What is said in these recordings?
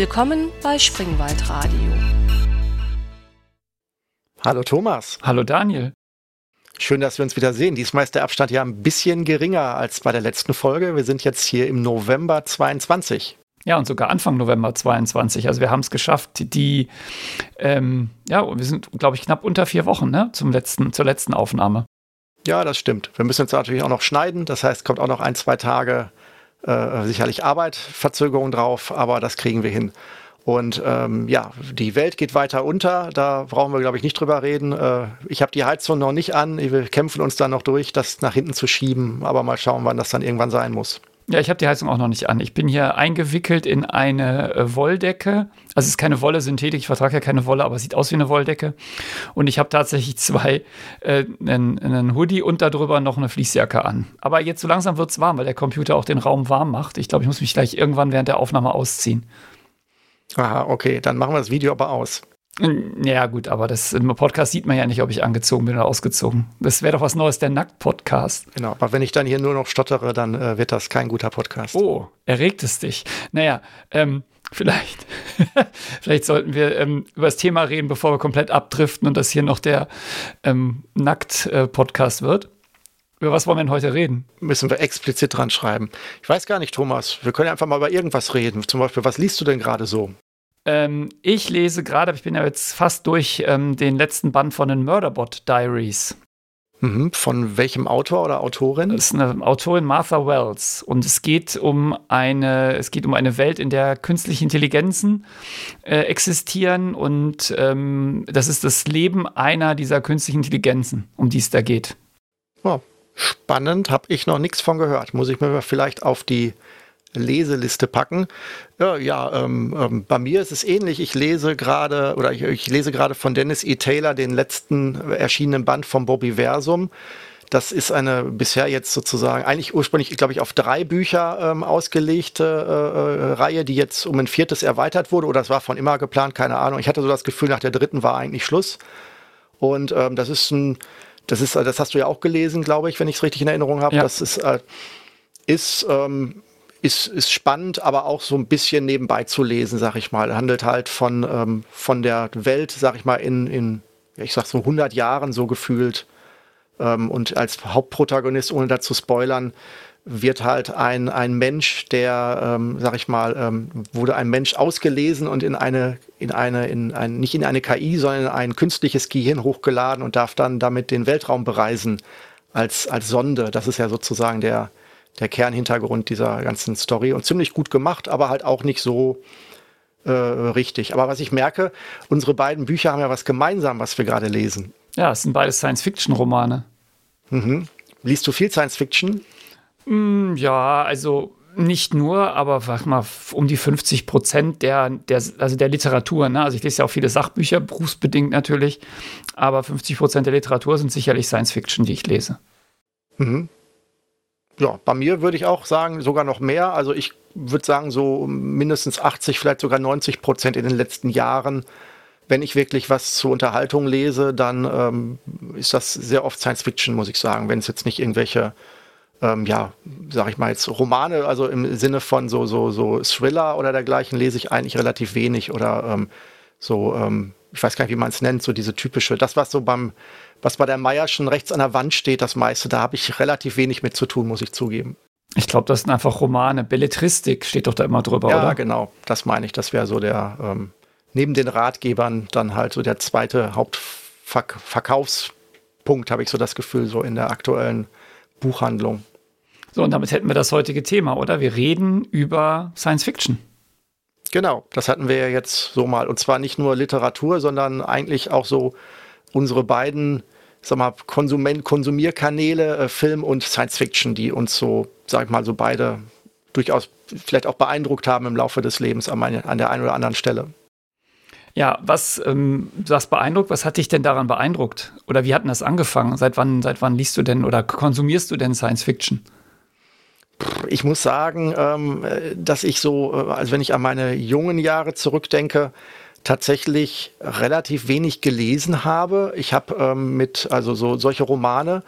Willkommen bei Springwald Radio. Hallo Thomas. Hallo Daniel. Schön, dass wir uns wieder sehen. Diesmal ist der Abstand ja ein bisschen geringer als bei der letzten Folge. Wir sind jetzt hier im November 22. Ja, und sogar Anfang November 22. Also wir haben es geschafft, die, ähm, ja, wir sind, glaube ich, knapp unter vier Wochen, ne, zum letzten, zur letzten Aufnahme. Ja, das stimmt. Wir müssen jetzt natürlich auch noch schneiden. Das heißt, kommt auch noch ein, zwei Tage äh, sicherlich Arbeit, Verzögerung drauf, aber das kriegen wir hin. Und ähm, ja, die Welt geht weiter unter. Da brauchen wir, glaube ich, nicht drüber reden. Äh, ich habe die Heizung noch nicht an. Wir kämpfen uns dann noch durch, das nach hinten zu schieben. Aber mal schauen, wann das dann irgendwann sein muss. Ja, ich habe die Heizung auch noch nicht an. Ich bin hier eingewickelt in eine äh, Wolldecke. Also es ist keine Wolle, Synthetik, ich vertrage ja keine Wolle, aber es sieht aus wie eine Wolldecke. Und ich habe tatsächlich zwei, äh, einen, einen, Hoodie und darüber noch eine Fließjacke an. Aber jetzt so langsam wird es warm, weil der Computer auch den Raum warm macht. Ich glaube, ich muss mich gleich irgendwann während der Aufnahme ausziehen. Aha, okay, dann machen wir das Video aber aus. Ja, gut, aber das im Podcast sieht man ja nicht, ob ich angezogen bin oder ausgezogen. Das wäre doch was Neues, der Nackt-Podcast. Genau, aber wenn ich dann hier nur noch stottere, dann äh, wird das kein guter Podcast. Oh, erregt es dich. Naja, ähm, vielleicht, vielleicht sollten wir ähm, über das Thema reden, bevor wir komplett abdriften und das hier noch der ähm, Nackt-Podcast wird. Über was wollen wir denn heute reden? Müssen wir explizit dran schreiben. Ich weiß gar nicht, Thomas. Wir können einfach mal über irgendwas reden. Zum Beispiel, was liest du denn gerade so? Ähm, ich lese gerade, ich bin ja jetzt fast durch ähm, den letzten Band von den Murderbot Diaries. Mhm. Von welchem Autor oder Autorin? Das ist eine Autorin Martha Wells und es geht um eine, es geht um eine Welt, in der künstliche Intelligenzen äh, existieren und ähm, das ist das Leben einer dieser künstlichen Intelligenzen, um die es da geht. Oh, spannend, habe ich noch nichts von gehört. Muss ich mir vielleicht auf die Leseliste packen. Ja, ja ähm, ähm, bei mir ist es ähnlich. Ich lese gerade oder ich, ich, lese gerade von Dennis E. Taylor den letzten erschienenen Band vom Bobby Versum. Das ist eine bisher jetzt sozusagen eigentlich ursprünglich, glaube ich, auf drei Bücher ähm, ausgelegte äh, äh, Reihe, die jetzt um ein viertes erweitert wurde. Oder das war von immer geplant, keine Ahnung. Ich hatte so das Gefühl, nach der dritten war eigentlich Schluss. Und ähm, das ist ein, das ist, das hast du ja auch gelesen, glaube ich, wenn ich es richtig in Erinnerung habe. Ja. Das ist, äh, ist ähm, ist, ist spannend, aber auch so ein bisschen nebenbei zu lesen, sag ich mal. Handelt halt von, ähm, von der Welt, sag ich mal, in, in ich sag so 100 Jahren so gefühlt. Ähm, und als Hauptprotagonist, ohne dazu spoilern, wird halt ein, ein Mensch, der, ähm, sag ich mal, ähm, wurde ein Mensch ausgelesen und in eine, in eine, in ein, nicht in eine KI, sondern in ein künstliches Gehirn hochgeladen und darf dann damit den Weltraum bereisen als, als Sonde. Das ist ja sozusagen der, der Kernhintergrund dieser ganzen Story und ziemlich gut gemacht, aber halt auch nicht so äh, richtig. Aber was ich merke, unsere beiden Bücher haben ja was gemeinsam, was wir gerade lesen. Ja, es sind beide Science-Fiction-Romane. Mhm. Liest du viel Science-Fiction? Mm, ja, also nicht nur, aber sag mal, um die 50 Prozent der, der, also der Literatur. Ne? Also ich lese ja auch viele Sachbücher, berufsbedingt natürlich, aber 50 Prozent der Literatur sind sicherlich Science-Fiction, die ich lese. Mhm ja, bei mir würde ich auch sagen, sogar noch mehr. Also ich würde sagen, so mindestens 80, vielleicht sogar 90 Prozent in den letzten Jahren. Wenn ich wirklich was zur Unterhaltung lese, dann ähm, ist das sehr oft Science Fiction, muss ich sagen. Wenn es jetzt nicht irgendwelche, ähm, ja, sag ich mal jetzt Romane, also im Sinne von so, so, so Thriller oder dergleichen, lese ich eigentlich relativ wenig oder ähm, so, ähm, ich weiß gar nicht, wie man es nennt, so diese typische, das, was so beim was bei der Meier schon rechts an der Wand steht, das meiste. Da habe ich relativ wenig mit zu tun, muss ich zugeben. Ich glaube, das sind einfach Romane. Belletristik steht doch da immer drüber, ja, oder? Ja, genau. Das meine ich. Das wäre so der, ähm, neben den Ratgebern dann halt so der zweite Hauptverkaufspunkt, habe ich so das Gefühl, so in der aktuellen Buchhandlung. So, und damit hätten wir das heutige Thema, oder? Wir reden über Science Fiction. Genau, das hatten wir ja jetzt so mal. Und zwar nicht nur Literatur, sondern eigentlich auch so unsere beiden sag mal, Konsument Konsumierkanäle, äh, Film und Science Fiction, die uns so, sag ich mal, so beide durchaus vielleicht auch beeindruckt haben im Laufe des Lebens an, meine, an der einen oder anderen Stelle. Ja, was, ähm, beeindruckt, was hat dich denn daran beeindruckt? Oder wie hat denn das angefangen? Seit wann, seit wann liest du denn oder konsumierst du denn Science Fiction? Ich muss sagen, ähm, dass ich so, äh, also wenn ich an meine jungen Jahre zurückdenke, tatsächlich relativ wenig gelesen habe. Ich habe ähm, mit, also so solche Romane,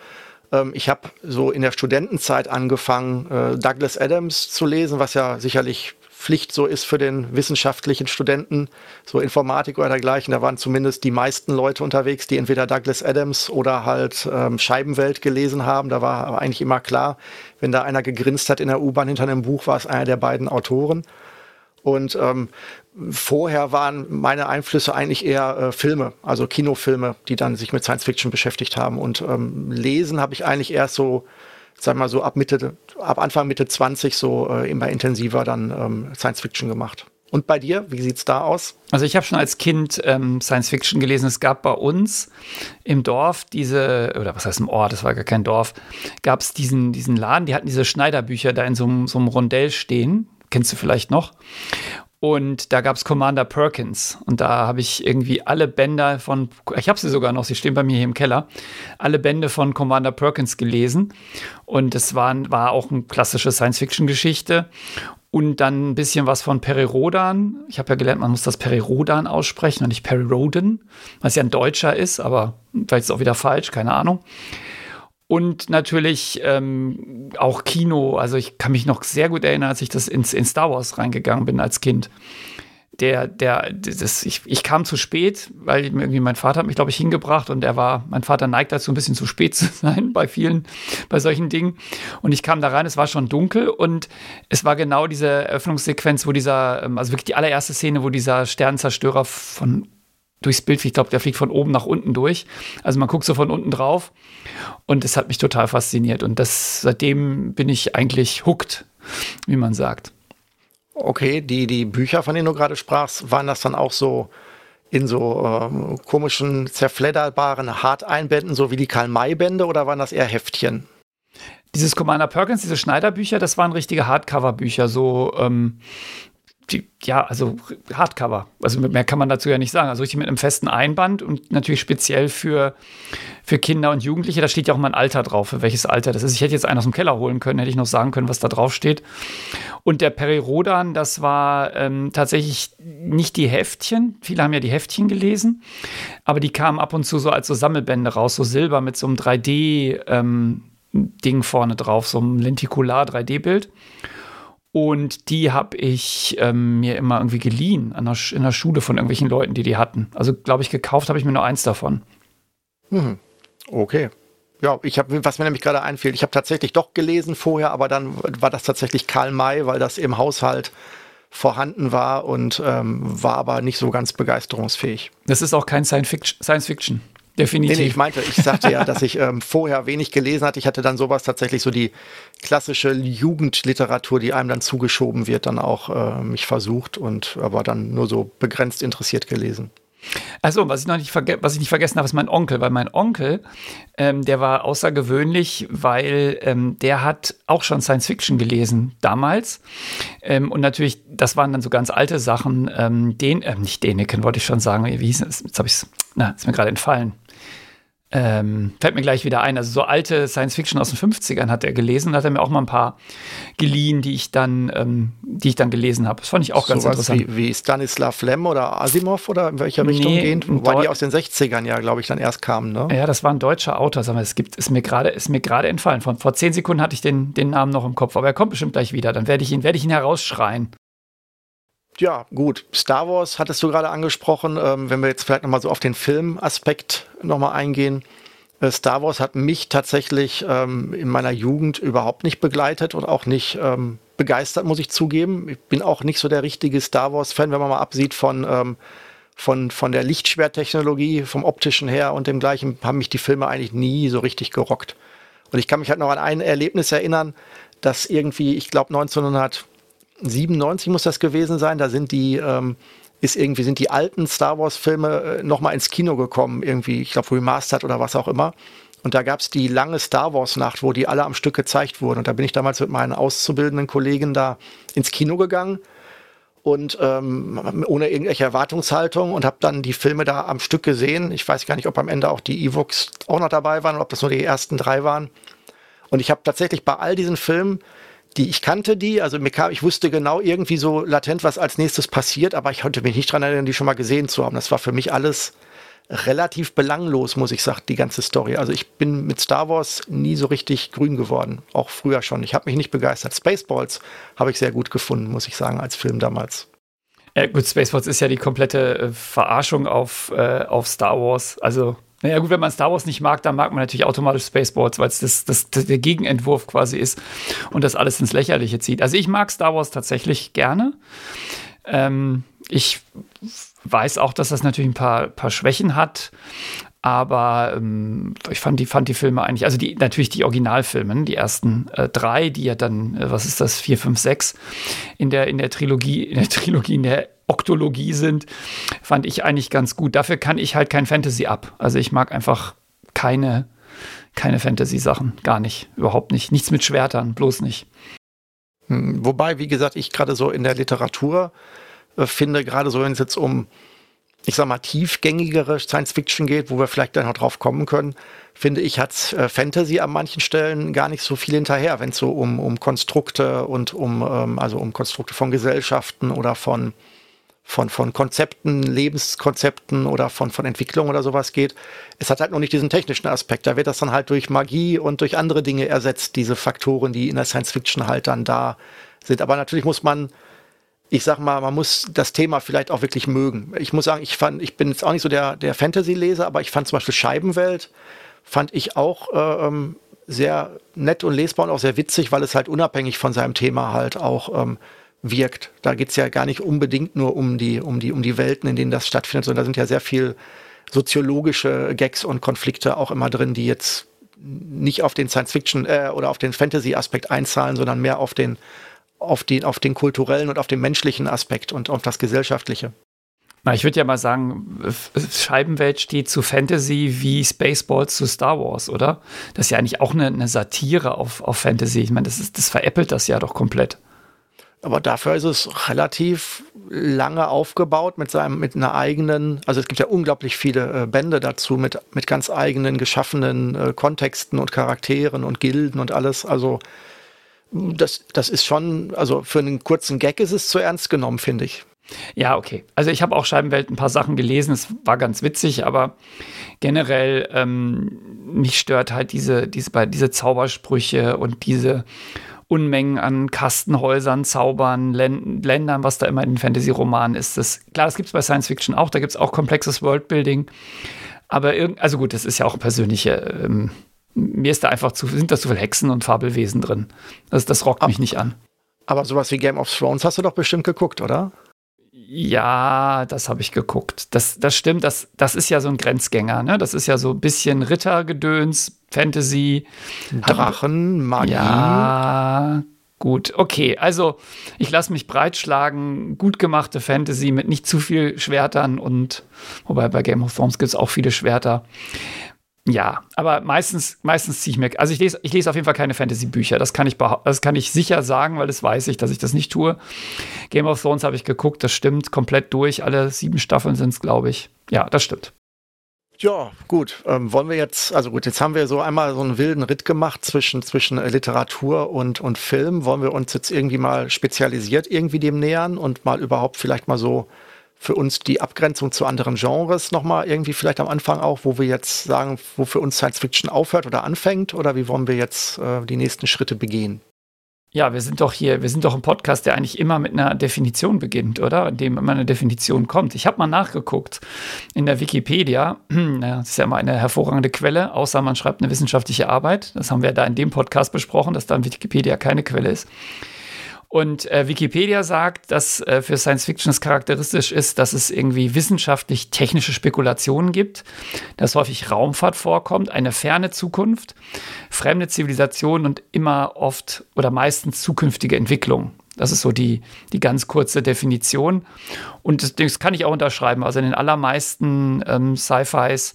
ähm, ich habe so in der Studentenzeit angefangen, äh, Douglas Adams zu lesen, was ja sicherlich Pflicht so ist für den wissenschaftlichen Studenten, so Informatik oder dergleichen. Da waren zumindest die meisten Leute unterwegs, die entweder Douglas Adams oder halt ähm, Scheibenwelt gelesen haben. Da war aber eigentlich immer klar, wenn da einer gegrinst hat in der U-Bahn hinter einem Buch, war es einer der beiden Autoren. Und ähm, vorher waren meine Einflüsse eigentlich eher äh, Filme, also Kinofilme, die dann sich mit Science Fiction beschäftigt haben. Und ähm, Lesen habe ich eigentlich erst so, sag mal so ab Mitte, ab Anfang Mitte 20 so äh, immer intensiver dann ähm, Science Fiction gemacht. Und bei dir, wie sieht's da aus? Also ich habe schon als Kind ähm, Science Fiction gelesen. Es gab bei uns im Dorf diese, oder was heißt im Ort, das war gar kein Dorf, gab es diesen, diesen Laden, die hatten diese Schneiderbücher da in so, so einem Rondell stehen kennst du vielleicht noch. Und da gab es Commander Perkins. Und da habe ich irgendwie alle Bänder von, ich habe sie sogar noch, sie stehen bei mir hier im Keller, alle Bände von Commander Perkins gelesen. Und es war, war auch eine klassische Science-Fiction-Geschichte. Und dann ein bisschen was von Perry Rodan. Ich habe ja gelernt, man muss das Perry Rodan aussprechen und nicht Perry Roden, was ja ein Deutscher ist, aber vielleicht ist es auch wieder falsch, keine Ahnung. Und natürlich ähm, auch Kino. Also ich kann mich noch sehr gut erinnern, als ich das ins, in Star Wars reingegangen bin als Kind. Der, der, das, ich, ich kam zu spät, weil irgendwie mein Vater hat mich, glaube ich, hingebracht und er war, mein Vater neigt dazu, ein bisschen zu spät zu sein bei vielen, bei solchen Dingen. Und ich kam da rein, es war schon dunkel und es war genau diese Eröffnungssequenz, wo dieser, ähm, also wirklich die allererste Szene, wo dieser Sternenzerstörer von durchs Bild, ich glaube, der fliegt von oben nach unten durch. Also man guckt so von unten drauf und es hat mich total fasziniert. Und das, seitdem bin ich eigentlich hooked, wie man sagt. Okay, die, die Bücher, von denen du gerade sprachst, waren das dann auch so in so äh, komischen, zerfledderbaren Harteinbänden, so wie die Karl-May-Bände, oder waren das eher Heftchen? Dieses Commander Perkins, diese Schneiderbücher, das waren richtige Hardcover-Bücher, so ähm, die, ja, also Hardcover. Also mehr kann man dazu ja nicht sagen. Also richtig mit einem festen Einband und natürlich speziell für, für Kinder und Jugendliche. Da steht ja auch mal ein Alter drauf, für welches Alter das ist. Ich hätte jetzt einen aus dem Keller holen können, hätte ich noch sagen können, was da drauf steht. Und der Peri Rodan, das war ähm, tatsächlich nicht die Heftchen. Viele haben ja die Heftchen gelesen, aber die kamen ab und zu so als so Sammelbände raus, so Silber mit so einem 3D- ähm, vorne drauf, so einem Lentikular 3D-Bild. Und die habe ich ähm, mir immer irgendwie geliehen der, in der Schule von irgendwelchen Leuten, die die hatten. Also, glaube ich, gekauft habe ich mir nur eins davon. Hm. Okay. Ja, ich habe, was mir nämlich gerade einfiel, ich habe tatsächlich doch gelesen vorher, aber dann war das tatsächlich Karl May, weil das im Haushalt vorhanden war und ähm, war aber nicht so ganz begeisterungsfähig. Das ist auch kein Science Fiction. Definitiv. Nee, ich meinte, ich sagte ja, dass ich ähm, vorher wenig gelesen hatte. Ich hatte dann sowas tatsächlich so die klassische Jugendliteratur, die einem dann zugeschoben wird, dann auch äh, mich versucht und aber dann nur so begrenzt interessiert gelesen. Also, was ich noch nicht, was ich nicht vergessen habe, ist mein Onkel, weil mein Onkel, ähm, der war außergewöhnlich, weil ähm, der hat auch schon Science Fiction gelesen damals. Ähm, und natürlich, das waren dann so ganz alte Sachen. Ähm, den, äh, nicht Deneken, wollte ich schon sagen. Wie hieß es? Jetzt habe ich es, na, ist mir gerade entfallen. Ähm, fällt mir gleich wieder ein. Also so alte Science Fiction aus den 50ern hat er gelesen, hat er mir auch mal ein paar geliehen, die ich dann, ähm, die ich dann gelesen habe. Das fand ich auch so ganz interessant. Wie, wie Stanislav Lem oder Asimov oder in welcher Richtung nee, gehend? Wobei die aus den 60ern ja, glaube ich, dann erst kamen, ne? Ja, das war ein deutscher Autor, sag mal, es gibt, ist mir gerade, ist mir gerade entfallen. Von, vor zehn Sekunden hatte ich den, den Namen noch im Kopf, aber er kommt bestimmt gleich wieder. Dann werde ich ihn, werde ich ihn herausschreien. Ja, gut. Star Wars hattest du gerade angesprochen. Ähm, wenn wir jetzt vielleicht nochmal so auf den Filmaspekt nochmal eingehen. Äh, Star Wars hat mich tatsächlich ähm, in meiner Jugend überhaupt nicht begleitet und auch nicht ähm, begeistert, muss ich zugeben. Ich bin auch nicht so der richtige Star Wars-Fan, wenn man mal absieht von, ähm, von, von der Lichtschwerttechnologie, vom optischen her und dem gleichen, haben mich die Filme eigentlich nie so richtig gerockt. Und ich kann mich halt noch an ein Erlebnis erinnern, dass irgendwie, ich glaube 1900 97 muss das gewesen sein. Da sind die, ähm, ist irgendwie, sind die alten Star Wars-Filme äh, nochmal ins Kino gekommen, irgendwie, ich glaube, remastered oder was auch immer. Und da gab es die lange Star Wars-Nacht, wo die alle am Stück gezeigt wurden. Und da bin ich damals mit meinen auszubildenden Kollegen da ins Kino gegangen und ähm, ohne irgendwelche Erwartungshaltung und habe dann die Filme da am Stück gesehen. Ich weiß gar nicht, ob am Ende auch die Evox auch noch dabei waren oder ob das nur die ersten drei waren. Und ich habe tatsächlich bei all diesen Filmen die ich kannte die, also mir kam, ich wusste genau irgendwie so latent, was als nächstes passiert, aber ich konnte mich nicht dran erinnern, die schon mal gesehen zu haben. Das war für mich alles relativ belanglos, muss ich sagen, die ganze Story. Also ich bin mit Star Wars nie so richtig grün geworden, auch früher schon. Ich habe mich nicht begeistert. Spaceballs habe ich sehr gut gefunden, muss ich sagen, als Film damals. Ja, gut, Spaceballs ist ja die komplette äh, Verarschung auf, äh, auf Star Wars. Also, naja, gut, wenn man Star Wars nicht mag, dann mag man natürlich automatisch Spaceballs, weil es das, das, das, der Gegenentwurf quasi ist und das alles ins Lächerliche zieht. Also, ich mag Star Wars tatsächlich gerne. Ähm, ich weiß auch, dass das natürlich ein paar, paar Schwächen hat. Aber ähm, ich fand die, fand die Filme eigentlich, also die, natürlich die Originalfilme, die ersten äh, drei, die ja dann, äh, was ist das, vier, fünf, sechs in der, in der Trilogie, in der Trilogie, in der Oktologie sind, fand ich eigentlich ganz gut. Dafür kann ich halt kein Fantasy ab. Also ich mag einfach keine, keine Fantasy-Sachen. Gar nicht. Überhaupt nicht. Nichts mit Schwertern, bloß nicht. Hm, wobei, wie gesagt, ich gerade so in der Literatur äh, finde, gerade so wenn es jetzt um ich sag mal, tiefgängigere Science Fiction geht, wo wir vielleicht dann noch drauf kommen können, finde ich, hat äh, Fantasy an manchen Stellen gar nicht so viel hinterher, wenn es so um, um Konstrukte und um, ähm, also um Konstrukte von Gesellschaften oder von, von, von Konzepten, Lebenskonzepten oder von, von Entwicklung oder sowas geht. Es hat halt noch nicht diesen technischen Aspekt. Da wird das dann halt durch Magie und durch andere Dinge ersetzt, diese Faktoren, die in der Science Fiction halt dann da sind. Aber natürlich muss man ich sag mal, man muss das Thema vielleicht auch wirklich mögen. Ich muss sagen, ich fand, ich bin jetzt auch nicht so der, der Fantasy-Leser, aber ich fand zum Beispiel Scheibenwelt, fand ich auch äh, ähm, sehr nett und lesbar und auch sehr witzig, weil es halt unabhängig von seinem Thema halt auch ähm, wirkt. Da geht's ja gar nicht unbedingt nur um die, um die, um die Welten, in denen das stattfindet, sondern da sind ja sehr viel soziologische Gags und Konflikte auch immer drin, die jetzt nicht auf den Science-Fiction äh, oder auf den Fantasy-Aspekt einzahlen, sondern mehr auf den auf den, auf den kulturellen und auf den menschlichen Aspekt und auf das Gesellschaftliche. Na, ich würde ja mal sagen, Scheibenwelt steht zu Fantasy wie Spaceballs zu Star Wars, oder? Das ist ja eigentlich auch eine, eine Satire auf, auf Fantasy. Ich meine, das, ist, das veräppelt das ja doch komplett. Aber dafür ist es relativ lange aufgebaut mit seinem, mit einer eigenen, also es gibt ja unglaublich viele äh, Bände dazu mit, mit ganz eigenen geschaffenen äh, Kontexten und Charakteren und Gilden und alles. Also das, das ist schon, also für einen kurzen Gag ist es zu ernst genommen, finde ich. Ja, okay. Also ich habe auch Scheibenwelt ein paar Sachen gelesen, es war ganz witzig, aber generell ähm, mich stört halt diese, diese, diese Zaubersprüche und diese Unmengen an Kastenhäusern, Zaubern, Ländern, was da immer in Fantasy-Romanen ist. Das, klar, das gibt es bei Science Fiction auch, da gibt es auch komplexes Worldbuilding. Aber irgend, also gut, das ist ja auch persönliche ähm, mir ist da einfach zu, sind da zu viele Hexen und Fabelwesen drin. Das, das rockt mich nicht an. Aber sowas wie Game of Thrones hast du doch bestimmt geguckt, oder? Ja, das habe ich geguckt. Das, das stimmt, das, das ist ja so ein Grenzgänger, ne? Das ist ja so ein bisschen Rittergedöns, Fantasy. Drachen, Magie. Ja, gut. Okay, also ich lasse mich breitschlagen. Gut gemachte Fantasy mit nicht zu viel Schwertern und, wobei bei Game of Thrones gibt es auch viele Schwerter. Ja, aber meistens, meistens ziehe ich mir, also ich lese, ich lese auf jeden Fall keine Fantasy-Bücher. Das kann ich das kann ich sicher sagen, weil das weiß ich, dass ich das nicht tue. Game of Thrones habe ich geguckt, das stimmt komplett durch. Alle sieben Staffeln sind es, glaube ich. Ja, das stimmt. Ja, gut. Ähm, wollen wir jetzt, also gut, jetzt haben wir so einmal so einen wilden Ritt gemacht zwischen, zwischen Literatur und, und Film. Wollen wir uns jetzt irgendwie mal spezialisiert irgendwie dem nähern und mal überhaupt vielleicht mal so für uns die Abgrenzung zu anderen Genres nochmal irgendwie vielleicht am Anfang auch, wo wir jetzt sagen, wo für uns Science Fiction aufhört oder anfängt oder wie wollen wir jetzt äh, die nächsten Schritte begehen? Ja, wir sind doch hier, wir sind doch ein Podcast, der eigentlich immer mit einer Definition beginnt, oder? In dem immer eine Definition kommt. Ich habe mal nachgeguckt in der Wikipedia. Das ist ja immer eine hervorragende Quelle, außer man schreibt eine wissenschaftliche Arbeit. Das haben wir da in dem Podcast besprochen, dass da in Wikipedia keine Quelle ist. Und äh, Wikipedia sagt, dass äh, für Science Fiction es charakteristisch ist, dass es irgendwie wissenschaftlich-technische Spekulationen gibt, dass häufig Raumfahrt vorkommt, eine ferne Zukunft, fremde Zivilisationen und immer oft oder meistens zukünftige Entwicklungen. Das ist so die, die ganz kurze Definition. Und das, das kann ich auch unterschreiben. Also in den allermeisten ähm, Sci-Fis,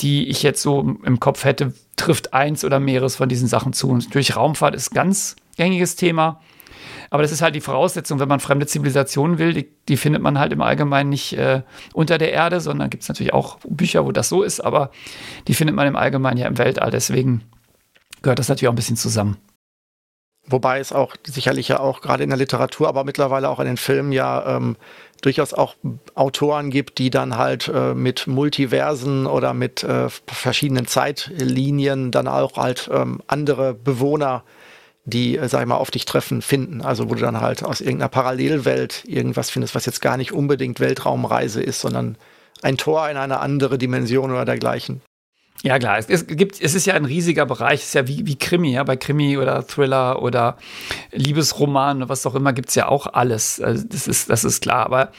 die ich jetzt so im Kopf hätte, trifft eins oder mehreres von diesen Sachen zu. Und durch Raumfahrt ist ganz gängiges Thema. Aber das ist halt die Voraussetzung, wenn man fremde Zivilisationen will, die, die findet man halt im Allgemeinen nicht äh, unter der Erde, sondern gibt es natürlich auch Bücher, wo das so ist, aber die findet man im Allgemeinen ja im Weltall. Deswegen gehört das natürlich auch ein bisschen zusammen. Wobei es auch sicherlich ja auch gerade in der Literatur, aber mittlerweile auch in den Filmen ja ähm, durchaus auch Autoren gibt, die dann halt äh, mit Multiversen oder mit äh, verschiedenen Zeitlinien dann auch halt ähm, andere Bewohner, die, äh, sag ich mal, auf dich treffen, finden. Also wo du dann halt aus irgendeiner Parallelwelt irgendwas findest, was jetzt gar nicht unbedingt Weltraumreise ist, sondern ein Tor in eine andere Dimension oder dergleichen. Ja, klar. Es, gibt, es ist ja ein riesiger Bereich. Es ist ja wie, wie Krimi. Ja? Bei Krimi oder Thriller oder Liebesroman oder was auch immer gibt es ja auch alles. Also das, ist, das ist klar. Aber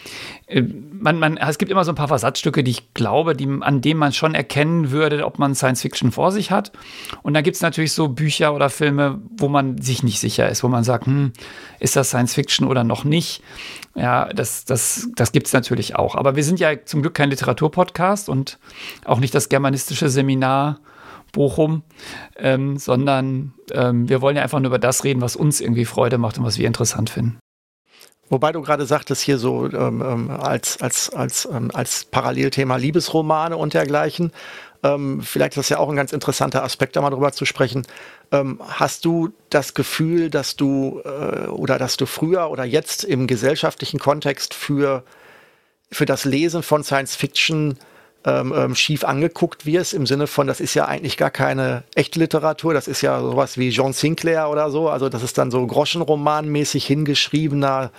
man, man, es gibt immer so ein paar Versatzstücke, die ich glaube, die, an denen man schon erkennen würde, ob man Science Fiction vor sich hat. Und dann gibt es natürlich so Bücher oder Filme, wo man sich nicht sicher ist, wo man sagt, hm, ist das Science Fiction oder noch nicht? Ja, das, das, das gibt es natürlich auch. Aber wir sind ja zum Glück kein Literaturpodcast und auch nicht das germanistische Seminar Bochum, ähm, sondern ähm, wir wollen ja einfach nur über das reden, was uns irgendwie Freude macht und was wir interessant finden. Wobei du gerade sagtest, hier so ähm, ähm als, als, als, ähm, als Parallelthema Liebesromane und dergleichen. Ähm, vielleicht ist das ja auch ein ganz interessanter Aspekt, da mal drüber zu sprechen. Ähm, hast du das Gefühl, dass du äh, oder dass du früher oder jetzt im gesellschaftlichen Kontext für, für das Lesen von Science Fiction ähm, ähm, schief angeguckt wirst, im Sinne von, das ist ja eigentlich gar keine echte Literatur, das ist ja sowas wie John Sinclair oder so, also das ist dann so Groschenromanmäßig hingeschriebener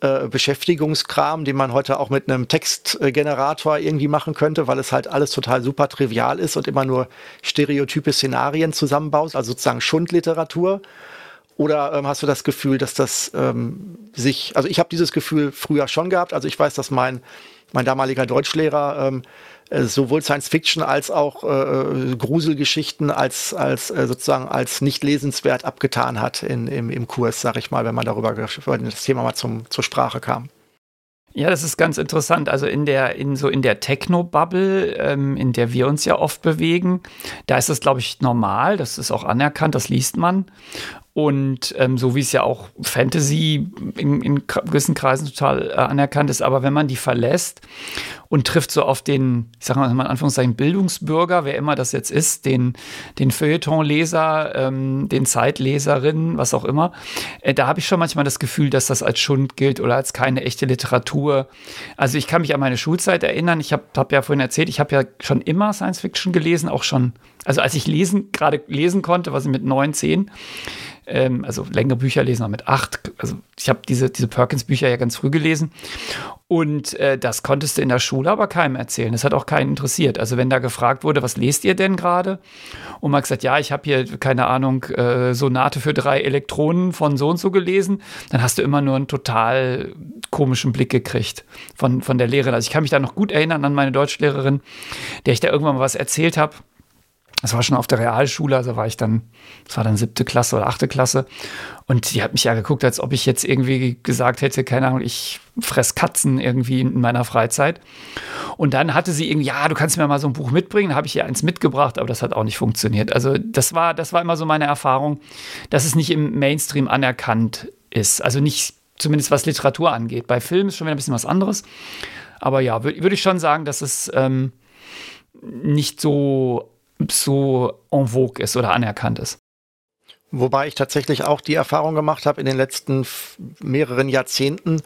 äh, Beschäftigungskram, den man heute auch mit einem Textgenerator irgendwie machen könnte, weil es halt alles total super trivial ist und immer nur stereotype Szenarien zusammenbaut, also sozusagen Schundliteratur. Oder ähm, hast du das Gefühl, dass das ähm, sich, also ich habe dieses Gefühl früher schon gehabt, also ich weiß, dass mein, mein damaliger Deutschlehrer ähm, äh, sowohl Science Fiction als auch äh, äh, Gruselgeschichten als, als äh, sozusagen als nicht lesenswert abgetan hat in, im, im Kurs, sag ich mal, wenn man darüber wenn das Thema mal zum, zur Sprache kam. Ja, das ist ganz interessant. Also in der, in so in der Techno-Bubble, ähm, in der wir uns ja oft bewegen, da ist das, glaube ich, normal. Das ist auch anerkannt, das liest man. Und ähm, so wie es ja auch Fantasy in, in gewissen Kreisen total äh, anerkannt ist, aber wenn man die verlässt und trifft so auf den, ich sage mal in Anführungszeichen, Bildungsbürger, wer immer das jetzt ist, den, den Feuilletonleser, ähm, den Zeitleserinnen, was auch immer, äh, da habe ich schon manchmal das Gefühl, dass das als Schund gilt oder als keine echte Literatur. Also ich kann mich an meine Schulzeit erinnern. Ich habe hab ja vorhin erzählt, ich habe ja schon immer Science Fiction gelesen, auch schon, also als ich lesen, gerade lesen konnte, was ich mit neun, zehn, ähm, also längere Bücher lesen, auch mit acht. Also ich habe diese, diese Perkins-Bücher ja ganz früh gelesen. Und äh, das konntest du in der Schule aber keinem erzählen. Das hat auch keinen interessiert. Also wenn da gefragt wurde, was lest ihr denn gerade? Und man gesagt, ja, ich habe hier, keine Ahnung, äh, Sonate für drei Elektronen von so und so gelesen, dann hast du immer nur einen total komischen Blick gekriegt von, von der Lehrerin. Also ich kann mich da noch gut erinnern an meine Deutschlehrerin, der ich da irgendwann mal was erzählt habe das war schon auf der Realschule, also war ich dann, das war dann siebte Klasse oder achte Klasse. Und die hat mich ja geguckt, als ob ich jetzt irgendwie gesagt hätte, keine Ahnung, ich fress Katzen irgendwie in meiner Freizeit. Und dann hatte sie irgendwie, ja, du kannst mir mal so ein Buch mitbringen. Da habe ich ihr eins mitgebracht, aber das hat auch nicht funktioniert. Also das war, das war immer so meine Erfahrung, dass es nicht im Mainstream anerkannt ist. Also nicht, zumindest was Literatur angeht. Bei Filmen ist schon wieder ein bisschen was anderes. Aber ja, würde würd ich schon sagen, dass es ähm, nicht so so en vogue ist oder anerkannt ist. Wobei ich tatsächlich auch die Erfahrung gemacht habe in den letzten mehreren Jahrzehnten,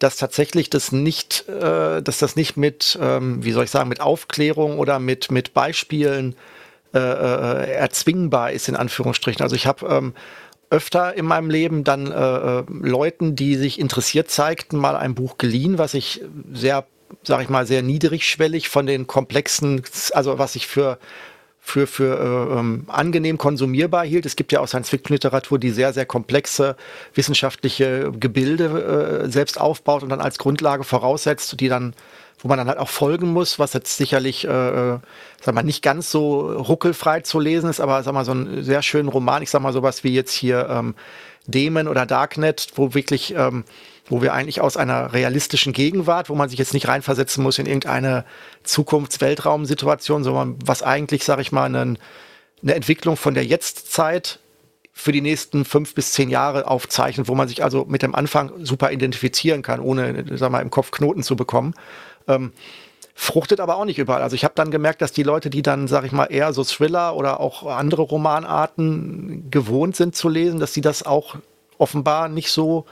dass tatsächlich das nicht, äh, dass das nicht mit, ähm, wie soll ich sagen, mit Aufklärung oder mit, mit Beispielen äh, äh, erzwingbar ist, in Anführungsstrichen. Also ich habe ähm, öfter in meinem Leben dann äh, äh, Leuten, die sich interessiert zeigten, mal ein Buch geliehen, was ich sehr, sag ich mal, sehr niedrigschwellig von den komplexen, also was ich für für, für äh, ähm, angenehm konsumierbar hielt. Es gibt ja auch Science-Fiction-Literatur, die sehr, sehr komplexe wissenschaftliche Gebilde äh, selbst aufbaut und dann als Grundlage voraussetzt, die dann wo man dann halt auch folgen muss, was jetzt sicherlich, äh, äh sag mal, nicht ganz so ruckelfrei zu lesen ist, aber sag mal, so einen sehr schönen Roman, ich sag mal sowas wie jetzt hier ähm, Demon oder Darknet, wo wirklich ähm, wo wir eigentlich aus einer realistischen Gegenwart, wo man sich jetzt nicht reinversetzen muss in irgendeine Zukunfts-Weltraum-Situation, sondern was eigentlich, sage ich mal, eine, eine Entwicklung von der Jetztzeit für die nächsten fünf bis zehn Jahre aufzeichnet, wo man sich also mit dem Anfang super identifizieren kann, ohne, sag mal, im Kopf Knoten zu bekommen. Ähm, fruchtet aber auch nicht überall. Also ich habe dann gemerkt, dass die Leute, die dann, sag ich mal, eher so Thriller oder auch andere Romanarten gewohnt sind zu lesen, dass sie das auch offenbar nicht so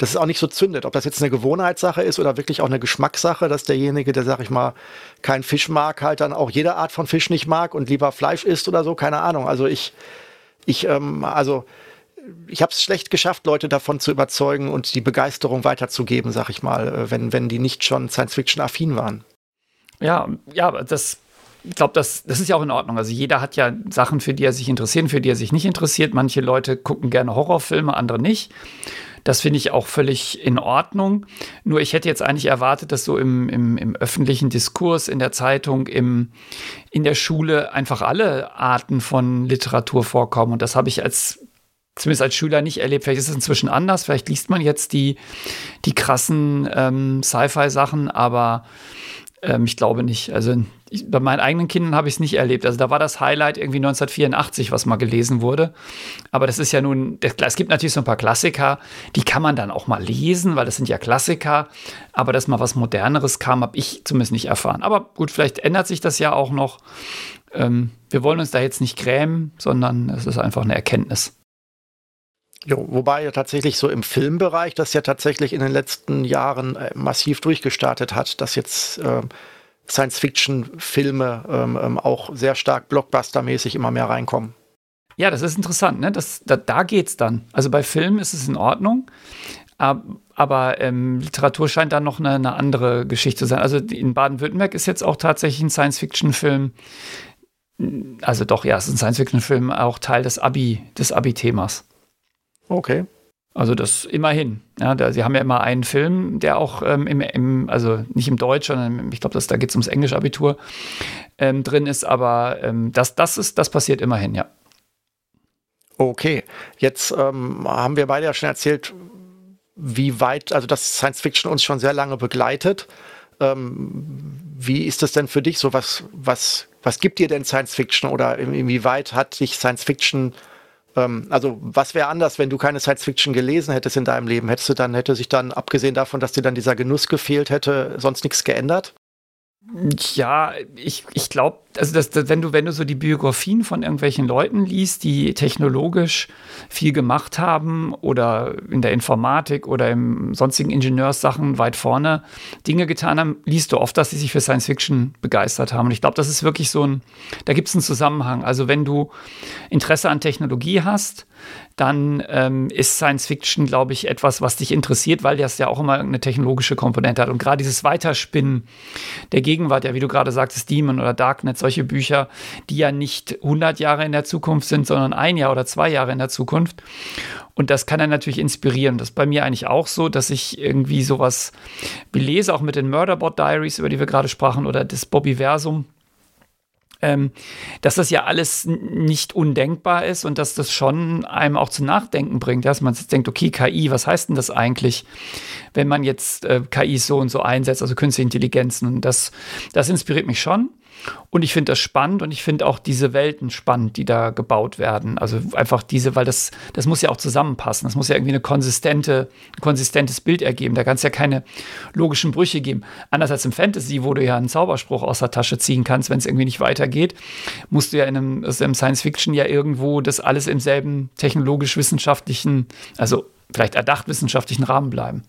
dass es auch nicht so zündet. Ob das jetzt eine Gewohnheitssache ist oder wirklich auch eine Geschmackssache, dass derjenige, der, sag ich mal, keinen Fisch mag, halt dann auch jede Art von Fisch nicht mag und lieber Fleisch isst oder so, keine Ahnung. Also ich, ich, ähm, also ich habe es schlecht geschafft, Leute davon zu überzeugen und die Begeisterung weiterzugeben, sag ich mal, äh, wenn, wenn die nicht schon Science-Fiction-affin waren. Ja, ja, das ich glaube, das, das ist ja auch in Ordnung. Also jeder hat ja Sachen, für die er sich interessiert, für die er sich nicht interessiert. Manche Leute gucken gerne Horrorfilme, andere nicht. Das finde ich auch völlig in Ordnung. Nur ich hätte jetzt eigentlich erwartet, dass so im, im, im öffentlichen Diskurs, in der Zeitung, im, in der Schule einfach alle Arten von Literatur vorkommen. Und das habe ich als zumindest als Schüler nicht erlebt. Vielleicht ist es inzwischen anders. Vielleicht liest man jetzt die, die krassen ähm, Sci-Fi-Sachen, aber ähm, ich glaube nicht. Also ich, bei meinen eigenen Kindern habe ich es nicht erlebt. Also da war das Highlight irgendwie 1984, was mal gelesen wurde. Aber das ist ja nun, es gibt natürlich so ein paar Klassiker, die kann man dann auch mal lesen, weil das sind ja Klassiker. Aber dass mal was Moderneres kam, habe ich zumindest nicht erfahren. Aber gut, vielleicht ändert sich das ja auch noch. Ähm, wir wollen uns da jetzt nicht grämen, sondern es ist einfach eine Erkenntnis. Jo, wobei ja tatsächlich so im Filmbereich das ja tatsächlich in den letzten Jahren äh, massiv durchgestartet hat, dass jetzt äh, Science-Fiction-Filme ähm, ähm, auch sehr stark blockbustermäßig immer mehr reinkommen. Ja, das ist interessant, ne? Das, da, da geht's dann. Also bei Filmen ist es in Ordnung, aber, aber ähm, Literatur scheint dann noch eine, eine, andere Geschichte zu sein. Also in Baden-Württemberg ist jetzt auch tatsächlich ein Science-Fiction-Film, also doch, ja, es ist ein Science-Fiction-Film, auch Teil des Abi, des Abi-Themas. Okay. Also das immerhin. Ja, da, sie haben ja immer einen Film, der auch ähm, im, im, also nicht im Deutsch, sondern ich glaube, da geht es ums Englisch-Abitur ähm, drin ist, aber ähm, das, das ist, das passiert immerhin, ja. Okay, jetzt ähm, haben wir beide ja schon erzählt, wie weit, also dass Science Fiction uns schon sehr lange begleitet. Ähm, wie ist das denn für dich so? Was, was, was gibt dir denn Science Fiction oder inwieweit hat dich Science Fiction ähm, also was wäre anders, wenn du keine Science Fiction gelesen hättest in deinem Leben? Hättest du dann, hätte sich dann, abgesehen davon, dass dir dann dieser Genuss gefehlt hätte, sonst nichts geändert? Ja, ich, ich glaube, also das, das, wenn du, wenn du so die Biografien von irgendwelchen Leuten liest, die technologisch viel gemacht haben oder in der Informatik oder im sonstigen Ingenieurssachen weit vorne Dinge getan haben, liest du oft, dass sie sich für Science Fiction begeistert haben. Und ich glaube, das ist wirklich so ein, da gibt es einen Zusammenhang. Also wenn du Interesse an Technologie hast, dann ähm, ist Science Fiction, glaube ich, etwas, was dich interessiert, weil das ja auch immer eine technologische Komponente hat. Und gerade dieses Weiterspinnen der Gegenwart, ja, wie du gerade sagtest, Demon oder Darknet, solche Bücher, die ja nicht 100 Jahre in der Zukunft sind, sondern ein Jahr oder zwei Jahre in der Zukunft. Und das kann er natürlich inspirieren. Das ist bei mir eigentlich auch so, dass ich irgendwie sowas belese, auch mit den Murderbot Diaries, über die wir gerade sprachen, oder das Bobbyversum ähm, dass das ja alles nicht undenkbar ist und dass das schon einem auch zu nachdenken bringt, dass man jetzt denkt, okay, KI, was heißt denn das eigentlich, wenn man jetzt äh, KI so und so einsetzt, also künstliche Intelligenzen und das, das inspiriert mich schon. Und ich finde das spannend und ich finde auch diese Welten spannend, die da gebaut werden. Also einfach diese, weil das, das muss ja auch zusammenpassen. Das muss ja irgendwie eine konsistente, ein konsistentes Bild ergeben. Da kann es ja keine logischen Brüche geben. Anders als im Fantasy, wo du ja einen Zauberspruch aus der Tasche ziehen kannst, wenn es irgendwie nicht weitergeht, musst du ja in einem, also im Science Fiction ja irgendwo das alles im selben technologisch-wissenschaftlichen, also vielleicht erdacht wissenschaftlichen Rahmen bleiben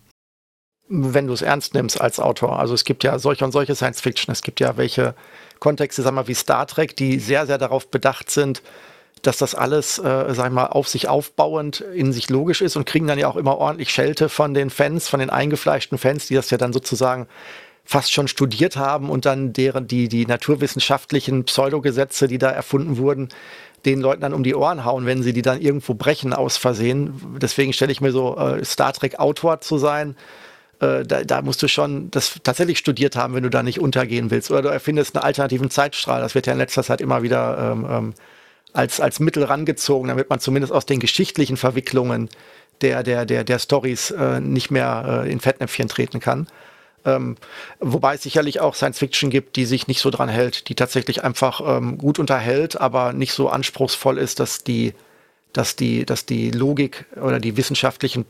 wenn du es ernst nimmst als Autor. Also es gibt ja solche und solche Science Fiction. Es gibt ja welche Kontexte, wir mal, wie Star Trek, die sehr, sehr darauf bedacht sind, dass das alles, äh, sag mal, auf sich aufbauend in sich logisch ist und kriegen dann ja auch immer ordentlich Schelte von den Fans, von den eingefleischten Fans, die das ja dann sozusagen fast schon studiert haben und dann deren, die, die naturwissenschaftlichen Pseudogesetze, die da erfunden wurden, den Leuten dann um die Ohren hauen, wenn sie die dann irgendwo brechen aus Versehen. Deswegen stelle ich mir so, äh, Star Trek Autor zu sein, äh, da, da, musst du schon das tatsächlich studiert haben, wenn du da nicht untergehen willst. Oder du erfindest einen alternativen Zeitstrahl. Das wird ja in letzter Zeit immer wieder ähm, ähm, als, als Mittel rangezogen, damit man zumindest aus den geschichtlichen Verwicklungen der, der, der, der Stories äh, nicht mehr äh, in Fettnäpfchen treten kann. Ähm, wobei es sicherlich auch Science Fiction gibt, die sich nicht so dran hält, die tatsächlich einfach ähm, gut unterhält, aber nicht so anspruchsvoll ist, dass die, dass die, dass die Logik oder die wissenschaftlichen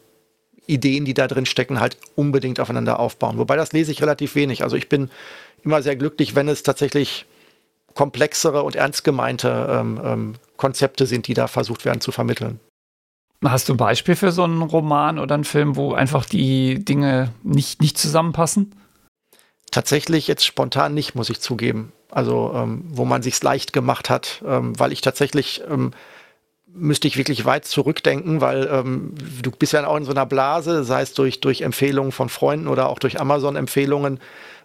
Ideen, die da drin stecken, halt unbedingt aufeinander aufbauen. Wobei das lese ich relativ wenig. Also ich bin immer sehr glücklich, wenn es tatsächlich komplexere und ernst gemeinte ähm, ähm, Konzepte sind, die da versucht werden zu vermitteln. Hast du ein Beispiel für so einen Roman oder einen Film, wo einfach die Dinge nicht, nicht zusammenpassen? Tatsächlich jetzt spontan nicht, muss ich zugeben. Also ähm, wo man sich's leicht gemacht hat, ähm, weil ich tatsächlich ähm, müsste ich wirklich weit zurückdenken, weil ähm, du bist ja auch in so einer Blase, sei es durch, durch Empfehlungen von Freunden oder auch durch Amazon-Empfehlungen,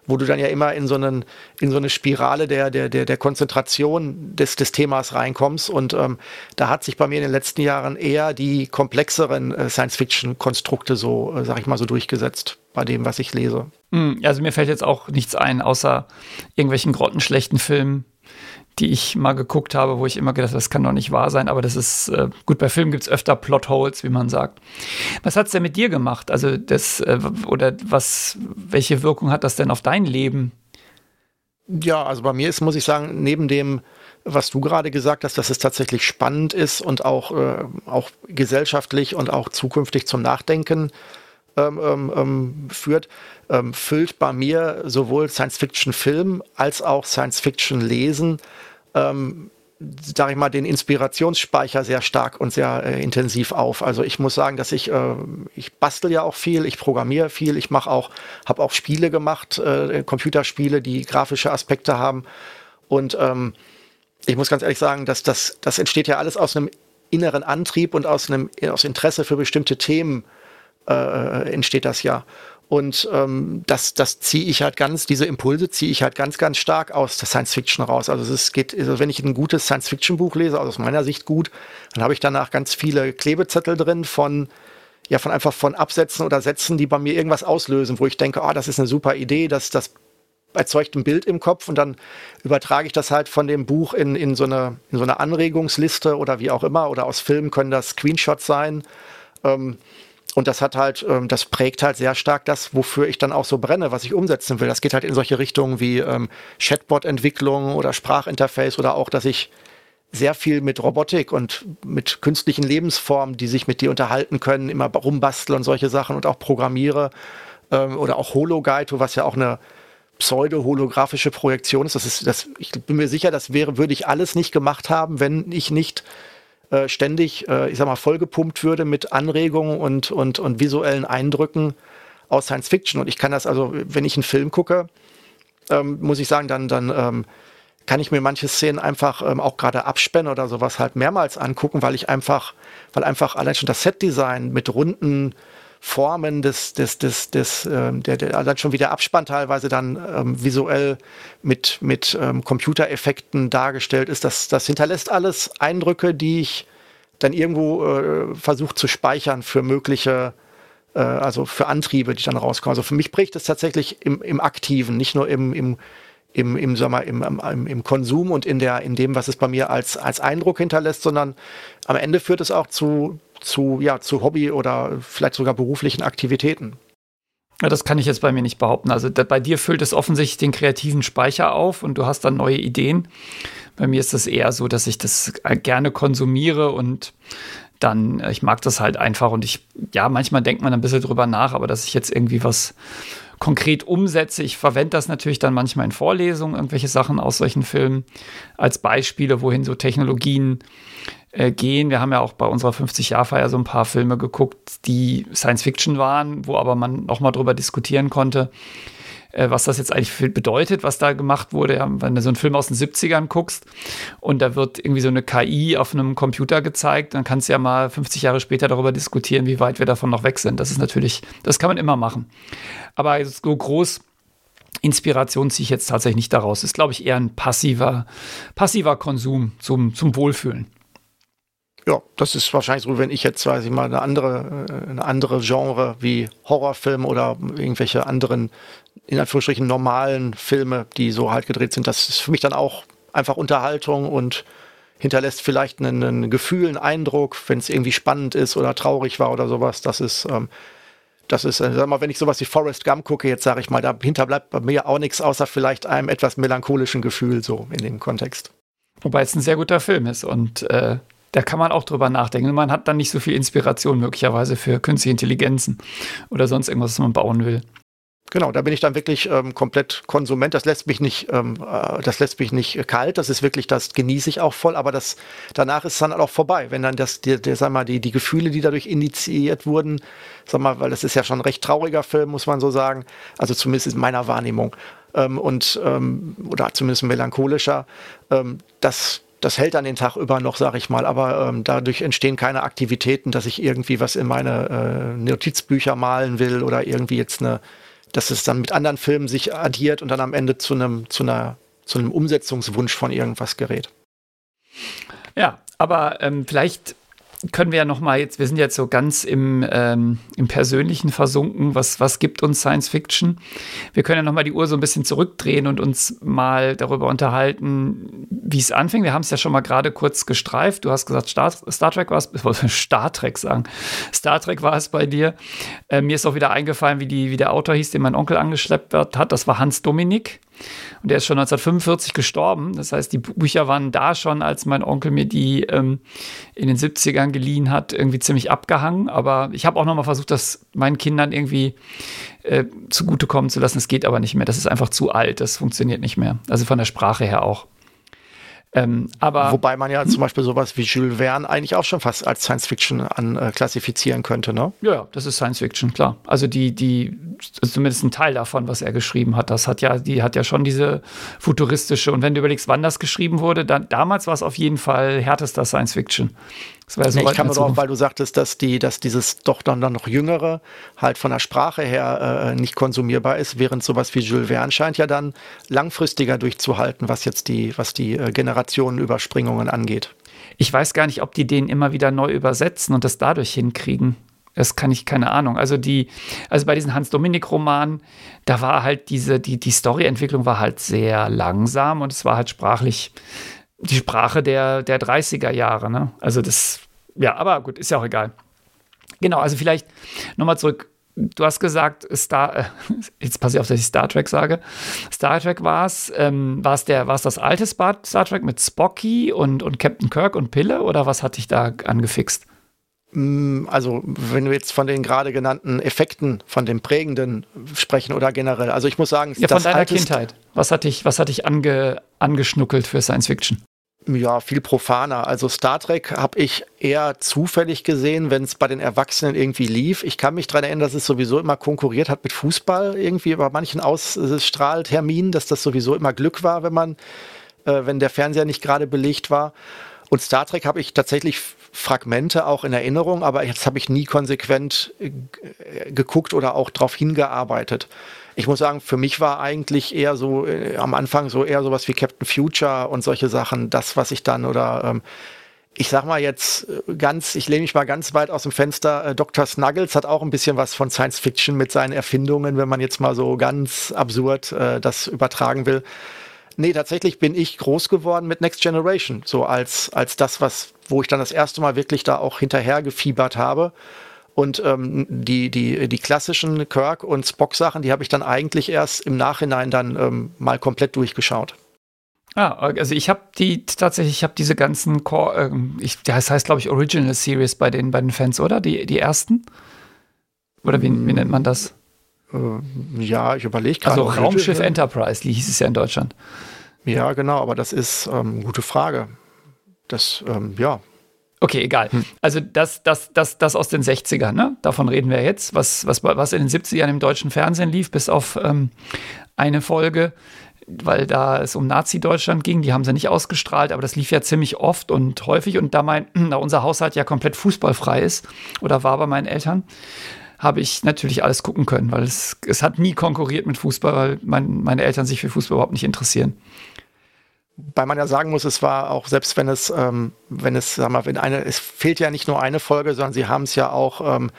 wo du dann ja immer in so, einen, in so eine Spirale der, der, der, der Konzentration des, des Themas reinkommst. Und ähm, da hat sich bei mir in den letzten Jahren eher die komplexeren äh, Science-Fiction-Konstrukte so, äh, sag ich mal, so durchgesetzt bei dem, was ich lese. Hm, also mir fällt jetzt auch nichts ein, außer irgendwelchen grottenschlechten Filmen, die ich mal geguckt habe, wo ich immer gedacht habe, das kann doch nicht wahr sein, aber das ist äh, gut, bei Filmen gibt es öfter Plotholes, wie man sagt. Was hat es denn mit dir gemacht? Also das, äh, oder was, welche Wirkung hat das denn auf dein Leben? Ja, also bei mir ist, muss ich sagen, neben dem, was du gerade gesagt hast, dass es tatsächlich spannend ist und auch, äh, auch gesellschaftlich und auch zukünftig zum Nachdenken ähm, ähm, ähm führt, ähm, füllt bei mir sowohl Science-Fiction-Film als auch Science-Fiction-Lesen sage ich mal, den Inspirationsspeicher sehr stark und sehr äh, intensiv auf. Also ich muss sagen, dass ich, äh, ich bastel ja auch viel, ich programmiere viel, ich mache auch, habe auch Spiele gemacht, äh, Computerspiele, die grafische Aspekte haben. Und ähm, ich muss ganz ehrlich sagen, dass das, das entsteht ja alles aus einem inneren Antrieb und aus einem aus Interesse für bestimmte Themen äh, entsteht das ja. Und ähm, das, das ziehe ich halt ganz, diese Impulse ziehe ich halt ganz, ganz stark aus der Science Fiction raus. Also es geht, also wenn ich ein gutes Science Fiction Buch lese, also aus meiner Sicht gut, dann habe ich danach ganz viele Klebezettel drin von ja von einfach von Absätzen oder Sätzen, die bei mir irgendwas auslösen, wo ich denke, oh, das ist eine super Idee, das, das erzeugt ein Bild im Kopf und dann übertrage ich das halt von dem Buch in, in, so eine, in so eine Anregungsliste oder wie auch immer oder aus Filmen können das Screenshots sein. Ähm, und das hat halt, ähm, das prägt halt sehr stark das, wofür ich dann auch so brenne, was ich umsetzen will. Das geht halt in solche Richtungen wie ähm, Chatbot-Entwicklung oder Sprachinterface oder auch, dass ich sehr viel mit Robotik und mit künstlichen Lebensformen, die sich mit dir unterhalten können, immer rumbastle und solche Sachen und auch programmiere. Ähm, oder auch Hologaito, was ja auch eine pseudo-holographische Projektion ist. Das ist, das, ich bin mir sicher, das wäre, würde ich alles nicht gemacht haben, wenn ich nicht äh, ständig, äh, ich sag mal, vollgepumpt würde mit Anregungen und, und, und visuellen Eindrücken aus Science Fiction. Und ich kann das also, wenn ich einen Film gucke, ähm, muss ich sagen, dann, dann ähm, kann ich mir manche Szenen einfach ähm, auch gerade abspannen oder sowas halt mehrmals angucken, weil ich einfach, weil einfach allein schon das Setdesign mit runden Formen des, des, des, des, ähm, der, der, also schon wie der Abspann teilweise dann ähm, visuell mit, mit ähm, Computereffekten dargestellt ist, das, das hinterlässt alles Eindrücke, die ich dann irgendwo äh, versuche zu speichern für mögliche, äh, also für Antriebe, die dann rauskommen. Also für mich bricht es tatsächlich im, im Aktiven, nicht nur im, im, im, im, Sommer, im, im, im Konsum und in, der, in dem, was es bei mir als, als Eindruck hinterlässt, sondern am Ende führt es auch zu, zu, ja, zu Hobby oder vielleicht sogar beruflichen Aktivitäten. Ja, das kann ich jetzt bei mir nicht behaupten. Also da, bei dir füllt es offensichtlich den kreativen Speicher auf und du hast dann neue Ideen. Bei mir ist das eher so, dass ich das äh, gerne konsumiere und dann, äh, ich mag das halt einfach und ich, ja, manchmal denkt man ein bisschen drüber nach, aber dass ich jetzt irgendwie was konkret umsetze. Ich verwende das natürlich dann manchmal in Vorlesungen, irgendwelche Sachen aus solchen Filmen als Beispiele, wohin so Technologien äh, gehen. Wir haben ja auch bei unserer 50-Jahr-Feier so ein paar Filme geguckt, die Science-Fiction waren, wo aber man noch mal drüber diskutieren konnte, äh, was das jetzt eigentlich bedeutet, was da gemacht wurde. Ja, wenn du so einen Film aus den 70ern guckst und da wird irgendwie so eine KI auf einem Computer gezeigt, dann kannst du ja mal 50 Jahre später darüber diskutieren, wie weit wir davon noch weg sind. Das ist natürlich, das kann man immer machen. Aber so groß Inspiration ziehe ich jetzt tatsächlich nicht daraus. Ist, glaube ich, eher ein passiver, passiver Konsum zum, zum Wohlfühlen. Ja, das ist wahrscheinlich so, wenn ich jetzt, weiß ich mal, eine andere, äh, eine andere Genre wie Horrorfilm oder irgendwelche anderen, in Anführungsstrichen normalen Filme, die so halt gedreht sind, das ist für mich dann auch einfach Unterhaltung und hinterlässt vielleicht einen, einen Gefühl, einen Eindruck, wenn es irgendwie spannend ist oder traurig war oder sowas. Das ist, ähm, das ist, äh, sag mal, wenn ich sowas wie Forrest Gump gucke, jetzt sage ich mal, dahinter bleibt bei mir auch nichts, außer vielleicht einem etwas melancholischen Gefühl so in dem Kontext. Wobei es ein sehr guter Film ist und äh, da kann man auch drüber nachdenken. Man hat dann nicht so viel Inspiration möglicherweise für künstliche Intelligenzen oder sonst irgendwas, was man bauen will. Genau, da bin ich dann wirklich ähm, komplett Konsument. Das lässt mich nicht, ähm, äh, das lässt mich nicht kalt. Das ist wirklich, das genieße ich auch voll. Aber das danach ist es dann auch vorbei, wenn dann das, die, die, sag mal, die die Gefühle, die dadurch initiiert wurden, sag mal, weil das ist ja schon ein recht trauriger Film, muss man so sagen. Also zumindest in meiner Wahrnehmung ähm, und ähm, oder zumindest melancholischer. Ähm, das das hält dann den Tag über noch, sag ich mal, aber ähm, dadurch entstehen keine Aktivitäten, dass ich irgendwie was in meine äh, Notizbücher malen will oder irgendwie jetzt eine dass es dann mit anderen Filmen sich addiert und dann am Ende zu einem, zu zu einem Umsetzungswunsch von irgendwas gerät. Ja, aber ähm, vielleicht können wir ja noch mal jetzt, wir sind jetzt so ganz im, ähm, im Persönlichen versunken, was, was gibt uns Science Fiction? Wir können ja noch mal die Uhr so ein bisschen zurückdrehen und uns mal darüber unterhalten, wie es anfing. Wir haben es ja schon mal gerade kurz gestreift. Du hast gesagt, Star, Star Trek war es, ich wollte Star Trek sagen. Star Trek war es bei dir. Äh, mir ist auch wieder eingefallen, wie, die, wie der Autor hieß, den mein Onkel angeschleppt hat. Das war Hans Dominik. Und der ist schon 1945 gestorben. Das heißt, die Bücher waren da schon, als mein Onkel mir die ähm, in den 70ern geliehen hat, irgendwie ziemlich abgehangen. Aber ich habe auch noch mal versucht, das meinen Kindern irgendwie äh, zugutekommen zu lassen. Es geht aber nicht mehr. Das ist einfach zu alt. Das funktioniert nicht mehr. Also von der Sprache her auch. Ähm, aber Wobei man ja zum Beispiel sowas wie Jules Verne eigentlich auch schon fast als Science Fiction an, äh, klassifizieren könnte, ne? Ja, das ist Science Fiction, klar. Also die, die, zumindest ein Teil davon, was er geschrieben hat, das hat ja, die hat ja schon diese futuristische, und wenn du überlegst, wann das geschrieben wurde, dann damals war es auf jeden Fall härtester Science Fiction. Ja so ich kann mir drauf, weil du sagtest, dass die, dass dieses doch dann, dann noch jüngere halt von der Sprache her äh, nicht konsumierbar ist, während sowas wie Jules Verne scheint ja dann langfristiger durchzuhalten, was jetzt die, was die äh, Generationenüberspringungen angeht. Ich weiß gar nicht, ob die den immer wieder neu übersetzen und das dadurch hinkriegen. Das kann ich, keine Ahnung. Also die, also bei diesen Hans-Dominik-Romanen, da war halt diese, die, die Storyentwicklung war halt sehr langsam und es war halt sprachlich die Sprache der, der 30er Jahre. Ne? Also das, ja, aber gut, ist ja auch egal. Genau, also vielleicht nochmal zurück. Du hast gesagt, Star, äh, jetzt passe ich auf, dass ich Star Trek sage. Star Trek war es, ähm, war es das alte Star Trek mit Spocky und, und Captain Kirk und Pille oder was hat dich da angefixt? Mm, also, wenn wir jetzt von den gerade genannten Effekten, von dem Prägenden sprechen oder generell. Also, ich muss sagen, ja, von deiner Kindheit. Was hat dich, was hat dich ange, angeschnuckelt für Science Fiction? ja, viel profaner. Also Star Trek habe ich eher zufällig gesehen, wenn es bei den Erwachsenen irgendwie lief. Ich kann mich daran erinnern, dass es sowieso immer konkurriert hat mit Fußball, irgendwie bei manchen Ausstrahlterminen, dass das sowieso immer Glück war, wenn man, äh, wenn der Fernseher nicht gerade belegt war. Und Star Trek habe ich tatsächlich Fragmente auch in Erinnerung, aber jetzt habe ich nie konsequent äh, geguckt oder auch darauf hingearbeitet ich muss sagen, für mich war eigentlich eher so äh, am Anfang so eher sowas wie Captain Future und solche Sachen, das, was ich dann oder ähm, ich sag mal jetzt äh, ganz, ich lehne mich mal ganz weit aus dem Fenster. Äh, Dr. Snuggles hat auch ein bisschen was von Science Fiction mit seinen Erfindungen, wenn man jetzt mal so ganz absurd äh, das übertragen will. Nee, tatsächlich bin ich groß geworden mit Next Generation, so als, als das, was, wo ich dann das erste Mal wirklich da auch hinterher gefiebert habe. Und ähm, die, die, die klassischen Kirk- und Spock-Sachen, die habe ich dann eigentlich erst im Nachhinein dann ähm, mal komplett durchgeschaut. Ah, also ich habe die tatsächlich, ich habe diese ganzen Core, ähm, ich, das heißt, glaube ich, Original Series bei den, bei Fans, oder? Die, die ersten? Oder wie, wie nennt man das? Äh, ja, ich überlege gerade. Also Raumschiff Enterprise, die hieß es ja in Deutschland. Ja, genau, aber das ist ähm, gute Frage. Das, ähm, ja, Okay, egal. Hm. Also das, das, das, das aus den 60ern, ne? Davon reden wir jetzt, was, was, was in den 70ern im deutschen Fernsehen lief, bis auf ähm, eine Folge, weil da es um Nazi-Deutschland ging, die haben sie nicht ausgestrahlt, aber das lief ja ziemlich oft und häufig. Und da, mein, da unser Haushalt ja komplett fußballfrei ist oder war bei meinen Eltern, habe ich natürlich alles gucken können, weil es, es hat nie konkurriert mit Fußball, weil mein, meine Eltern sich für Fußball überhaupt nicht interessieren. Weil man ja sagen muss, es war auch, selbst wenn es, ähm, wenn es, sag mal, wenn eine, es fehlt ja nicht nur eine Folge, sondern sie haben es ja auch ähm,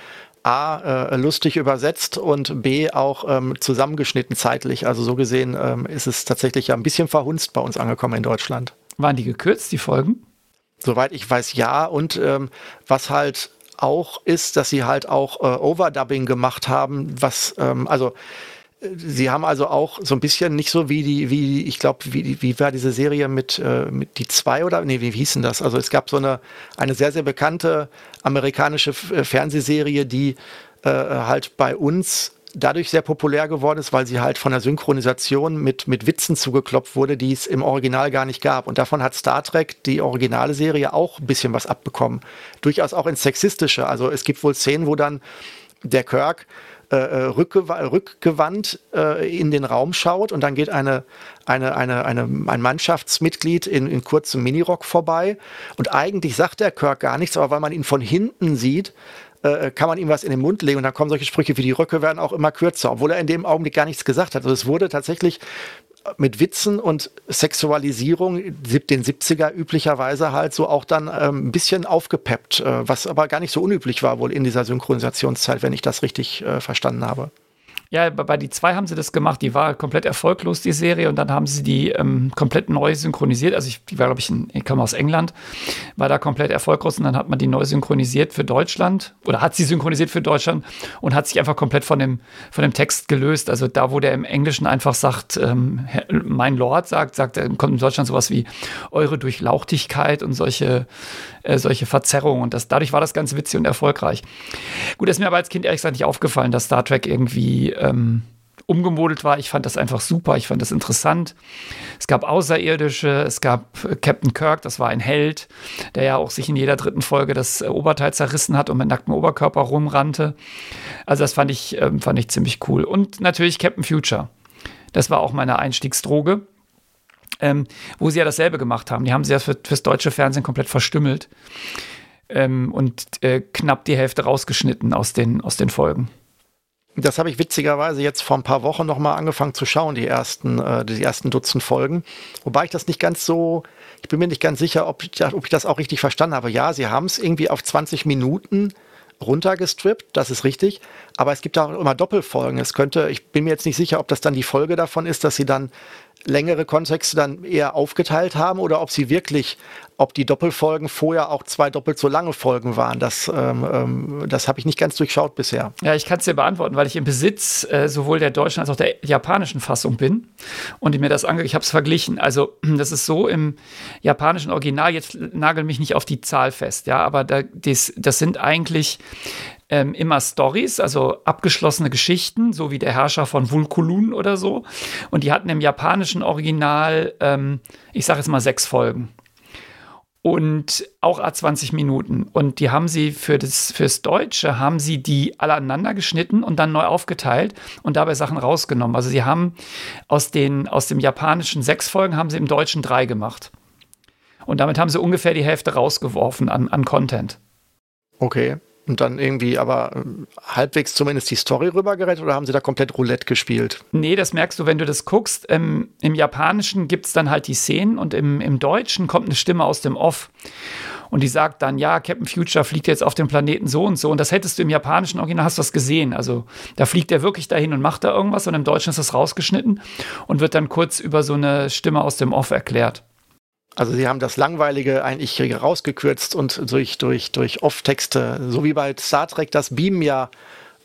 A, äh, lustig übersetzt und B, auch ähm, zusammengeschnitten zeitlich. Also so gesehen ähm, ist es tatsächlich ja ein bisschen verhunzt bei uns angekommen in Deutschland. Waren die gekürzt, die Folgen? Soweit ich weiß, ja. Und ähm, was halt auch ist, dass sie halt auch äh, Overdubbing gemacht haben, was, ähm, also Sie haben also auch so ein bisschen nicht so wie die, wie, ich glaube, wie, wie war diese Serie mit, äh, mit die zwei oder, nee, wie hieß denn das? Also es gab so eine, eine sehr, sehr bekannte amerikanische äh, Fernsehserie, die äh, halt bei uns dadurch sehr populär geworden ist, weil sie halt von der Synchronisation mit, mit Witzen zugeklopft wurde, die es im Original gar nicht gab. Und davon hat Star Trek, die originale Serie, auch ein bisschen was abbekommen. Durchaus auch ins Sexistische. Also es gibt wohl Szenen, wo dann der Kirk äh, äh rückgew rückgewandt äh, in den Raum schaut und dann geht eine, eine, eine, eine, ein Mannschaftsmitglied in, in kurzem Minirock vorbei und eigentlich sagt der Kirk gar nichts, aber weil man ihn von hinten sieht, äh, kann man ihm was in den Mund legen und dann kommen solche Sprüche wie die Röcke werden auch immer kürzer, obwohl er in dem Augenblick gar nichts gesagt hat. Also es wurde tatsächlich mit Witzen und Sexualisierung den 70er üblicherweise halt so auch dann ähm, ein bisschen aufgepeppt, äh, was aber gar nicht so unüblich war wohl in dieser Synchronisationszeit, wenn ich das richtig äh, verstanden habe. Ja, bei die zwei haben sie das gemacht. Die war komplett erfolglos, die Serie. Und dann haben sie die ähm, komplett neu synchronisiert. Also ich, die war, glaube ich, in, ich komme aus England, war da komplett erfolglos. Und dann hat man die neu synchronisiert für Deutschland. Oder hat sie synchronisiert für Deutschland und hat sich einfach komplett von dem, von dem Text gelöst. Also da, wo der im Englischen einfach sagt, ähm, mein Lord sagt, sagt, kommt in Deutschland sowas wie eure Durchlauchtigkeit und solche, äh, solche Verzerrungen. Und das, dadurch war das ganz witzig und erfolgreich. Gut, ist mir aber als Kind ehrlich gesagt nicht aufgefallen, dass Star Trek irgendwie ähm, umgemodelt war. Ich fand das einfach super, ich fand das interessant. Es gab Außerirdische, es gab äh, Captain Kirk, das war ein Held, der ja auch sich in jeder dritten Folge das äh, Oberteil zerrissen hat und mit nacktem Oberkörper rumrannte. Also das fand ich, ähm, fand ich ziemlich cool. Und natürlich Captain Future. Das war auch meine Einstiegsdroge. Ähm, wo sie ja dasselbe gemacht haben. Die haben sie ja für, fürs deutsche Fernsehen komplett verstümmelt ähm, und äh, knapp die Hälfte rausgeschnitten aus den, aus den Folgen. Das habe ich witzigerweise jetzt vor ein paar Wochen nochmal angefangen zu schauen, die ersten, äh, die ersten Dutzend Folgen. Wobei ich das nicht ganz so, ich bin mir nicht ganz sicher, ob ich, ob ich das auch richtig verstanden habe. Ja, sie haben es irgendwie auf 20 Minuten runtergestrippt, das ist richtig. Aber es gibt auch immer Doppelfolgen. Es könnte, ich bin mir jetzt nicht sicher, ob das dann die Folge davon ist, dass sie dann längere Kontexte dann eher aufgeteilt haben oder ob sie wirklich, ob die Doppelfolgen vorher auch zwei doppelt so lange Folgen waren. Das, ähm, ähm das habe ich nicht ganz durchschaut bisher. Ja, ich kann es dir beantworten, weil ich im Besitz äh, sowohl der deutschen als auch der japanischen Fassung bin und ich mir das ange ich habe es verglichen. Also das ist so im japanischen Original, jetzt nagel mich nicht auf die Zahl fest, ja, aber da, das, das sind eigentlich ähm, immer Stories, also abgeschlossene Geschichten, so wie der Herrscher von Vulkulun oder so. Und die hatten im japanischen Original, ähm, ich sage jetzt mal sechs Folgen. Und auch A20 Minuten. Und die haben sie für das, fürs Deutsche, haben sie die alle aneinander geschnitten und dann neu aufgeteilt und dabei Sachen rausgenommen. Also sie haben aus, den, aus dem japanischen sechs Folgen, haben sie im Deutschen drei gemacht. Und damit haben sie ungefähr die Hälfte rausgeworfen an, an Content. Okay und dann irgendwie aber ähm, halbwegs zumindest die Story rübergerettet oder haben sie da komplett Roulette gespielt? Nee, das merkst du, wenn du das guckst. Ähm, Im Japanischen gibt es dann halt die Szenen und im, im Deutschen kommt eine Stimme aus dem Off. Und die sagt dann, ja, Captain Future fliegt jetzt auf dem Planeten so und so. Und das hättest du im japanischen Original, hast du das gesehen. Also da fliegt er wirklich dahin und macht da irgendwas. Und im Deutschen ist das rausgeschnitten und wird dann kurz über so eine Stimme aus dem Off erklärt. Also sie haben das Langweilige eigentlich rausgekürzt und durch, durch, durch Off-Texte, so wie bei Star Trek das Beam ja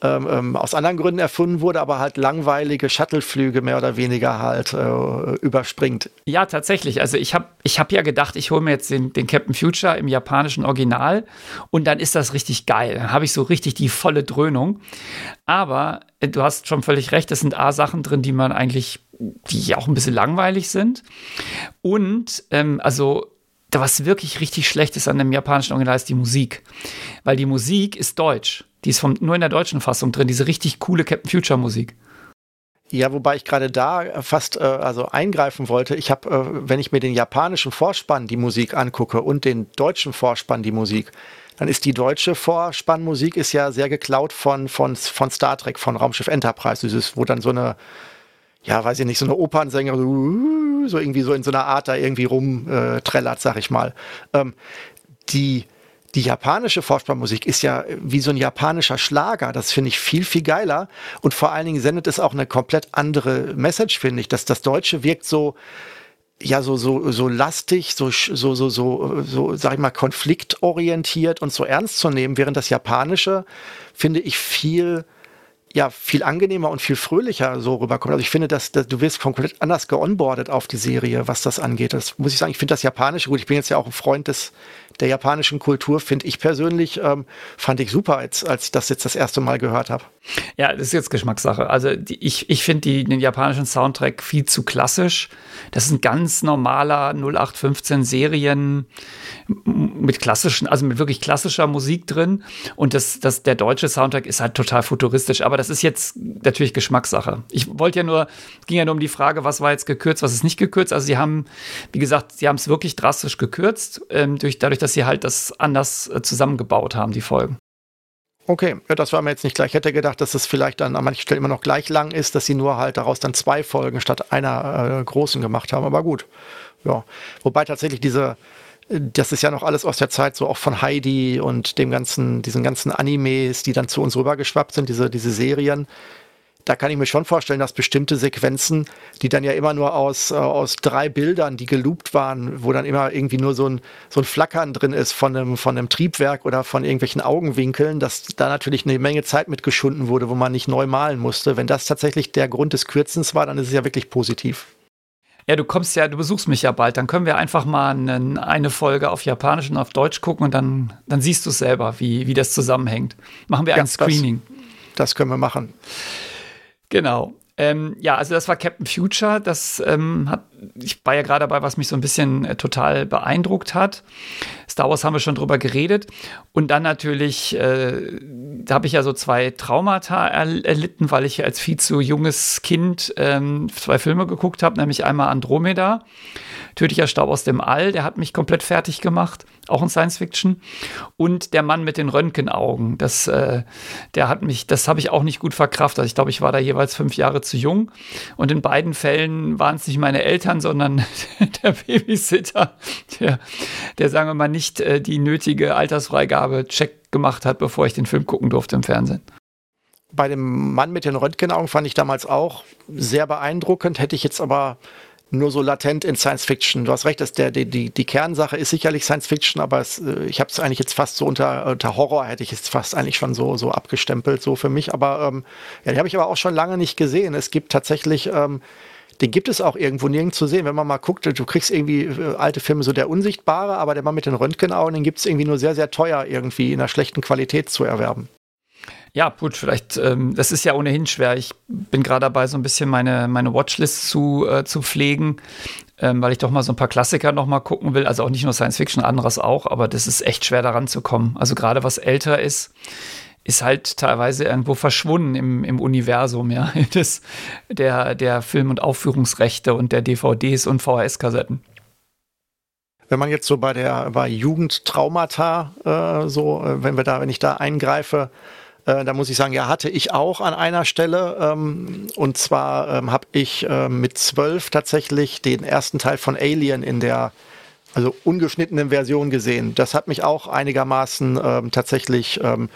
ähm, ähm, aus anderen Gründen erfunden wurde, aber halt langweilige Shuttleflüge mehr oder weniger halt äh, überspringt. Ja, tatsächlich. Also ich habe ich hab ja gedacht, ich hole mir jetzt den, den Captain Future im japanischen Original und dann ist das richtig geil. Dann habe ich so richtig die volle Dröhnung. Aber äh, du hast schon völlig recht, es sind A-Sachen drin, die man eigentlich, die auch ein bisschen langweilig sind. Und ähm, also was wirklich richtig schlecht ist an dem japanischen Original ist die Musik. Weil die Musik ist deutsch. Die ist vom, nur in der deutschen Fassung drin, diese richtig coole Captain Future Musik. Ja, wobei ich gerade da fast äh, also eingreifen wollte. Ich habe, äh, wenn ich mir den japanischen Vorspann die Musik angucke und den deutschen Vorspann die Musik, dann ist die deutsche Vorspannmusik ist ja sehr geklaut von, von, von Star Trek, von Raumschiff Enterprise, dieses, wo dann so eine, ja, weiß ich nicht, so eine Opernsängerin so, irgendwie so in so einer Art da irgendwie rumträllert, äh, sag ich mal. Ähm, die die japanische Vorspannmusik ist ja wie so ein japanischer Schlager. Das finde ich viel, viel geiler. Und vor allen Dingen sendet es auch eine komplett andere Message, finde ich. Dass das Deutsche wirkt so, ja, so, so, so lastig, so, so, so, so, so, sag ich mal, konfliktorientiert und so ernst zu nehmen, während das Japanische, finde ich, viel, ja viel angenehmer und viel fröhlicher so rüberkommt. Also ich finde, dass, dass du wirst komplett anders geonboardet auf die Serie, was das angeht. Das muss ich sagen, ich finde das Japanische gut. Ich bin jetzt ja auch ein Freund des der japanischen Kultur, finde ich persönlich, ähm, fand ich super, als, als ich das jetzt das erste Mal gehört habe. Ja, das ist jetzt Geschmackssache. Also die, ich, ich finde den japanischen Soundtrack viel zu klassisch. Das ist ein ganz normaler 0815 Serien mit klassischen, also mit wirklich klassischer Musik drin. Und das, das, der deutsche Soundtrack ist halt total futuristisch. Aber das ist jetzt natürlich Geschmackssache. Ich wollte ja nur, es ging ja nur um die Frage, was war jetzt gekürzt, was ist nicht gekürzt. Also sie haben, wie gesagt, sie haben es wirklich drastisch gekürzt, ähm, durch, dadurch, dass sie halt das anders äh, zusammengebaut haben, die Folgen. Okay, ja, das war mir jetzt nicht gleich. Ich hätte gedacht, dass es vielleicht dann an manchen Stellen immer noch gleich lang ist, dass sie nur halt daraus dann zwei Folgen statt einer äh, großen gemacht haben. Aber gut, ja. Wobei tatsächlich diese, äh, das ist ja noch alles aus der Zeit so auch von Heidi und dem ganzen, diesen ganzen Animes, die dann zu uns rübergeschwappt sind, diese, diese Serien da kann ich mir schon vorstellen, dass bestimmte Sequenzen, die dann ja immer nur aus, äh, aus drei Bildern, die geloopt waren, wo dann immer irgendwie nur so ein, so ein Flackern drin ist von einem, von einem Triebwerk oder von irgendwelchen Augenwinkeln, dass da natürlich eine Menge Zeit mitgeschunden wurde, wo man nicht neu malen musste. Wenn das tatsächlich der Grund des Kürzens war, dann ist es ja wirklich positiv. Ja, du kommst ja, du besuchst mich ja bald. Dann können wir einfach mal eine, eine Folge auf Japanisch und auf Deutsch gucken und dann, dann siehst du es selber, wie, wie das zusammenhängt. Machen wir ja, ein Screening. Das, das können wir machen. Genau. Ähm, ja, also das war Captain Future. Das ähm, hat, ich war ja gerade dabei, was mich so ein bisschen äh, total beeindruckt hat. Star Wars haben wir schon drüber geredet. Und dann natürlich, äh, da habe ich ja so zwei Traumata er erlitten, weil ich als viel zu junges Kind ähm, zwei Filme geguckt habe, nämlich einmal Andromeda Tödlicher Staub aus dem All, der hat mich komplett fertig gemacht, auch in Science Fiction. Und der Mann mit den Röntgenaugen, das, äh, der hat mich, das habe ich auch nicht gut verkraftet. Also ich glaube, ich war da jeweils fünf Jahre zu jung. Und in beiden Fällen waren es nicht meine Eltern, sondern der Babysitter, der, der sagen wir mal, nicht äh, die nötige Altersfreigabe check gemacht hat, bevor ich den Film gucken durfte im Fernsehen bei dem Mann mit den Röntgenaugen fand ich damals auch sehr beeindruckend, hätte ich jetzt aber nur so latent in Science Fiction. Du hast recht, dass der, die, die, die Kernsache ist sicherlich Science Fiction, aber es, äh, ich habe es eigentlich jetzt fast so unter, unter Horror, hätte ich es fast eigentlich schon so, so abgestempelt, so für mich. Aber ähm, ja, den habe ich aber auch schon lange nicht gesehen. Es gibt tatsächlich. Ähm, den gibt es auch irgendwo nirgends zu sehen. Wenn man mal guckt, du kriegst irgendwie äh, alte Filme, so der Unsichtbare, aber der Mann mit den Röntgenaugen, den gibt es irgendwie nur sehr, sehr teuer irgendwie in einer schlechten Qualität zu erwerben. Ja, gut, vielleicht, ähm, das ist ja ohnehin schwer. Ich bin gerade dabei, so ein bisschen meine, meine Watchlist zu, äh, zu pflegen, ähm, weil ich doch mal so ein paar Klassiker noch mal gucken will. Also auch nicht nur Science Fiction, anderes auch, aber das ist echt schwer daran zu kommen. Also gerade was älter ist, ist halt teilweise irgendwo verschwunden im, im Universum, ja, des, der, der Film- und Aufführungsrechte und der DVDs und VHS-Kassetten wenn man jetzt so bei der bei Jugendtraumata äh, so, äh, wenn wir da, wenn ich da eingreife, äh, da muss ich sagen, ja, hatte ich auch an einer Stelle. Ähm, und zwar ähm, habe ich äh, mit zwölf tatsächlich den ersten Teil von Alien in der also ungeschnittenen Version gesehen. Das hat mich auch einigermaßen ähm, tatsächlich, ähm,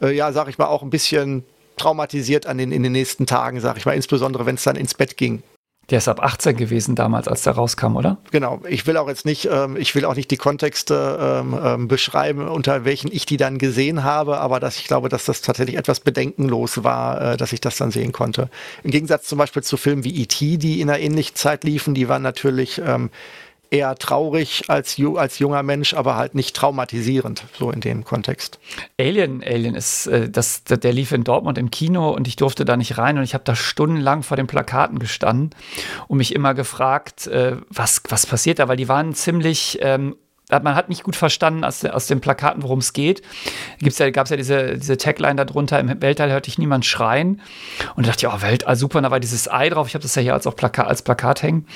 äh, ja, sag ich mal, auch ein bisschen traumatisiert an den, in den nächsten Tagen, sag ich mal, insbesondere wenn es dann ins Bett ging. Der ist ab 18 gewesen damals, als der rauskam, oder? Genau. Ich will auch jetzt nicht, ähm, ich will auch nicht die Kontexte ähm, ähm, beschreiben, unter welchen ich die dann gesehen habe, aber dass ich glaube, dass das tatsächlich etwas bedenkenlos war, äh, dass ich das dann sehen konnte. Im Gegensatz zum Beispiel zu Filmen wie E.T., die in einer ähnlichen Zeit liefen, die waren natürlich ähm, eher traurig als, als junger Mensch, aber halt nicht traumatisierend, so in dem Kontext. Alien, Alien ist, äh, das, der lief in Dortmund im Kino und ich durfte da nicht rein und ich habe da stundenlang vor den Plakaten gestanden und mich immer gefragt, äh, was, was passiert da, weil die waren ziemlich ähm, man hat nicht gut verstanden aus, aus den Plakaten, worum es geht. Gibt's ja, gab es ja diese, diese Tagline darunter, im Weltall hörte ich niemand schreien. Und da dachte ich, oh, Weltall, super, und da war dieses Ei drauf. Ich habe das ja hier als, auch Plakat, als Plakat hängen.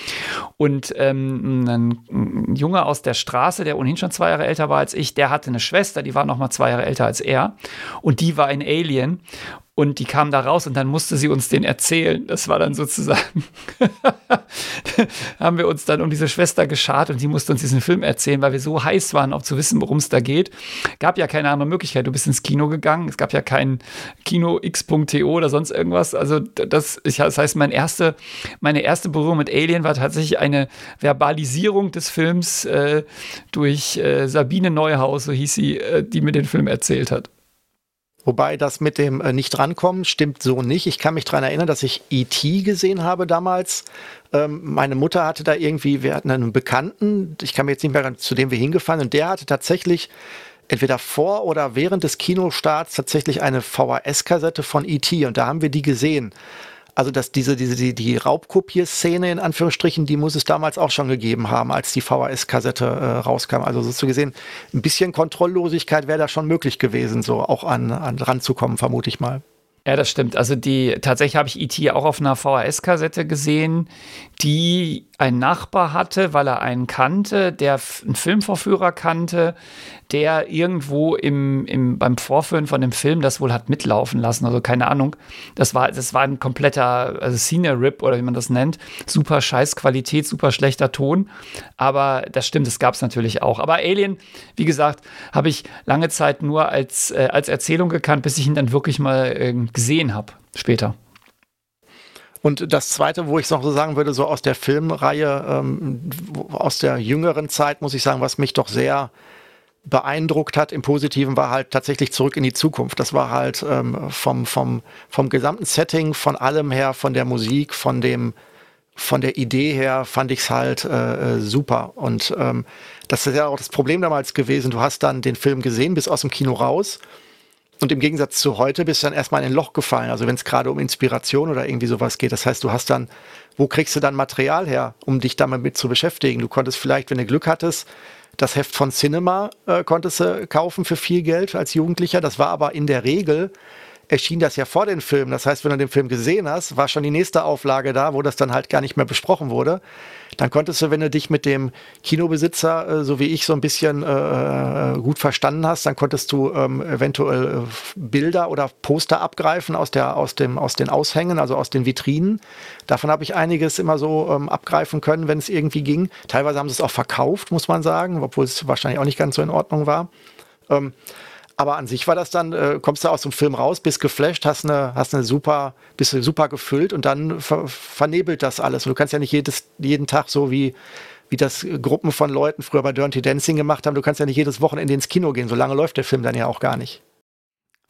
Und ähm, ein, ein Junge aus der Straße, der ohnehin schon zwei Jahre älter war als ich, der hatte eine Schwester, die war noch mal zwei Jahre älter als er. Und die war ein Alien. Und die kam da raus und dann musste sie uns den erzählen. Das war dann sozusagen, haben wir uns dann um diese Schwester geschart und die musste uns diesen Film erzählen, weil wir so heiß waren, auch zu wissen, worum es da geht. Gab ja keine andere Möglichkeit. Du bist ins Kino gegangen. Es gab ja kein Kino x.to oder sonst irgendwas. Also das, das heißt, mein erste, meine erste Berührung mit Alien war tatsächlich eine Verbalisierung des Films äh, durch äh, Sabine Neuhaus, so hieß sie, äh, die mir den Film erzählt hat. Wobei das mit dem äh, nicht rankommen stimmt so nicht. Ich kann mich daran erinnern, dass ich E.T. gesehen habe damals. Ähm, meine Mutter hatte da irgendwie, wir hatten einen Bekannten, ich kann mir jetzt nicht mehr zu dem wir hingefahren und der hatte tatsächlich entweder vor oder während des Kinostarts tatsächlich eine VHS-Kassette von E.T. und da haben wir die gesehen. Also dass diese, diese, die, die Raubkopierszene in Anführungsstrichen, die muss es damals auch schon gegeben haben, als die VHS-Kassette äh, rauskam. Also so zu gesehen, ein bisschen Kontrolllosigkeit wäre da schon möglich gewesen, so auch an, an ranzukommen, vermute ich mal. Ja, das stimmt. Also die tatsächlich habe ich E.T. auch auf einer VHS-Kassette gesehen, die ein Nachbar hatte, weil er einen kannte, der einen Filmvorführer kannte, der irgendwo im, im, beim Vorführen von dem Film das wohl hat mitlaufen lassen. Also keine Ahnung. Das war, das war ein kompletter also Cine-Rip oder wie man das nennt. Super scheiß Qualität, super schlechter Ton. Aber das stimmt, das gab es natürlich auch. Aber Alien, wie gesagt, habe ich lange Zeit nur als, äh, als Erzählung gekannt, bis ich ihn dann wirklich mal äh, gesehen habe später. Und das Zweite, wo ich noch so sagen würde, so aus der Filmreihe, ähm, aus der jüngeren Zeit, muss ich sagen, was mich doch sehr beeindruckt hat im Positiven, war halt tatsächlich zurück in die Zukunft. Das war halt ähm, vom, vom, vom gesamten Setting, von allem her, von der Musik, von dem, von der Idee her fand ich es halt äh, äh, super. Und ähm, das ist ja auch das Problem damals gewesen. Du hast dann den Film gesehen, bist aus dem Kino raus. Und im Gegensatz zu heute bist du dann erstmal in ein Loch gefallen. Also wenn es gerade um Inspiration oder irgendwie sowas geht. Das heißt, du hast dann, wo kriegst du dann Material her, um dich damit mit zu beschäftigen? Du konntest vielleicht, wenn du Glück hattest, das Heft von Cinema äh, konntest du kaufen für viel Geld als Jugendlicher. Das war aber in der Regel erschien das ja vor den Filmen. Das heißt, wenn du den Film gesehen hast, war schon die nächste Auflage da, wo das dann halt gar nicht mehr besprochen wurde. Dann konntest du, wenn du dich mit dem Kinobesitzer, äh, so wie ich, so ein bisschen äh, äh gut verstanden hast, dann konntest du ähm, eventuell äh, Bilder oder Poster abgreifen aus, der, aus, dem, aus den Aushängen, also aus den Vitrinen. Davon habe ich einiges immer so ähm, abgreifen können, wenn es irgendwie ging. Teilweise haben sie es auch verkauft, muss man sagen, obwohl es wahrscheinlich auch nicht ganz so in Ordnung war. Ähm, aber an sich war das dann, äh, kommst du aus dem Film raus, bist geflasht, hast eine, hast eine super, bist super gefüllt und dann ver vernebelt das alles. Und du kannst ja nicht jedes, jeden Tag so wie, wie das Gruppen von Leuten früher bei Dirty Dancing gemacht haben, du kannst ja nicht jedes Wochenende ins Kino gehen. So lange läuft der Film dann ja auch gar nicht.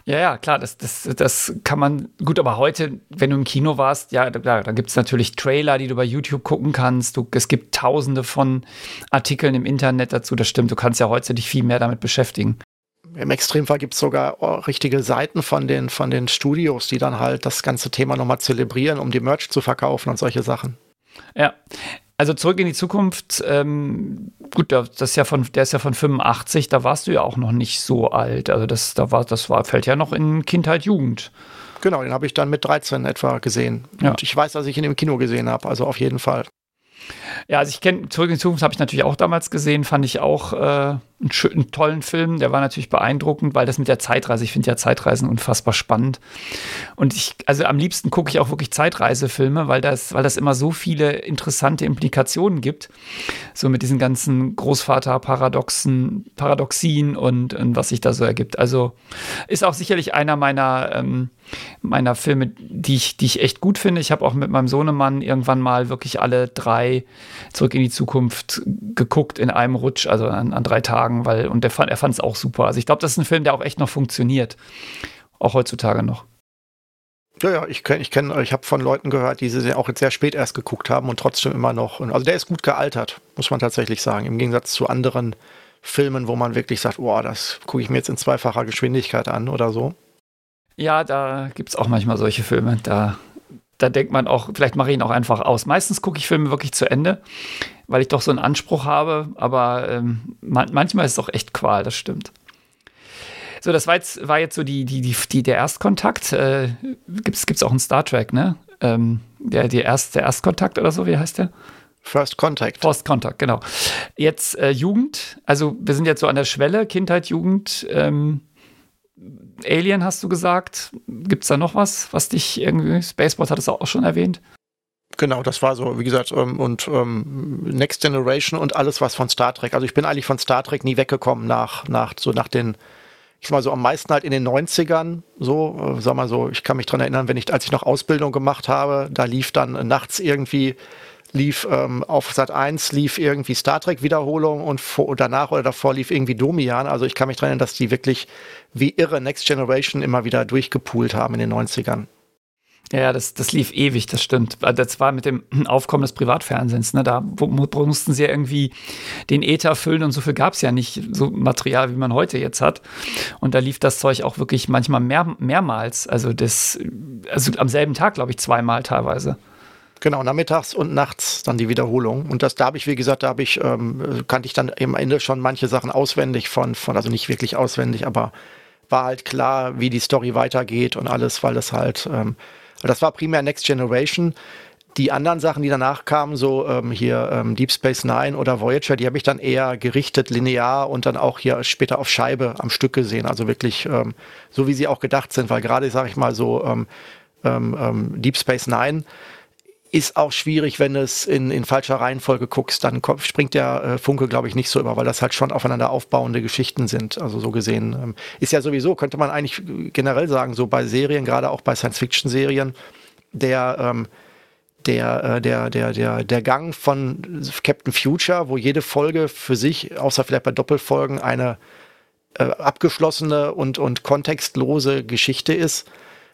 Ja, ja, klar, das, das, das kann man, gut, aber heute, wenn du im Kino warst, ja, da, da gibt es natürlich Trailer, die du bei YouTube gucken kannst. Du, es gibt tausende von Artikeln im Internet dazu, das stimmt. Du kannst ja heute dich viel mehr damit beschäftigen im Extremfall gibt es sogar oh, richtige Seiten von den, von den Studios, die dann halt das ganze Thema nochmal zelebrieren, um die Merch zu verkaufen und solche Sachen. Ja. Also zurück in die Zukunft, ähm, gut, das ist ja von, der ist ja von 85, da warst du ja auch noch nicht so alt. Also das, da war, das war, fällt ja noch in Kindheit, Jugend. Genau, den habe ich dann mit 13 etwa gesehen. Ja. Und ich weiß, dass ich ihn im Kino gesehen habe, also auf jeden Fall. Ja, also ich kenne Zurück in die Zukunft habe ich natürlich auch damals gesehen, fand ich auch äh, einen, einen, tollen Film. Der war natürlich beeindruckend, weil das mit der Zeitreise, ich finde ja Zeitreisen unfassbar spannend. Und ich, also am liebsten gucke ich auch wirklich Zeitreisefilme, weil das, weil das immer so viele interessante Implikationen gibt. So mit diesen ganzen Großvater-Paradoxen, Paradoxien und, und was sich da so ergibt. Also ist auch sicherlich einer meiner, ähm, meiner Filme, die ich, die ich echt gut finde. Ich habe auch mit meinem Sohnemann irgendwann mal wirklich alle drei Zurück in die Zukunft geguckt in einem Rutsch, also an, an drei Tagen weil, und der fand, er fand es auch super. Also ich glaube, das ist ein Film, der auch echt noch funktioniert. Auch heutzutage noch. Ja, ja, ich kenne, ich kenne, ich habe von Leuten gehört, die sie auch jetzt sehr spät erst geguckt haben und trotzdem immer noch. Also der ist gut gealtert, muss man tatsächlich sagen. Im Gegensatz zu anderen Filmen, wo man wirklich sagt, oh, das gucke ich mir jetzt in zweifacher Geschwindigkeit an oder so. Ja, da gibt es auch manchmal solche Filme. Da, da denkt man auch, vielleicht mache ich ihn auch einfach aus. Meistens gucke ich Filme wirklich zu Ende weil ich doch so einen Anspruch habe. Aber ähm, man, manchmal ist es auch echt Qual, das stimmt. So, das war jetzt, war jetzt so die, die, die, die der Erstkontakt. Äh, Gibt es auch einen Star Trek, ne? Ähm, der, die Erst, der Erstkontakt oder so, wie heißt der? First Contact. First Contact, genau. Jetzt äh, Jugend, also wir sind jetzt so an der Schwelle, Kindheit, Jugend. Ähm, Alien hast du gesagt. Gibt es da noch was, was dich irgendwie, Spaceball hat es auch schon erwähnt? Genau, das war so, wie gesagt, ähm, und ähm, Next Generation und alles was von Star Trek. Also ich bin eigentlich von Star Trek nie weggekommen nach, nach, so nach den, ich sag mal so am meisten halt in den 90ern, so, äh, sag mal so, ich kann mich dran erinnern, wenn ich, als ich noch Ausbildung gemacht habe, da lief dann nachts irgendwie lief ähm, auf Sat 1 lief irgendwie Star Trek Wiederholung und vor, danach oder davor lief irgendwie Domian. Also ich kann mich daran erinnern, dass die wirklich wie irre Next Generation immer wieder durchgepoolt haben in den 90ern. Ja, das, das lief ewig, das stimmt. Das war mit dem Aufkommen des Privatfernsehens. Ne? Da mussten sie ja irgendwie den Äther füllen und so viel gab es ja nicht, so Material, wie man heute jetzt hat. Und da lief das Zeug auch wirklich manchmal mehr, mehrmals. Also, das, also am selben Tag, glaube ich, zweimal teilweise. Genau, nachmittags und nachts dann die Wiederholung. Und das da habe ich, wie gesagt, da habe ich, ähm, kannte ich dann am Ende schon manche Sachen auswendig von, von, also nicht wirklich auswendig, aber war halt klar, wie die Story weitergeht und alles, weil das halt ähm, das war primär Next Generation. Die anderen Sachen, die danach kamen, so ähm, hier ähm, Deep Space Nine oder Voyager, die habe ich dann eher gerichtet, linear und dann auch hier später auf Scheibe am Stück gesehen. Also wirklich ähm, so, wie sie auch gedacht sind, weil gerade, sage ich mal so, ähm, ähm, ähm, Deep Space Nine ist auch schwierig, wenn es in, in falscher Reihenfolge guckst, dann kommt, springt der äh, Funke, glaube ich, nicht so über, weil das halt schon aufeinander aufbauende Geschichten sind. Also so gesehen ähm, ist ja sowieso, könnte man eigentlich generell sagen, so bei Serien, gerade auch bei Science-Fiction-Serien, der ähm, der, äh, der, der, der, der Gang von Captain Future, wo jede Folge für sich, außer vielleicht bei Doppelfolgen, eine äh, abgeschlossene und, und kontextlose Geschichte ist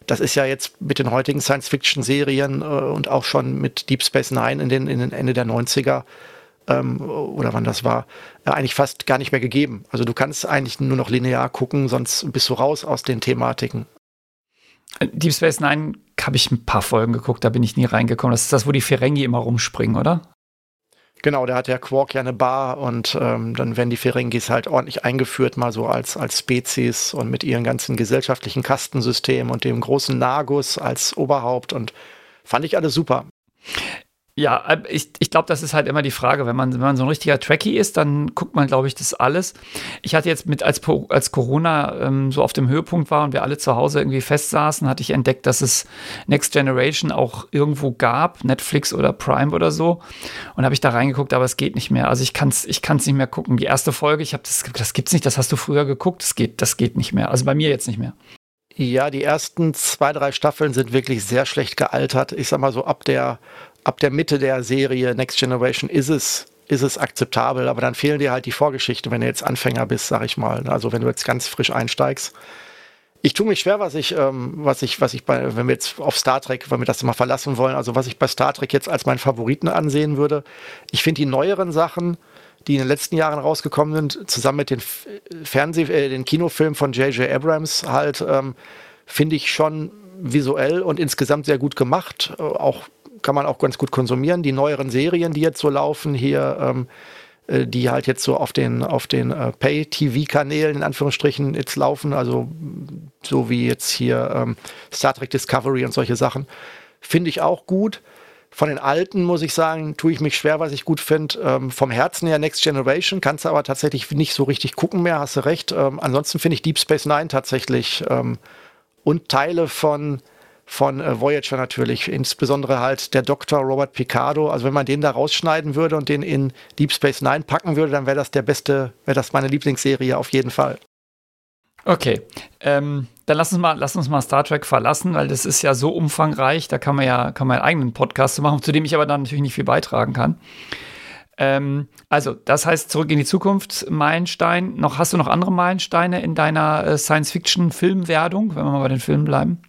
das ist ja jetzt mit den heutigen Science-Fiction-Serien äh, und auch schon mit Deep Space Nine in den, in den Ende der 90er ähm, oder wann das war, äh, eigentlich fast gar nicht mehr gegeben. Also du kannst eigentlich nur noch linear gucken, sonst bist du raus aus den Thematiken. Deep Space Nine habe ich ein paar Folgen geguckt, da bin ich nie reingekommen. Das ist das, wo die Ferengi immer rumspringen, oder? Genau, da hat der Quark ja eine Bar und ähm, dann werden die Ferengis halt ordentlich eingeführt, mal so als, als Spezies und mit ihren ganzen gesellschaftlichen Kastensystemen und dem großen Nagus als Oberhaupt und fand ich alles super. Ja, äh, ich, ich glaube, das ist halt immer die Frage. Wenn man, wenn man so ein richtiger Trekkie ist, dann guckt man, glaube ich, das alles. Ich hatte jetzt mit, als, als Corona ähm, so auf dem Höhepunkt war und wir alle zu Hause irgendwie festsaßen, hatte ich entdeckt, dass es Next Generation auch irgendwo gab, Netflix oder Prime oder so. Und habe ich da reingeguckt, aber es geht nicht mehr. Also ich kann es ich kann's nicht mehr gucken. Die erste Folge, ich habe das, das gibt's nicht, das hast du früher geguckt, das geht, das geht nicht mehr. Also bei mir jetzt nicht mehr. Ja, die ersten zwei, drei Staffeln sind wirklich sehr schlecht gealtert. Ich sag mal so ab der ab der Mitte der Serie Next Generation ist es ist es akzeptabel, aber dann fehlen dir halt die Vorgeschichte, wenn du jetzt Anfänger bist, sag ich mal. Also wenn du jetzt ganz frisch einsteigst. Ich tue mich schwer, was ich, ähm, was ich, was ich bei, wenn wir jetzt auf Star Trek, wenn wir das mal verlassen wollen, also was ich bei Star Trek jetzt als meinen Favoriten ansehen würde. Ich finde die neueren Sachen, die in den letzten Jahren rausgekommen sind, zusammen mit den Fernseh, äh, den Kinofilmen von J.J. Abrams halt, ähm, finde ich schon visuell und insgesamt sehr gut gemacht. Äh, auch kann man auch ganz gut konsumieren. Die neueren Serien, die jetzt so laufen hier, ähm, äh, die halt jetzt so auf den, auf den äh, Pay-TV-Kanälen in Anführungsstrichen jetzt laufen, also so wie jetzt hier ähm, Star Trek Discovery und solche Sachen, finde ich auch gut. Von den alten muss ich sagen, tue ich mich schwer, was ich gut finde. Ähm, vom Herzen her Next Generation kannst du aber tatsächlich nicht so richtig gucken mehr, hast du recht. Ähm, ansonsten finde ich Deep Space Nine tatsächlich ähm, und Teile von von äh, Voyager natürlich, insbesondere halt der Dr. Robert Picardo. Also wenn man den da rausschneiden würde und den in Deep Space Nine packen würde, dann wäre das der beste, wäre das meine Lieblingsserie auf jeden Fall. Okay, ähm, dann lass uns, mal, lass uns mal Star Trek verlassen, weil das ist ja so umfangreich, da kann man ja kann man einen eigenen Podcast machen, zu dem ich aber dann natürlich nicht viel beitragen kann. Ähm, also, das heißt, zurück in die Zukunft, Meilenstein. Noch, hast du noch andere Meilensteine in deiner äh, Science-Fiction-Filmwerdung, wenn wir mal bei den Filmen bleiben?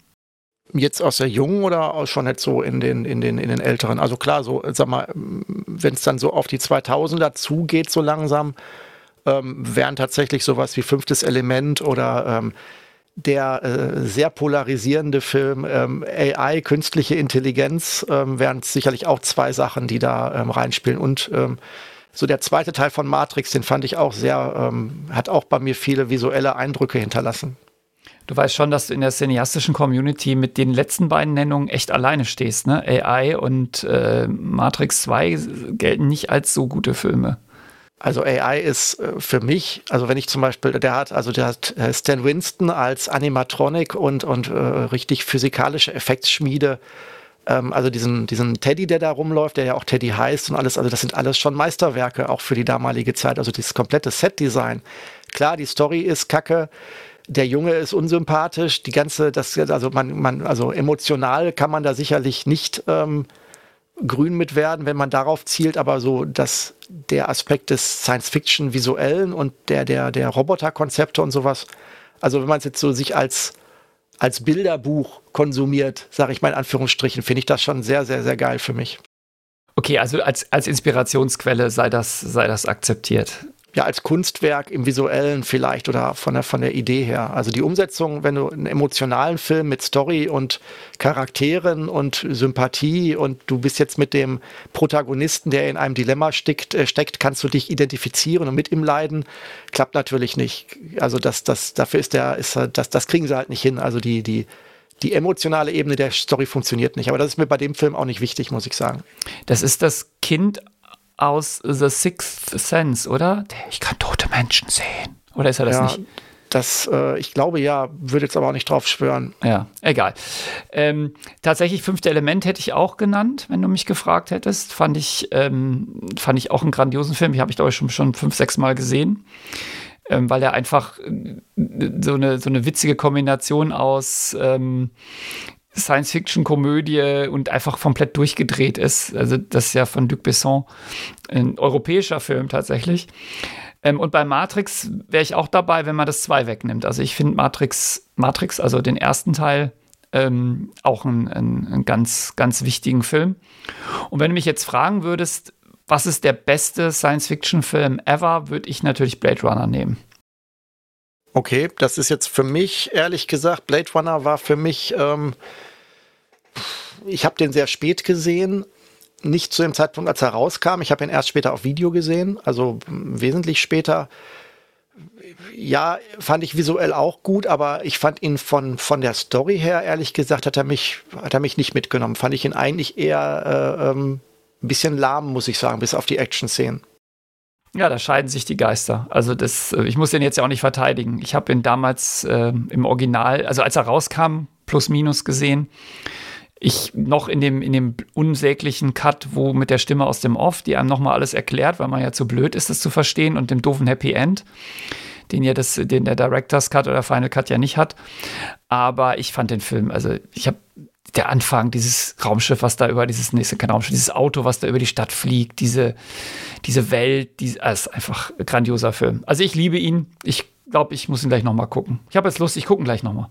Jetzt aus der jungen oder schon jetzt so in den, in den, in den älteren? Also klar, so, sag mal, wenn es dann so auf die 2000er zugeht, so langsam, ähm, wären tatsächlich sowas wie Fünftes Element oder ähm, der äh, sehr polarisierende Film ähm, AI, künstliche Intelligenz, ähm, wären sicherlich auch zwei Sachen, die da ähm, reinspielen. Und ähm, so der zweite Teil von Matrix, den fand ich auch sehr, hat auch bei mir viele visuelle Eindrücke hinterlassen. Du weißt schon, dass du in der cineastischen Community mit den letzten beiden Nennungen echt alleine stehst. Ne? AI und äh, Matrix 2 gelten nicht als so gute Filme. Also AI ist äh, für mich, also wenn ich zum Beispiel, der hat, also der hat äh, Stan Winston als Animatronic und, und äh, richtig physikalische Effektschmiede ähm, also diesen, diesen Teddy, der da rumläuft, der ja auch Teddy heißt und alles, also das sind alles schon Meisterwerke, auch für die damalige Zeit. Also dieses komplette Set-Design. Klar, die Story ist kacke, der Junge ist unsympathisch, die ganze, das, also man, man, also emotional kann man da sicherlich nicht ähm, grün mit werden, wenn man darauf zielt, aber so, dass der Aspekt des Science-Fiction-Visuellen und der, der, der Roboter-Konzepte und sowas, also wenn man es jetzt so sich als, als Bilderbuch konsumiert, sage ich mal in Anführungsstrichen, finde ich das schon sehr, sehr, sehr geil für mich. Okay, also als, als Inspirationsquelle sei das, sei das akzeptiert ja, als Kunstwerk im Visuellen vielleicht oder von der, von der Idee her. Also die Umsetzung, wenn du einen emotionalen Film mit Story und Charakteren und Sympathie und du bist jetzt mit dem Protagonisten, der in einem Dilemma steckt, äh, steckt kannst du dich identifizieren und mit ihm leiden, klappt natürlich nicht. Also das, das, dafür ist der, ist das, das kriegen sie halt nicht hin. Also die, die, die emotionale Ebene der Story funktioniert nicht. Aber das ist mir bei dem Film auch nicht wichtig, muss ich sagen. Das ist das Kind aus The Sixth Sense, oder? Ich kann tote Menschen sehen. Oder ist er das ja, nicht? Das, äh, ich glaube ja, würde jetzt aber auch nicht drauf schwören. Ja, egal. Ähm, tatsächlich fünfte Element hätte ich auch genannt, wenn du mich gefragt hättest. Fand ich, ähm, fand ich auch einen grandiosen Film. Die habe ich glaube ich schon, schon fünf, sechs Mal gesehen. Ähm, weil er einfach äh, so eine, so eine witzige Kombination aus ähm, Science-Fiction-Komödie und einfach komplett durchgedreht ist. Also das ist ja von Luc Besson ein europäischer Film tatsächlich. Ähm, und bei Matrix wäre ich auch dabei, wenn man das zwei wegnimmt. Also ich finde Matrix, Matrix, also den ersten Teil, ähm, auch einen ganz, ganz wichtigen Film. Und wenn du mich jetzt fragen würdest, was ist der beste Science-Fiction-Film ever, würde ich natürlich Blade Runner nehmen. Okay, das ist jetzt für mich, ehrlich gesagt, Blade Runner war für mich, ähm, ich habe den sehr spät gesehen, nicht zu dem Zeitpunkt, als er rauskam. Ich habe ihn erst später auf Video gesehen, also wesentlich später. Ja, fand ich visuell auch gut, aber ich fand ihn von, von der Story her, ehrlich gesagt, hat er mich, hat er mich nicht mitgenommen. Fand ich ihn eigentlich eher äh, ähm, ein bisschen lahm, muss ich sagen, bis auf die Action-Szenen. Ja, da scheiden sich die Geister. Also das, äh, ich muss den jetzt ja auch nicht verteidigen. Ich habe ihn damals äh, im Original, also als er rauskam, plus minus gesehen, ich noch in dem, in dem unsäglichen Cut, wo mit der Stimme aus dem Off, die einem nochmal alles erklärt, weil man ja zu blöd ist, das zu verstehen, und dem doofen Happy End, den ja das, den der Director's Cut oder Final Cut ja nicht hat. Aber ich fand den Film, also ich habe der Anfang, dieses Raumschiff, was da über dieses nächste, kein Raumschiff, dieses Auto, was da über die Stadt fliegt, diese, diese Welt, die, ah, ist einfach ein grandioser Film. Also ich liebe ihn. Ich glaube, ich muss ihn gleich nochmal gucken. Ich habe jetzt Lust, ich gucke ihn gleich nochmal.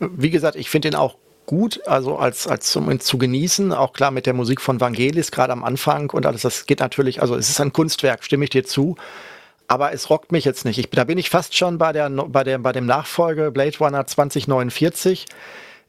Wie gesagt, ich finde ihn auch gut, also als, als zum, zu genießen, auch klar mit der Musik von Vangelis, gerade am Anfang und alles, das geht natürlich, also es ist ein Kunstwerk, stimme ich dir zu. Aber es rockt mich jetzt nicht. Ich, da bin ich fast schon bei, der, bei, der, bei dem Nachfolge Blade Runner 2049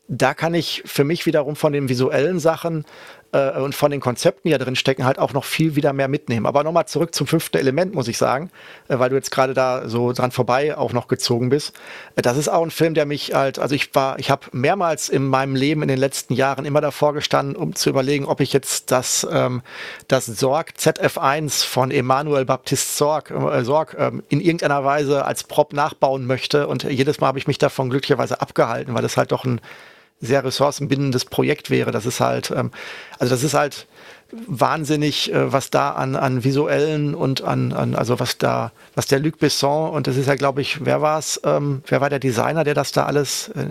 da kann ich für mich wiederum von den visuellen Sachen äh, und von den Konzepten, die da drin stecken, halt auch noch viel wieder mehr mitnehmen. Aber nochmal zurück zum fünften Element, muss ich sagen, äh, weil du jetzt gerade da so dran vorbei auch noch gezogen bist. Äh, das ist auch ein Film, der mich halt, also ich war, ich habe mehrmals in meinem Leben in den letzten Jahren immer davor gestanden, um zu überlegen, ob ich jetzt das, ähm, das Sorg ZF1 von Emanuel Baptiste Sorg, äh, Sorg ähm, in irgendeiner Weise als Prop nachbauen möchte. Und jedes Mal habe ich mich davon glücklicherweise abgehalten, weil das halt doch ein sehr ressourcenbindendes Projekt wäre. Das ist halt, ähm, also das ist halt wahnsinnig, äh, was da an, an visuellen und an, an, also was da, was der Luc Besson und das ist ja, glaube ich, wer war es, ähm, wer war der Designer, der das da alles, äh,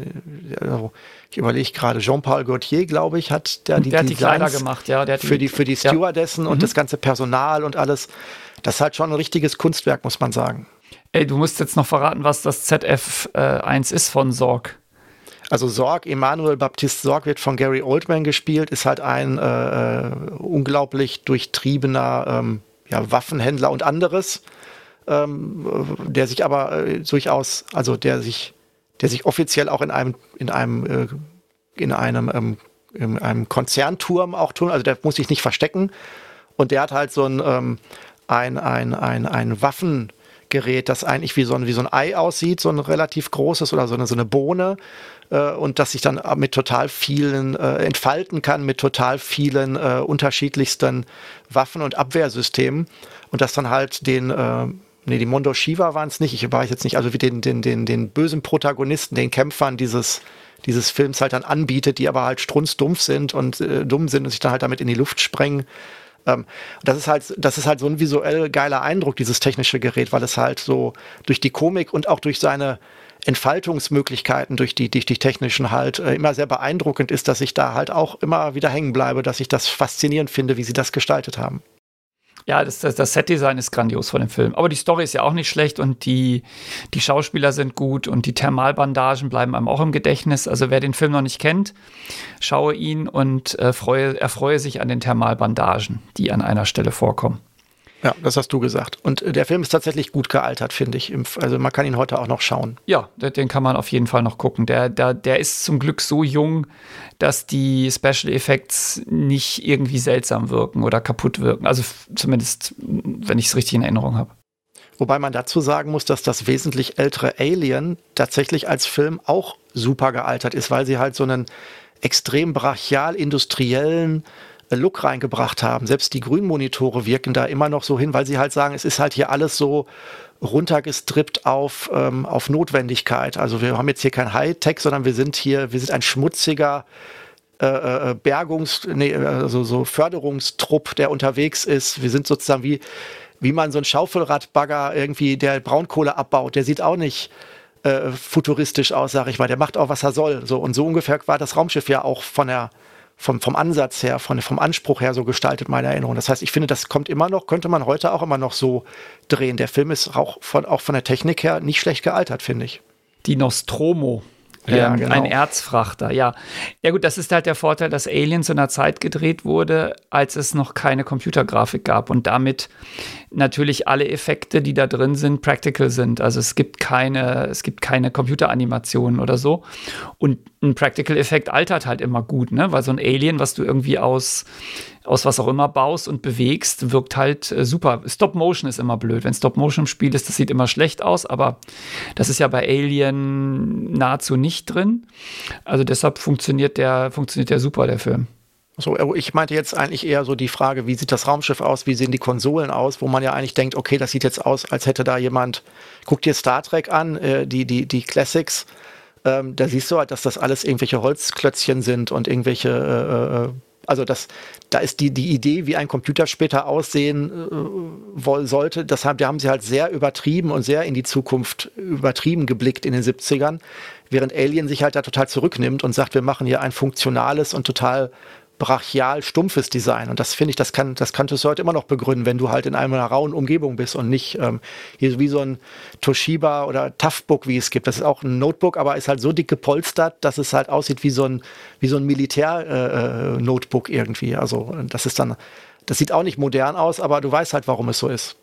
also ich überlege gerade, Jean-Paul Gaultier, glaube ich, hat der die, der hat die Kleider gemacht, ja, der hat für die, für die Stewardessen ja. und mhm. das ganze Personal und alles. Das ist halt schon ein richtiges Kunstwerk, muss man sagen. Ey, du musst jetzt noch verraten, was das ZF1 äh, ist von Sorg. Also Sorg, Emanuel Baptiste Sorg wird von Gary Oldman gespielt, ist halt ein äh, äh, unglaublich durchtriebener ähm, ja, Waffenhändler und anderes, ähm, der sich aber äh, durchaus, also der sich, der sich offiziell auch in einem, in einem, äh, in einem, ähm, in einem Konzernturm auch tun, also der muss sich nicht verstecken. Und der hat halt so ein, ähm, ein, ein, ein, ein Waffengerät, das eigentlich wie so ein, wie so ein Ei aussieht, so ein relativ großes oder so eine, so eine Bohne äh, und dass sich dann mit total vielen äh, entfalten kann, mit total vielen äh, unterschiedlichsten Waffen und Abwehrsystemen und das dann halt den äh, Nee, die Mondo Shiva waren es nicht, ich weiß jetzt nicht, also wie den, den, den, den bösen Protagonisten, den Kämpfern dieses, dieses Films halt dann anbietet, die aber halt strunzdumpf sind und äh, dumm sind und sich dann halt damit in die Luft sprengen. Ähm, das ist halt, das ist halt so ein visuell geiler Eindruck, dieses technische Gerät, weil es halt so durch die Komik und auch durch seine Entfaltungsmöglichkeiten durch die, durch die technischen halt äh, immer sehr beeindruckend ist, dass ich da halt auch immer wieder hängen bleibe, dass ich das faszinierend finde, wie sie das gestaltet haben. Ja, das, das, das Setdesign ist grandios von dem Film. Aber die Story ist ja auch nicht schlecht und die, die Schauspieler sind gut und die Thermalbandagen bleiben einem auch im Gedächtnis. Also wer den Film noch nicht kennt, schaue ihn und äh, freue, erfreue sich an den Thermalbandagen, die an einer Stelle vorkommen. Ja, das hast du gesagt. Und äh, der Film ist tatsächlich gut gealtert, finde ich. Also man kann ihn heute auch noch schauen. Ja, den kann man auf jeden Fall noch gucken. Der, der, der ist zum Glück so jung, dass die Special Effects nicht irgendwie seltsam wirken oder kaputt wirken. Also zumindest, wenn ich es richtig in Erinnerung habe. Wobei man dazu sagen muss, dass das wesentlich ältere Alien tatsächlich als Film auch super gealtert ist, weil sie halt so einen extrem brachial-industriellen Look reingebracht haben. Selbst die Grünmonitore wirken da immer noch so hin, weil sie halt sagen, es ist halt hier alles so runtergestrippt auf, ähm, auf Notwendigkeit. Also wir haben jetzt hier kein Hightech, sondern wir sind hier, wir sind ein schmutziger äh, äh Bergungs-, nee, also so Förderungstrupp, der unterwegs ist. Wir sind sozusagen wie, wie man so ein Schaufelradbagger irgendwie, der Braunkohle abbaut, der sieht auch nicht äh, futuristisch aus, sag ich mal. Der macht auch, was er soll. So, und so ungefähr war das Raumschiff ja auch von der, vom, vom Ansatz her, von, vom Anspruch her so gestaltet, meine Erinnerung. Das heißt, ich finde, das kommt immer noch, könnte man heute auch immer noch so drehen. Der Film ist auch von, auch von der Technik her nicht schlecht gealtert, finde ich. Die Nostromo ja, ähm, genau. Ein Erzfrachter, ja. Ja gut, das ist halt der Vorteil, dass Alien zu einer Zeit gedreht wurde, als es noch keine Computergrafik gab und damit natürlich alle Effekte, die da drin sind, practical sind. Also es gibt keine, es gibt keine Computeranimationen oder so. Und ein Practical-Effekt altert halt immer gut, ne? Weil so ein Alien, was du irgendwie aus aus was auch immer baust und bewegst, wirkt halt äh, super. Stop Motion ist immer blöd. Wenn Stop Motion im Spiel ist, das sieht immer schlecht aus, aber das ist ja bei Alien nahezu nicht drin. Also deshalb funktioniert der, funktioniert der super, der Film. So, oh, ich meinte jetzt eigentlich eher so die Frage, wie sieht das Raumschiff aus, wie sehen die Konsolen aus, wo man ja eigentlich denkt, okay, das sieht jetzt aus, als hätte da jemand, guck dir Star Trek an, äh, die, die, die Classics, ähm, da siehst du halt, dass das alles irgendwelche Holzklötzchen sind und irgendwelche äh, äh also das, da ist die, die Idee, wie ein Computer später aussehen äh, sollte, das haben, da haben sie halt sehr übertrieben und sehr in die Zukunft übertrieben geblickt in den 70ern, während Alien sich halt da total zurücknimmt und sagt, wir machen hier ein funktionales und total brachial stumpfes Design. Und das finde ich, das kann, das könntest du heute immer noch begründen, wenn du halt in einer rauen Umgebung bist und nicht ähm, hier wie so ein Toshiba oder Toughbook, wie es gibt. Das ist auch ein Notebook, aber ist halt so dick gepolstert, dass es halt aussieht wie so ein, wie so ein Militär-Notebook äh, äh irgendwie. Also das ist dann, das sieht auch nicht modern aus, aber du weißt halt, warum es so ist.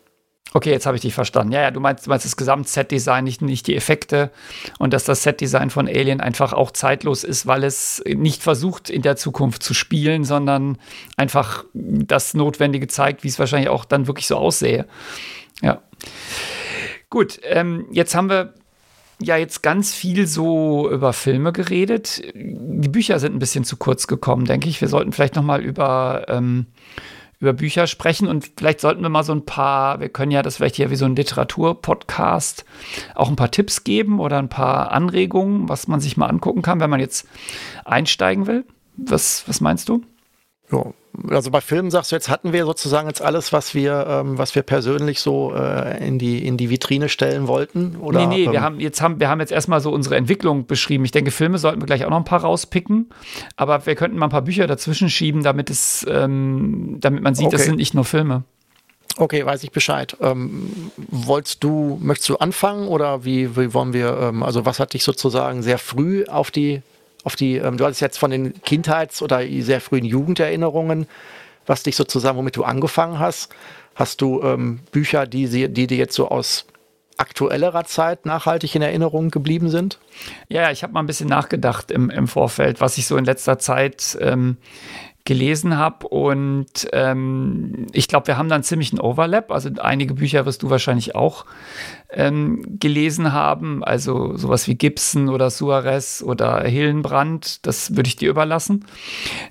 Okay, jetzt habe ich dich verstanden. Ja, ja, du meinst, du meinst das Gesamt-Set-Design, nicht, nicht die Effekte und dass das Set-Design von Alien einfach auch zeitlos ist, weil es nicht versucht, in der Zukunft zu spielen, sondern einfach das Notwendige zeigt, wie es wahrscheinlich auch dann wirklich so aussähe. Ja. Gut, ähm, jetzt haben wir ja jetzt ganz viel so über Filme geredet. Die Bücher sind ein bisschen zu kurz gekommen, denke ich. Wir sollten vielleicht noch mal über ähm, über Bücher sprechen und vielleicht sollten wir mal so ein paar, wir können ja das vielleicht hier wie so ein Literatur-Podcast auch ein paar Tipps geben oder ein paar Anregungen, was man sich mal angucken kann, wenn man jetzt einsteigen will. Was, was meinst du? Ja, also bei Filmen sagst du, jetzt hatten wir sozusagen jetzt alles, was wir, ähm, was wir persönlich so äh, in, die, in die Vitrine stellen wollten? Oder, nee, nee, ähm, wir, haben jetzt haben, wir haben jetzt erstmal so unsere Entwicklung beschrieben. Ich denke, Filme sollten wir gleich auch noch ein paar rauspicken, aber wir könnten mal ein paar Bücher dazwischen schieben, damit es, ähm, damit man sieht, okay. das sind nicht nur Filme. Okay, weiß ich Bescheid. Ähm, wolltest du, möchtest du anfangen oder wie, wie wollen wir, ähm, also was hat dich sozusagen sehr früh auf die auf die, ähm, du hattest jetzt von den Kindheits- oder sehr frühen Jugenderinnerungen, was dich sozusagen, womit du angefangen hast. Hast du ähm, Bücher, die, die dir jetzt so aus aktuellerer Zeit nachhaltig in Erinnerung geblieben sind? Ja, ich habe mal ein bisschen nachgedacht im, im Vorfeld, was ich so in letzter Zeit ähm, gelesen habe. Und ähm, ich glaube, wir haben ziemlich einen Overlap. Also einige Bücher wirst du wahrscheinlich auch ähm, gelesen haben. Also sowas wie Gibson oder Suarez oder Hillenbrand. Das würde ich dir überlassen.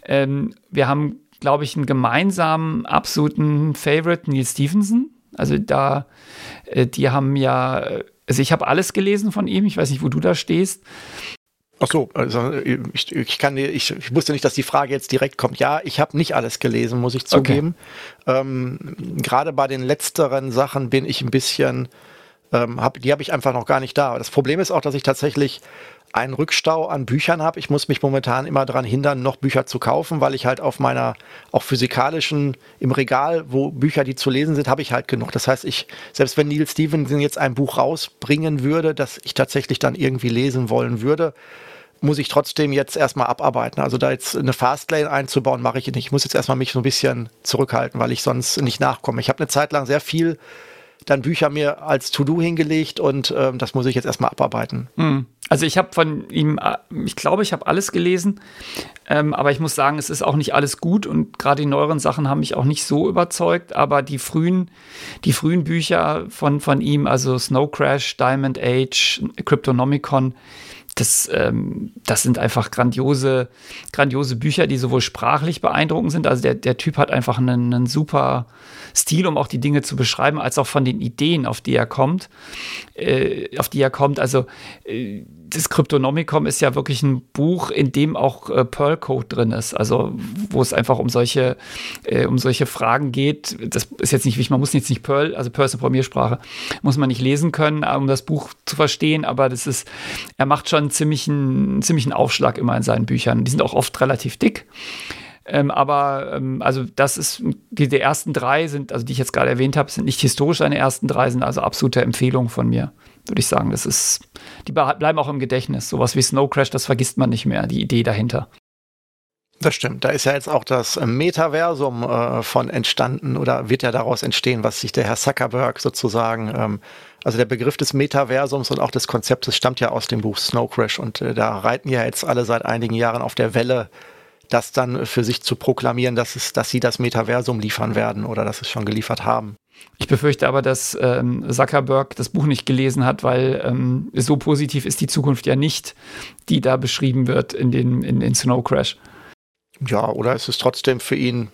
Ähm, wir haben, glaube ich, einen gemeinsamen absoluten Favorite, Neil Stevenson. Also da, äh, die haben ja, also ich habe alles gelesen von ihm. Ich weiß nicht, wo du da stehst. Ach so, also ich, ich kann ich, ich wusste nicht, dass die Frage jetzt direkt kommt. Ja, ich habe nicht alles gelesen, muss ich zugeben. Okay. Ähm, Gerade bei den letzteren Sachen bin ich ein bisschen Ähm, hab, die habe ich einfach noch gar nicht da. Das Problem ist auch, dass ich tatsächlich einen Rückstau an Büchern habe. Ich muss mich momentan immer daran hindern, noch Bücher zu kaufen, weil ich halt auf meiner auch physikalischen im Regal, wo Bücher, die zu lesen sind, habe ich halt genug. Das heißt, ich selbst wenn Neil Stevenson jetzt ein Buch rausbringen würde, das ich tatsächlich dann irgendwie lesen wollen würde, muss ich trotzdem jetzt erstmal abarbeiten. Also da jetzt eine Fastlane einzubauen, mache ich nicht. Ich muss jetzt erstmal mich so ein bisschen zurückhalten, weil ich sonst nicht nachkomme. Ich habe eine Zeit lang sehr viel dann Bücher mir als To-Do hingelegt und ähm, das muss ich jetzt erstmal abarbeiten. Hm. Also ich habe von ihm, äh, ich glaube, ich habe alles gelesen, ähm, aber ich muss sagen, es ist auch nicht alles gut und gerade die neueren Sachen haben mich auch nicht so überzeugt, aber die frühen, die frühen Bücher von, von ihm, also Snow Crash, Diamond Age, Cryptonomicon, das, ähm, das sind einfach grandiose, grandiose Bücher, die sowohl sprachlich beeindruckend sind. Also der, der Typ hat einfach einen, einen super Stil, um auch die Dinge zu beschreiben, als auch von den Ideen, auf die er kommt, äh, auf die er kommt. Also äh, das Cryptonomicon ist ja wirklich ein Buch, in dem auch äh, Pearl Code drin ist. Also wo es einfach um solche, äh, um solche Fragen geht. Das ist jetzt nicht wichtig, man muss jetzt nicht Perl, also Perl ist eine Programmiersprache, muss man nicht lesen können, um das Buch zu verstehen, aber das ist, er macht schon einen ziemlichen, ziemlichen Aufschlag immer in seinen Büchern. Die sind auch oft relativ dick. Ähm, aber ähm, also das ist die, die ersten drei sind, also die ich jetzt gerade erwähnt habe, sind nicht historisch seine ersten drei, sind also absolute Empfehlungen von mir, würde ich sagen. Das ist, die bleiben auch im Gedächtnis. Sowas wie Snow Crash, das vergisst man nicht mehr, die Idee dahinter. Das stimmt. Da ist ja jetzt auch das Metaversum äh, von entstanden oder wird ja daraus entstehen, was sich der Herr Zuckerberg sozusagen, ähm, also der Begriff des Metaversums und auch des Konzeptes stammt ja aus dem Buch Snow Crash und äh, da reiten ja jetzt alle seit einigen Jahren auf der Welle das dann für sich zu proklamieren, dass, es, dass sie das Metaversum liefern werden oder dass es schon geliefert haben. Ich befürchte aber, dass ähm, Zuckerberg das Buch nicht gelesen hat, weil ähm, so positiv ist die Zukunft ja nicht, die da beschrieben wird in den in, in Snow Crash. Ja, oder ist es trotzdem für ihn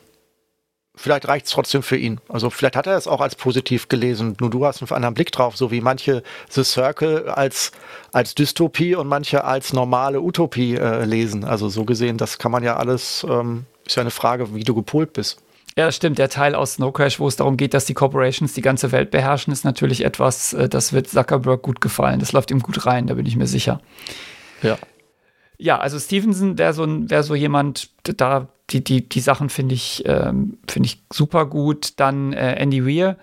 vielleicht reicht es trotzdem für ihn. Also vielleicht hat er es auch als positiv gelesen. Nur du hast einen anderen Blick drauf, so wie manche The Circle als, als Dystopie und manche als normale Utopie äh, lesen. Also so gesehen, das kann man ja alles, ähm, ist ja eine Frage, wie du gepolt bist. Ja, stimmt. Der Teil aus Snow Crash, wo es darum geht, dass die Corporations die ganze Welt beherrschen, ist natürlich etwas, äh, das wird Zuckerberg gut gefallen. Das läuft ihm gut rein, da bin ich mir sicher. Ja. Ja, also Stevenson wäre so, wär so jemand, da die, die, die Sachen finde ich, ähm, finde ich super gut. Dann äh, Andy Weir,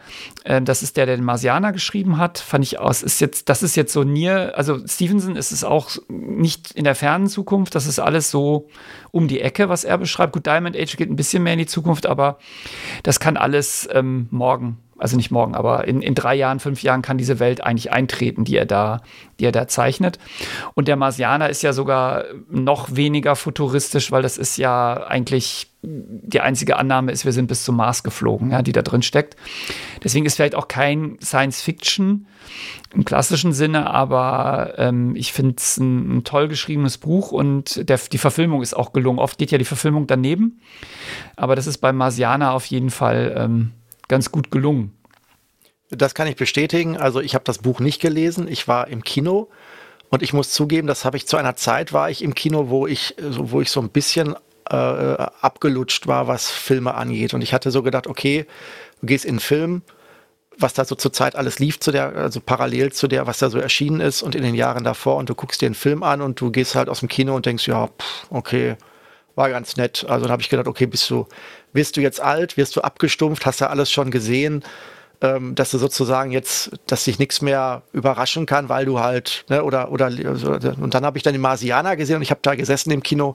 äh, das ist der, der den Marsianer geschrieben hat, fand ich aus, ist jetzt, das ist jetzt so Nier, also Stevenson ist es auch nicht in der fernen Zukunft, das ist alles so um die Ecke, was er beschreibt. Gut, Diamond Age geht ein bisschen mehr in die Zukunft, aber das kann alles ähm, morgen also nicht morgen, aber in, in drei Jahren, fünf Jahren kann diese Welt eigentlich eintreten, die er da, die er da zeichnet. Und der Marsianer ist ja sogar noch weniger futuristisch, weil das ist ja eigentlich die einzige Annahme ist, wir sind bis zum Mars geflogen, ja, die da drin steckt. Deswegen ist vielleicht auch kein Science Fiction im klassischen Sinne, aber ähm, ich finde es ein, ein, toll geschriebenes Buch und der, die Verfilmung ist auch gelungen. Oft geht ja die Verfilmung daneben, aber das ist beim Marsianer auf jeden Fall ähm, ganz gut gelungen. Das kann ich bestätigen. Also ich habe das Buch nicht gelesen. Ich war im Kino und ich muss zugeben, das habe ich zu einer Zeit war ich im Kino, wo ich, wo ich so ein bisschen äh, abgelutscht war, was Filme angeht. Und ich hatte so gedacht, okay, du gehst in einen Film, was da so zur Zeit alles lief, zu der, also parallel zu der, was da so erschienen ist und in den Jahren davor und du guckst dir einen Film an und du gehst halt aus dem Kino und denkst, ja, pff, okay, war ganz nett. Also dann habe ich gedacht, okay, bist du, wirst du jetzt alt, wirst du abgestumpft, hast du alles schon gesehen, ähm, dass du sozusagen jetzt, dass dich nichts mehr überraschen kann, weil du halt, ne, oder, oder, und dann habe ich dann den Marsianer gesehen und ich habe da gesessen im Kino.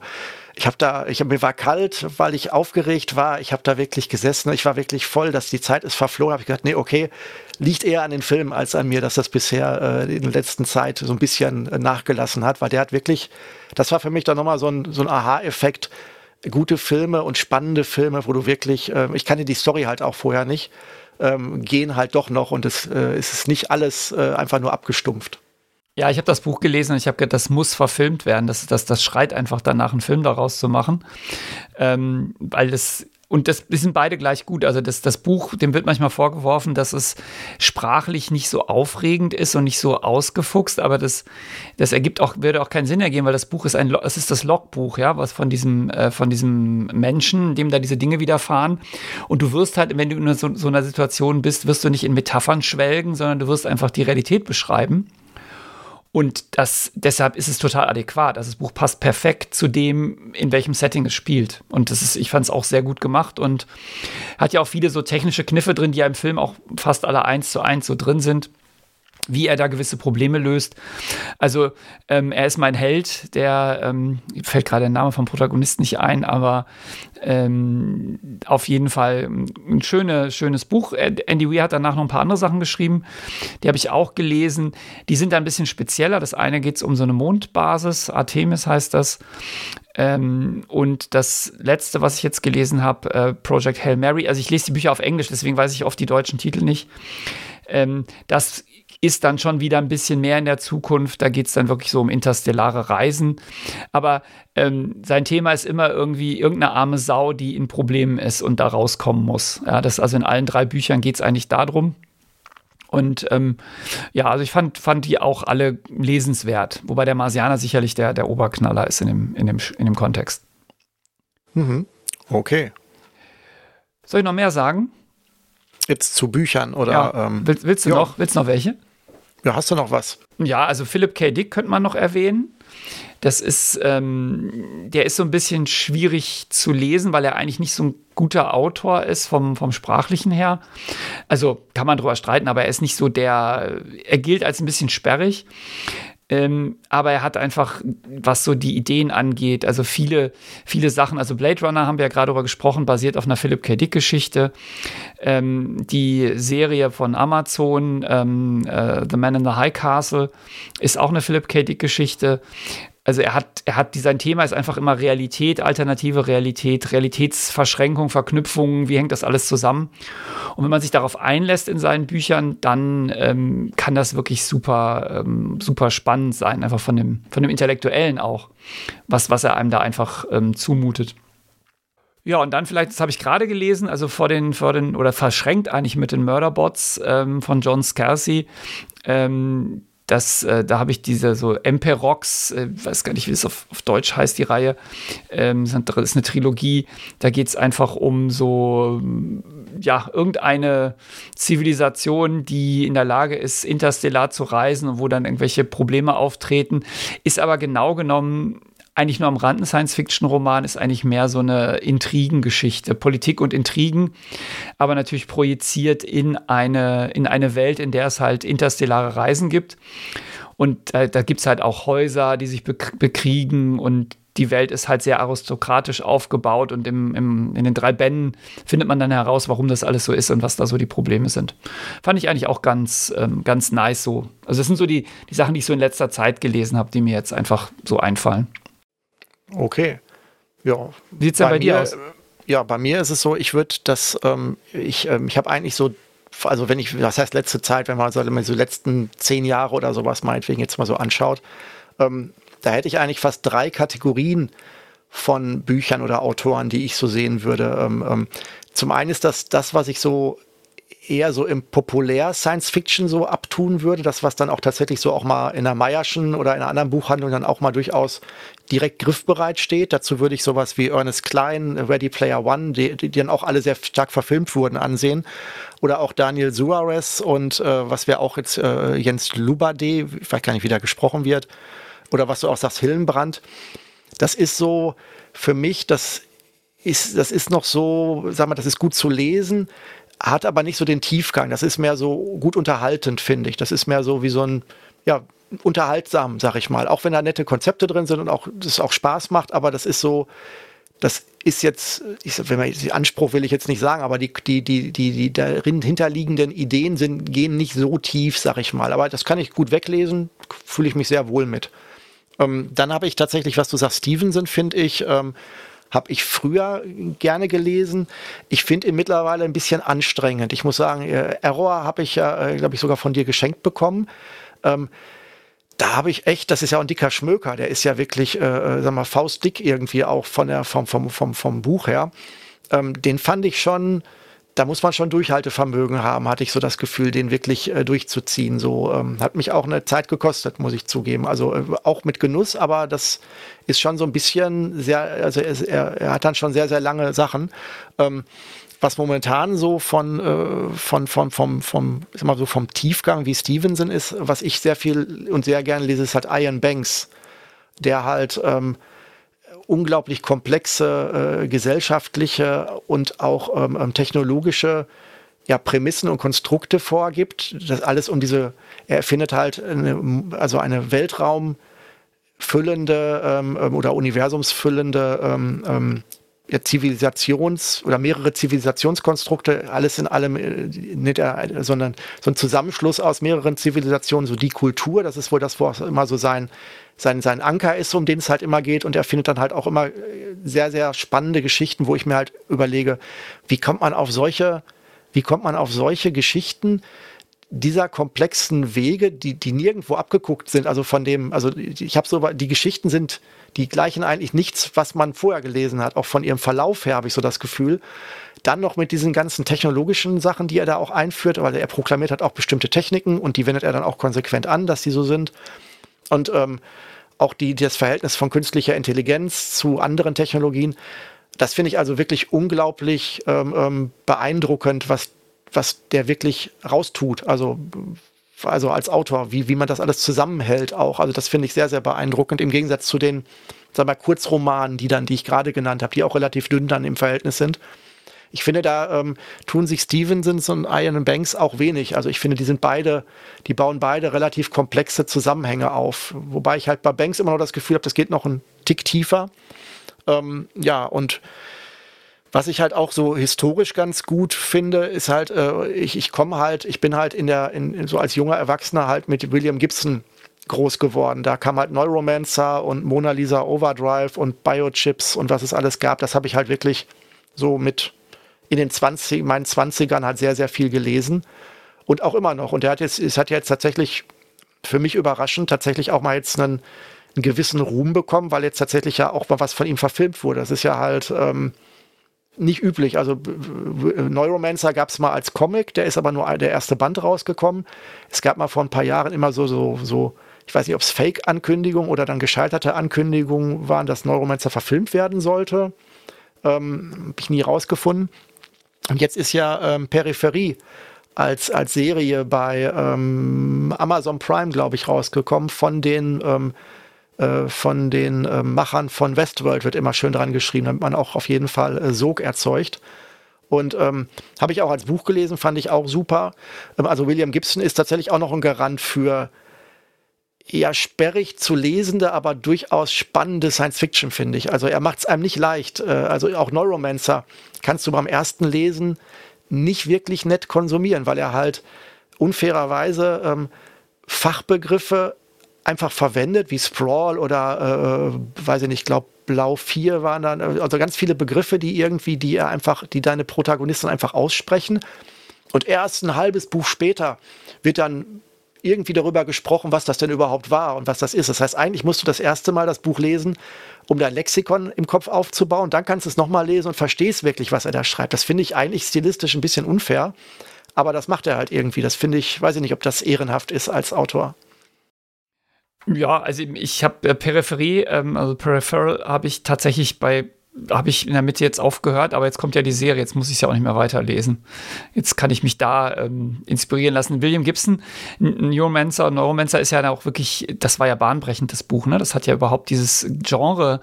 Ich habe da, ich, mir war kalt, weil ich aufgeregt war. Ich habe da wirklich gesessen. Ich war wirklich voll, dass die Zeit ist verflogen. Habe ich gedacht, nee, okay, liegt eher an den Film als an mir, dass das bisher äh, in der letzten Zeit so ein bisschen äh, nachgelassen hat, weil der hat wirklich, das war für mich dann nochmal so ein, so ein Aha-Effekt gute Filme und spannende Filme, wo du wirklich, äh, ich kannte die Story halt auch vorher nicht, ähm, gehen halt doch noch und es, äh, ist nicht alles äh, einfach nur abgestumpft. Ja, ich habe das Buch gelesen und ich habe gedacht, das muss verfilmt werden. Das, das, das schreit einfach danach, einen Film daraus zu machen. Ähm, weil das und das sind beide gleich gut. Also das, das Buch, dem wird manchmal vorgeworfen, dass es sprachlich nicht so aufregend ist und nicht so ausgefuchst, aber das, das ergibt auch, würde auch keinen Sinn ergeben, weil das Buch ist ein, es ist das Logbuch, ja, was von diesem, äh, von diesem Menschen, dem da diese Dinge widerfahren. Und du wirst halt, wenn du in so, so einer Situation bist, wirst du nicht in Metaphern schwelgen, sondern du wirst einfach die Realität beschreiben. Und das, deshalb ist es total adäquat. Also das Buch passt perfekt zu dem, in welchem Setting es spielt. Und das ist, ich fand es auch sehr gut gemacht und hat ja auch viele so technische Kniffe drin, die ja im Film auch fast alle eins zu eins so drin sind wie er da gewisse Probleme löst. Also ähm, er ist mein Held, der ähm, fällt gerade der Name vom Protagonisten nicht ein, aber ähm, auf jeden Fall ein schöne, schönes Buch. Andy Weir hat danach noch ein paar andere Sachen geschrieben, die habe ich auch gelesen. Die sind ein bisschen spezieller. Das eine geht es um so eine Mondbasis, Artemis heißt das. Ähm, und das letzte, was ich jetzt gelesen habe, äh, Project Hail Mary, also ich lese die Bücher auf Englisch, deswegen weiß ich oft die deutschen Titel nicht. Ähm, das ist dann schon wieder ein bisschen mehr in der Zukunft. Da geht es dann wirklich so um interstellare Reisen. Aber ähm, sein Thema ist immer irgendwie irgendeine arme Sau, die in Problemen ist und da rauskommen muss. Ja, das also in allen drei Büchern geht es eigentlich darum. Und ähm, ja, also ich fand, fand die auch alle lesenswert, wobei der Marsianer sicherlich der, der Oberknaller ist in dem, in dem, in dem Kontext. Mhm. Okay. Soll ich noch mehr sagen? Jetzt zu Büchern oder? Ja. Ähm, willst, willst, du noch, willst du noch welche? Ja, hast du noch was? Ja, also Philip K. Dick könnte man noch erwähnen. Das ist, ähm, der ist so ein bisschen schwierig zu lesen, weil er eigentlich nicht so ein guter Autor ist vom, vom Sprachlichen her. Also kann man drüber streiten, aber er ist nicht so der, er gilt als ein bisschen sperrig. Ähm, aber er hat einfach, was so die Ideen angeht, also viele, viele Sachen. Also Blade Runner haben wir ja gerade darüber gesprochen, basiert auf einer Philip K. Dick-Geschichte. Ähm, die Serie von Amazon, ähm, äh, The Man in the High Castle, ist auch eine Philip K. Dick-Geschichte also er hat, er hat, sein Thema ist einfach immer Realität, alternative Realität, Realitätsverschränkung, Verknüpfungen, wie hängt das alles zusammen? Und wenn man sich darauf einlässt in seinen Büchern, dann ähm, kann das wirklich super, ähm, super spannend sein, einfach von dem, von dem Intellektuellen auch, was, was er einem da einfach ähm, zumutet. Ja, und dann vielleicht, das habe ich gerade gelesen, also vor den, vor den, oder verschränkt eigentlich mit den Murderbots ähm, von John Scalzi. Ähm, das, äh, da habe ich diese so Emperox, äh, weiß gar nicht, wie es auf, auf Deutsch heißt, die Reihe. Ähm, das ist eine Trilogie. Da geht es einfach um so, ja, irgendeine Zivilisation, die in der Lage ist, interstellar zu reisen und wo dann irgendwelche Probleme auftreten. Ist aber genau genommen eigentlich nur am Rand ein Science-Fiction-Roman, ist eigentlich mehr so eine Intrigengeschichte, Politik und Intrigen, aber natürlich projiziert in eine, in eine Welt, in der es halt interstellare Reisen gibt. Und äh, da gibt es halt auch Häuser, die sich bekriegen und die Welt ist halt sehr aristokratisch aufgebaut und im, im, in den drei Bänden findet man dann heraus, warum das alles so ist und was da so die Probleme sind. Fand ich eigentlich auch ganz, ähm, ganz nice so. Also das sind so die, die Sachen, die ich so in letzter Zeit gelesen habe, die mir jetzt einfach so einfallen. Okay. Ja. Wie sieht es denn bei, bei dir aus? Ja, bei mir ist es so, ich würde das, ähm, ich, ähm, ich habe eigentlich so, also wenn ich, das heißt letzte Zeit, wenn man so, so letzten zehn Jahre oder sowas meinetwegen jetzt mal so anschaut, ähm, da hätte ich eigentlich fast drei Kategorien von Büchern oder Autoren, die ich so sehen würde. Ähm, ähm, zum einen ist das das, was ich so eher so im populär Science Fiction so abtun würde, das was dann auch tatsächlich so auch mal in der Meierschen oder in einer anderen Buchhandlung dann auch mal durchaus direkt griffbereit steht. Dazu würde ich sowas wie Ernest Klein, Ready Player One, die, die dann auch alle sehr stark verfilmt wurden, ansehen. Oder auch Daniel Suarez und äh, was wir auch jetzt äh, Jens Lubade, ich weiß gar nicht, wie da gesprochen wird. Oder was du auch sagst, Hillenbrand. Das ist so für mich, das ist, das ist noch so, sag mal, das ist gut zu lesen hat aber nicht so den Tiefgang. Das ist mehr so gut unterhaltend, finde ich. Das ist mehr so wie so ein, ja, unterhaltsam, sag ich mal. Auch wenn da nette Konzepte drin sind und auch das auch Spaß macht, aber das ist so, das ist jetzt, ich, wenn man Anspruch will ich jetzt nicht sagen, aber die, die, die, die, die darin hinterliegenden Ideen sind, gehen nicht so tief, sag ich mal. Aber das kann ich gut weglesen, fühle ich mich sehr wohl mit. Ähm, dann habe ich tatsächlich, was du sagst, Stevenson, finde ich, ähm, habe ich früher gerne gelesen. Ich finde ihn mittlerweile ein bisschen anstrengend. Ich muss sagen, äh, Error habe ich ja, äh, glaube ich, sogar von dir geschenkt bekommen. Ähm, da habe ich echt, das ist ja ein dicker Schmöker, der ist ja wirklich, äh, äh sag mal, faustdick irgendwie auch von der, vom, vom, vom, vom Buch her. ähm, den fand ich schon, da muss man schon Durchhaltevermögen haben, hatte ich so das Gefühl, den wirklich äh, durchzuziehen. So ähm, hat mich auch eine Zeit gekostet, muss ich zugeben. Also äh, auch mit Genuss, aber das ist schon so ein bisschen sehr, also er, er hat dann schon sehr, sehr lange Sachen. Ähm, was momentan so von, äh, von, von, vom, vom, sag mal so vom Tiefgang wie Stevenson ist, was ich sehr viel und sehr gerne lese, ist halt Ian Banks, der halt ähm, unglaublich komplexe äh, gesellschaftliche und auch ähm, ähm, technologische ja, Prämissen und Konstrukte vorgibt. Das alles um diese, er erfindet halt eine, also eine Weltraumfüllende ähm, ähm, oder universumsfüllende ähm, ähm, Zivilisations- oder mehrere Zivilisationskonstrukte, alles in allem, äh, nicht, sondern so ein Zusammenschluss aus mehreren Zivilisationen, so die Kultur, das ist wohl das, wo auch immer so sein, sein, sein Anker ist, um den es halt immer geht. Und er findet dann halt auch immer äh, sehr, sehr spannende Geschichten, wo ich mir halt überlege, wie kommt man auf solche, wie kommt man auf solche Geschichten, dieser komplexen Wege, die, die nirgendwo abgeguckt sind, also von dem, also ich habe so, die Geschichten sind, die gleichen eigentlich nichts, was man vorher gelesen hat. Auch von ihrem Verlauf her habe ich so das Gefühl. Dann noch mit diesen ganzen technologischen Sachen, die er da auch einführt, weil er proklamiert hat auch bestimmte Techniken und die wendet er dann auch konsequent an, dass die so sind. Und ähm, auch die, das Verhältnis von künstlicher Intelligenz zu anderen Technologien. Das finde ich also wirklich unglaublich ähm, ähm beeindruckend, was was der wirklich raustut. Also, also als Autor, wie, wie man das alles zusammenhält auch. Also das finde ich sehr, sehr beeindruckend im Gegensatz zu den, sag mal, Kurzromanen, die dann, die ich gerade genannt habe, die auch relativ dünn dann im Verhältnis sind. Ich finde, da ähm, tun sich Stevensons und Ian Banks auch wenig. Also ich finde, die sind beide, die bauen beide relativ komplexe Zusammenhänge auf. Wobei ich halt bei Banks immer noch das Gefühl habe, das geht noch einen Tick tiefer. Ähm, ja, und was ich halt auch so historisch ganz gut finde, ist halt, äh, ich, ich komme halt, ich bin halt in der, in, so als junger Erwachsener halt mit William Gibson groß geworden. Da kam halt Neuromancer und Mona Lisa Overdrive und Biochips und was es alles gab. Das habe ich halt wirklich so mit in den 20, meinen 20ern halt sehr, sehr viel gelesen. Und auch immer noch. Und er hat jetzt, es hat jetzt tatsächlich für mich überraschend tatsächlich auch mal jetzt einen, einen gewissen Ruhm bekommen, weil jetzt tatsächlich ja auch mal was von ihm verfilmt wurde. Das ist ja halt, ähm, nicht üblich. Also Neuromancer gab es mal als Comic, der ist aber nur der erste Band rausgekommen. Es gab mal vor ein paar Jahren immer so, so, so ich weiß nicht, ob es Fake-Ankündigungen oder dann gescheiterte Ankündigungen waren, dass Neuromancer verfilmt werden sollte. Ähm, Habe ich nie rausgefunden. Und jetzt ist ja ähm, Peripherie als, als Serie bei ähm, Amazon Prime, glaube ich, rausgekommen von den ähm, äh, von den äh, Machern von Westworld wird immer schön dran geschrieben, damit man auch auf jeden Fall äh, Sog erzeugt. Und ähm, habe ich auch als Buch gelesen, fand ich auch super. Ähm, also William Gibson ist tatsächlich auch noch ein Garant für eher sperrig zu lesende, aber durchaus spannende Science Fiction, finde ich. Also er macht es einem nicht leicht. Äh, also auch Neuromancer kannst du beim ersten Lesen nicht wirklich nett konsumieren, weil er halt unfairerweise ähm, Fachbegriffe einfach verwendet, wie Sprawl oder, äh, weiß ich nicht, glaube Blau 4 waren dann, also ganz viele Begriffe, die irgendwie, die er einfach, die deine Protagonisten einfach aussprechen. Und erst ein halbes Buch später wird dann irgendwie darüber gesprochen, was das denn überhaupt war und was das ist. Das heißt, eigentlich musst du das erste Mal das Buch lesen, um dein Lexikon im Kopf aufzubauen. Dann kannst du es nochmal lesen und verstehst wirklich, was er da schreibt. Das finde ich eigentlich stilistisch ein bisschen unfair. Aber das macht er halt irgendwie. Das finde ich, weiß ich nicht, ob das ehrenhaft ist als Autor. Ja, also ich habe äh, Peripherie, ähm, also Peripheral habe ich tatsächlich bei, habe ich in der Mitte jetzt aufgehört, aber jetzt kommt ja die Serie, jetzt muss ich es ja auch nicht mehr weiterlesen. Jetzt kann ich mich da ähm, inspirieren lassen. William Gibson, Neuromancer, Neuromancer ist ja auch wirklich, das war ja bahnbrechend, das Buch, ne? Das hat ja überhaupt dieses Genre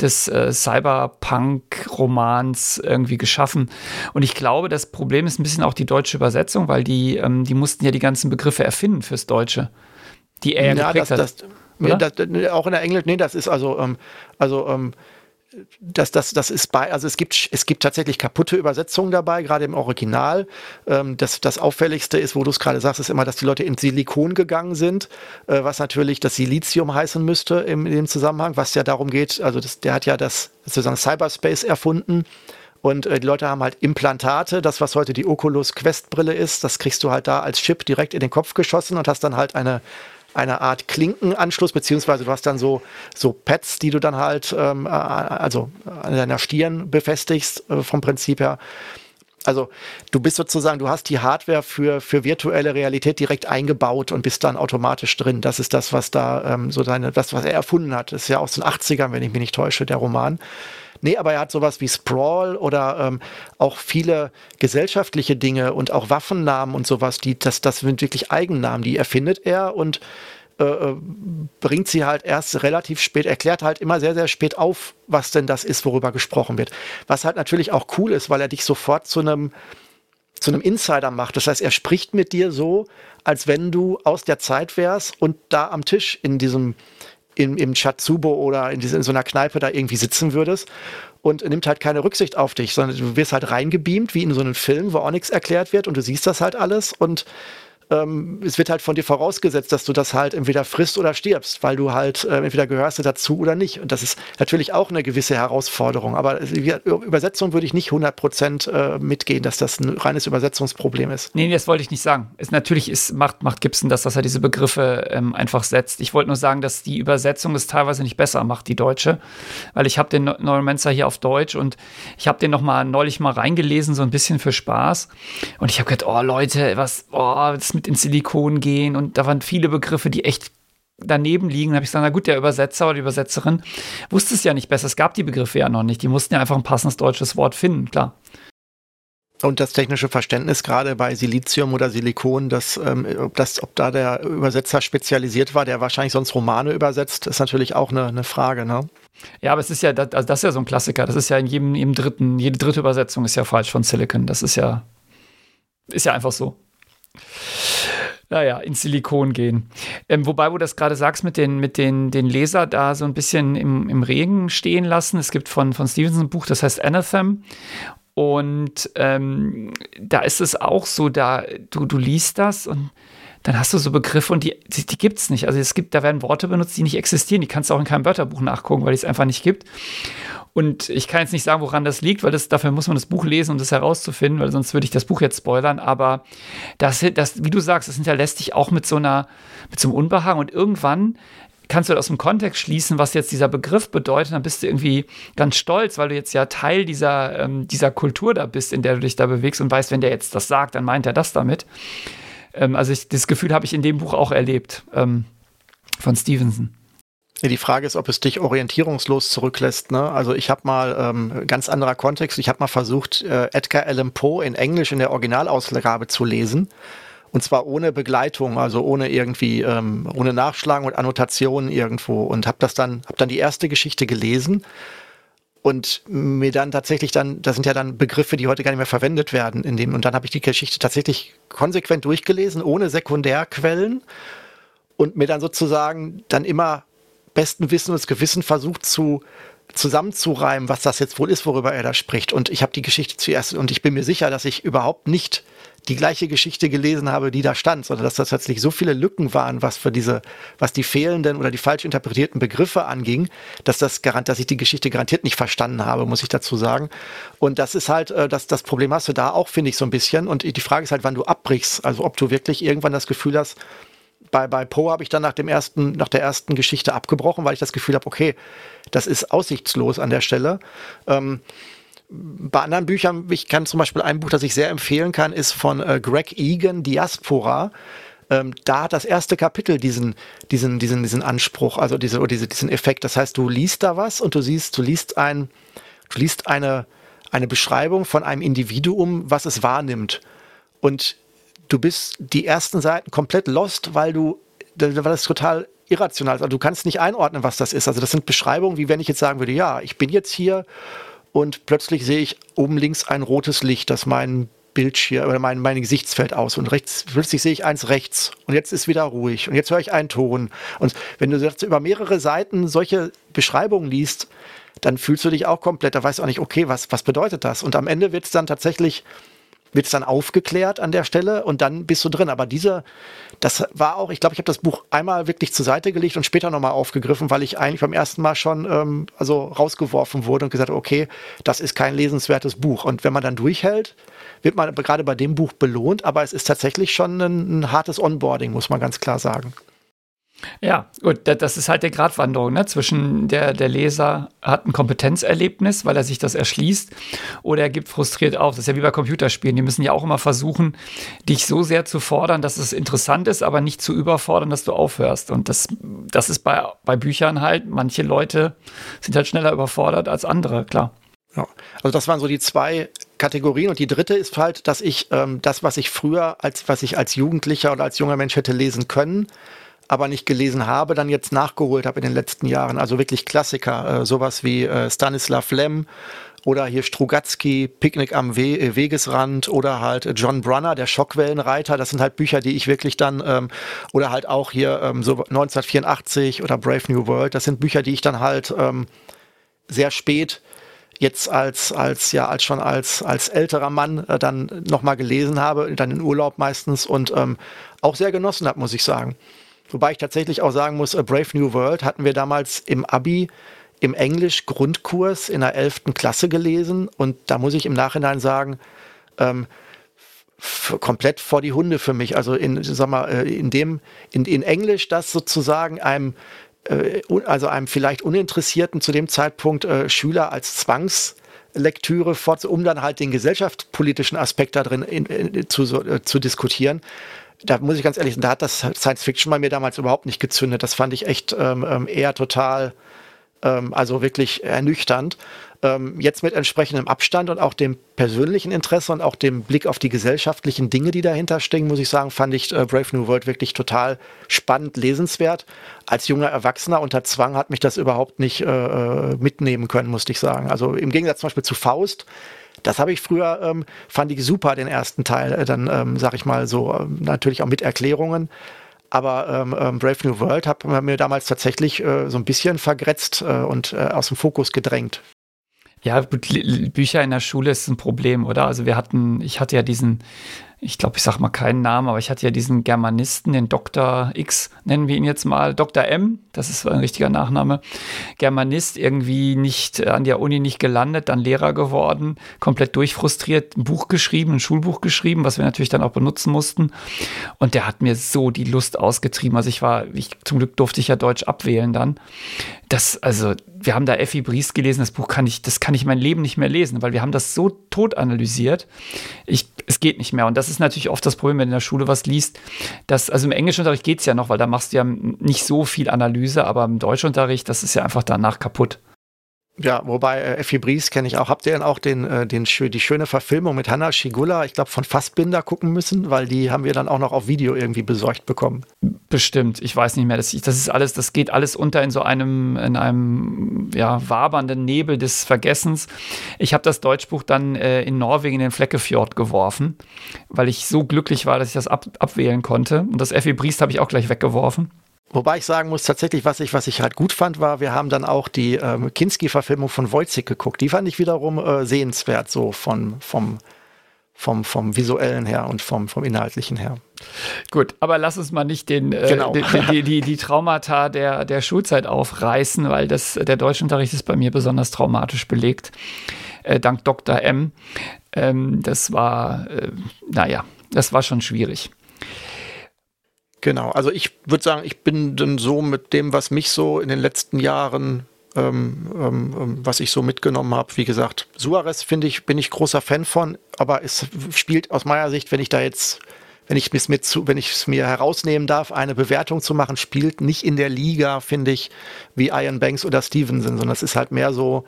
des äh, Cyberpunk-Romans irgendwie geschaffen. Und ich glaube, das Problem ist ein bisschen auch die deutsche Übersetzung, weil die, ähm, die mussten ja die ganzen Begriffe erfinden fürs Deutsche die er ja, das, das, nee, das, auch in der Englisch, nee, das ist also, ähm, also ähm, das, das, das ist bei, also es gibt, es gibt tatsächlich kaputte Übersetzungen dabei, gerade im Original. Ähm, das, das Auffälligste ist, wo du es gerade sagst, ist immer, dass die Leute in Silikon gegangen sind, äh, was natürlich das Silizium heißen müsste im, in dem Zusammenhang, was ja darum geht, also das, der hat ja das sozusagen Cyberspace erfunden. Und äh, die Leute haben halt Implantate, das, was heute die Oculus Quest Brille ist, das kriegst du halt da als Chip direkt in den Kopf geschossen und hast dann halt eine eine Art Klinkenanschluss, beziehungsweise du hast dann so, so Pads, die du dann halt ähm, äh, also an deiner Stirn befestigst, äh, vom Prinzip her. Also du bist sozusagen, du hast die Hardware für, für virtuelle Realität direkt eingebaut und bist dann automatisch drin. Das ist das, was da ähm, so seine, das, was er erfunden hat. Das ist ja aus den 80ern, wenn ich mich nicht täusche, der Roman. Nee, aber er hat sowas wie Sprawl oder ähm, auch viele gesellschaftliche Dinge und auch Waffennamen und sowas, die, das, das sind wirklich Eigennamen, die erfindet er und äh, äh, bringt sie halt erst relativ spät, erklärt halt immer sehr, sehr spät auf, was denn das ist, worüber gesprochen wird. Was halt natürlich auch cool ist, weil er dich sofort zu einem zu einem Insider macht. Das heißt, er spricht mit dir so, als wenn du aus der Zeit wärst und da am Tisch in diesem im, im Chatsubo oder in, diese, in so einer Kneipe da irgendwie sitzen würdest und nimmt halt keine Rücksicht auf dich, sondern du wirst halt reingebeamt, wie in so einen Film, wo auch nichts erklärt wird und du siehst das halt alles und ähm, es wird halt von dir vorausgesetzt, dass du das halt entweder frisst oder stirbst, weil du halt äh, entweder gehörst du dazu oder nicht. Und das ist natürlich auch eine gewisse Herausforderung. Aber Übersetzung würde ich nicht 100 Prozent äh, mitgehen, dass das ein reines Übersetzungsproblem ist. Nee, das wollte ich nicht sagen. Es, natürlich ist, macht, macht Gibson das, dass er diese Begriffe ähm, einfach setzt. Ich wollte nur sagen, dass die Übersetzung es teilweise nicht besser macht, die deutsche. Weil ich habe den Neuromancer hier auf Deutsch und ich habe den noch mal neulich mal reingelesen, so ein bisschen für Spaß. Und ich habe gedacht, oh Leute, was, oh, das mit mit ins Silikon gehen und da waren viele Begriffe, die echt daneben liegen. Da habe ich gesagt, na gut, der Übersetzer oder die Übersetzerin wusste es ja nicht besser. Es gab die Begriffe ja noch nicht. Die mussten ja einfach ein passendes deutsches Wort finden, klar. Und das technische Verständnis gerade bei Silizium oder Silikon, dass, ähm, ob, das, ob da der Übersetzer spezialisiert war, der wahrscheinlich sonst Romane übersetzt, ist natürlich auch eine, eine Frage, ne? Ja, aber es ist ja, das, also das ist ja so ein Klassiker. Das ist ja in jedem, jedem dritten, jede dritte Übersetzung ist ja falsch von Silicon. Das ist ja, ist ja einfach so naja, ins Silikon gehen. Ähm, wobei, wo du das gerade sagst, mit den, mit den, den Leser da so ein bisschen im, im Regen stehen lassen. Es gibt von, von Stevenson ein Buch, das heißt Anathem. Und ähm, da ist es auch so, da du, du liest das und dann hast du so Begriffe und die, die, die gibt es nicht. Also es gibt, da werden Worte benutzt, die nicht existieren. Die kannst du auch in keinem Wörterbuch nachgucken, weil es einfach nicht gibt. Und ich kann jetzt nicht sagen, woran das liegt, weil das, dafür muss man das Buch lesen, um das herauszufinden, weil sonst würde ich das Buch jetzt spoilern. Aber das, das, wie du sagst, das hinterlässt dich auch mit so einer, mit so einem Unbehagen. Und irgendwann kannst du aus dem Kontext schließen, was jetzt dieser Begriff bedeutet, dann bist du irgendwie ganz stolz, weil du jetzt ja Teil dieser, ähm, dieser Kultur da bist, in der du dich da bewegst und weißt, wenn der jetzt das sagt, dann meint er das damit. Ähm, also ich, das Gefühl habe ich in dem Buch auch erlebt ähm, von Stevenson. Die Frage ist, ob es dich orientierungslos zurücklässt. Ne? Also ich habe mal, ähm, ganz anderer Kontext, ich habe mal versucht, äh, Edgar Allan Poe in Englisch in der Originalausgabe zu lesen. Und zwar ohne Begleitung, also ohne irgendwie, ähm, ohne Nachschlagen und Annotationen irgendwo. Und habe das dann, habe dann die erste Geschichte gelesen und mir dann tatsächlich dann, das sind ja dann Begriffe, die heute gar nicht mehr verwendet werden in dem. Und dann habe ich die Geschichte tatsächlich konsequent durchgelesen, ohne Sekundärquellen und mir dann sozusagen dann immer besten Wissen und Gewissen versucht zu zusammenzureimen, was das jetzt wohl ist, worüber er da spricht. Und ich habe die Geschichte zuerst und ich bin mir sicher, dass ich überhaupt nicht die gleiche Geschichte gelesen habe, die da stand, sondern dass das tatsächlich so viele Lücken waren, was für diese, was die fehlenden oder die falsch interpretierten Begriffe anging, dass das garant, dass ich die Geschichte garantiert nicht verstanden habe, muss ich dazu sagen. Und das ist halt, äh, das, das Problem hast du da auch, finde ich, so ein bisschen. Und die Frage ist halt, wann du abbrichst. Also ob du wirklich irgendwann das Gefühl hast, bei, bei Poe habe ich dann nach dem ersten, nach der ersten Geschichte abgebrochen, weil ich das Gefühl habe, okay, das ist aussichtslos an der Stelle. Ähm, bei anderen Büchern, ich kann zum Beispiel ein Buch, das ich sehr empfehlen kann, ist von äh, Greg Egan, Diaspora. Ähm, da hat das erste Kapitel diesen, diesen, diesen, diesen Anspruch, also diese, diese, diesen Effekt. Das heißt, du liest da was und du siehst, du liest ein, du liest eine, eine Beschreibung von einem Individuum, was es wahrnimmt. Und du bist die ersten Seiten komplett lost, weil du, weil das total irrational ist. Also du kannst nicht einordnen, was das ist. Also das sind Beschreibungen, wie wenn ich jetzt sagen würde, ja, ich bin jetzt hier und plötzlich sehe ich oben links ein rotes Licht, das mein Bildschirm oder mein, mein Gesichtsfeld aus und rechts, plötzlich sehe ich eins rechts und jetzt ist wieder ruhig und jetzt höre ich einen Ton. Und wenn du jetzt über mehrere Seiten solche Beschreibungen liest, dann fühlst du dich auch komplett, da weißt du auch nicht, okay, was, was bedeutet das? Und am Ende wird es dann tatsächlich wird es dann aufgeklärt an der Stelle und dann bist du drin. Aber dieser, das war auch, ich glaube, ich habe das Buch einmal wirklich zur Seite gelegt und später nochmal aufgegriffen, weil ich eigentlich beim ersten Mal schon ähm, also rausgeworfen wurde und gesagt, okay, das ist kein lesenswertes Buch. Und wenn man dann durchhält, wird man gerade bei dem Buch belohnt, aber es ist tatsächlich schon ein, ein hartes Onboarding, muss man ganz klar sagen. Ja, gut, das ist halt der Gratwanderung, ne? Zwischen der, der Leser hat ein Kompetenzerlebnis, weil er sich das erschließt, oder er gibt frustriert auf. Das ist ja wie bei Computerspielen. Die müssen ja auch immer versuchen, dich so sehr zu fordern, dass es interessant ist, aber nicht zu überfordern, dass du aufhörst. Und das, das ist bei, bei Büchern halt, manche Leute sind halt schneller überfordert als andere, klar. Ja, also das waren so die zwei Kategorien und die dritte ist halt, dass ich ähm, das, was ich früher als was ich als Jugendlicher oder als junger Mensch hätte lesen können, aber nicht gelesen habe, dann jetzt nachgeholt habe in den letzten Jahren. Also wirklich Klassiker, äh, sowas wie äh, Stanislav Lem oder hier Strugatsky, Picknick am We äh, Wegesrand oder halt John Brunner, der Schockwellenreiter. Das sind halt Bücher, die ich wirklich dann, ähm, oder halt auch hier ähm, so 1984 oder Brave New World. Das sind Bücher, die ich dann halt ähm, sehr spät jetzt als als ja als schon als als älterer Mann äh, dann noch mal gelesen habe, dann in Urlaub meistens und ähm, auch sehr genossen habe, muss ich sagen. Wobei ich tatsächlich auch sagen muss, A Brave New World hatten wir damals im Abi im Englisch-Grundkurs in der 11. Klasse gelesen und da muss ich im Nachhinein sagen, ähm, komplett vor die Hunde für mich. Also in, sag mal, äh, in dem, in, in Englisch das sozusagen einem, äh, also einem vielleicht uninteressierten zu dem Zeitpunkt äh, Schüler als Zwangslektüre fort, um dann halt den gesellschaftspolitischen Aspekt da drin in, in, zu, äh, zu diskutieren da muss ich ganz ehrlich sagen, da hat das Science Fiction bei mir damals überhaupt nicht gezündet. Das fand ich echt ähm, ähm, eher total, ähm, also wirklich ernüchternd. Ähm, jetzt mit entsprechendem Abstand und auch dem persönlichen Interesse und auch dem Blick auf die gesellschaftlichen Dinge, die dahinter stecken, muss ich sagen, fand ich äh, Brave New World wirklich total spannend, lesenswert. Als junger Erwachsener unter Zwang hat mich das überhaupt nicht äh, äh mitnehmen können, musste ich sagen. Also im Gegensatz zum Beispiel zu Faust, das habe ich früher, ähm, fand ich super, den ersten Teil. Äh, dann, ähm, sag ich mal so, ähm, natürlich auch mit Erklärungen. Aber ähm, ähm Brave New World hat mir damals tatsächlich äh, so ein bisschen vergrätzt äh, und äh, aus dem Fokus gedrängt. Ja, Bücher in der Schule ist ein Problem, oder? Also wir hatten, ich hatte ja diesen ich glaube, ich sage mal keinen Namen, aber ich hatte ja diesen Germanisten, den Dr. X, nennen wir ihn jetzt mal, Dr. M, das ist ein richtiger Nachname, Germanist, irgendwie nicht an der Uni nicht gelandet, dann Lehrer geworden, komplett durchfrustriert, ein Buch geschrieben, ein Schulbuch geschrieben, was wir natürlich dann auch benutzen mussten. Und der hat mir so die Lust ausgetrieben. Also ich war, ich, zum Glück durfte ich ja Deutsch abwählen dann. Das, also, wir haben da Effi Briest gelesen, das Buch kann ich, das kann ich mein Leben nicht mehr lesen, weil wir haben das so tot analysiert. Ich, es geht nicht mehr. Und das ist natürlich oft das Problem, wenn du in der Schule was liest. Dass, also im Englischunterricht geht es ja noch, weil da machst du ja nicht so viel Analyse, aber im Deutschunterricht, das ist ja einfach danach kaputt. Ja, wobei äh, Effi Bries kenne ich auch. Habt ihr denn auch den, äh, den, die schöne Verfilmung mit Hanna Schigula, ich glaube von Fassbinder gucken müssen, weil die haben wir dann auch noch auf Video irgendwie besorgt bekommen. Bestimmt, ich weiß nicht mehr. Das, das ist alles, das geht alles unter in so einem, in einem ja, wabernden Nebel des Vergessens. Ich habe das Deutschbuch dann äh, in Norwegen in den Fleckefjord geworfen, weil ich so glücklich war, dass ich das ab, abwählen konnte. Und das Effi Briest habe ich auch gleich weggeworfen. Wobei ich sagen muss, tatsächlich, was ich, was ich halt gut fand, war, wir haben dann auch die ähm, Kinski-Verfilmung von Wojcik geguckt. Die fand ich wiederum äh, sehenswert, so von, vom, vom, vom visuellen her und vom, vom inhaltlichen her. Gut, aber lass uns mal nicht den, äh, genau. die, die, die, die, Traumata der, der Schulzeit aufreißen, weil das, der Deutschunterricht ist bei mir besonders traumatisch belegt. Äh, dank Dr. M. Ähm, das war, äh, naja, das war schon schwierig. Genau, also ich würde sagen, ich bin dann so mit dem, was mich so in den letzten Jahren, ähm, ähm, ähm was ich so mitgenommen habe, wie gesagt, Suarez finde ich, bin ich großer Fan von, aber es spielt aus meiner Sicht, wenn ich da jetzt, wenn ich es mir zu, wenn ich es mir herausnehmen darf, eine Bewertung zu machen, spielt nicht in der Liga, finde ich, wie Ian Banks oder Stevenson, sondern es ist halt mehr so,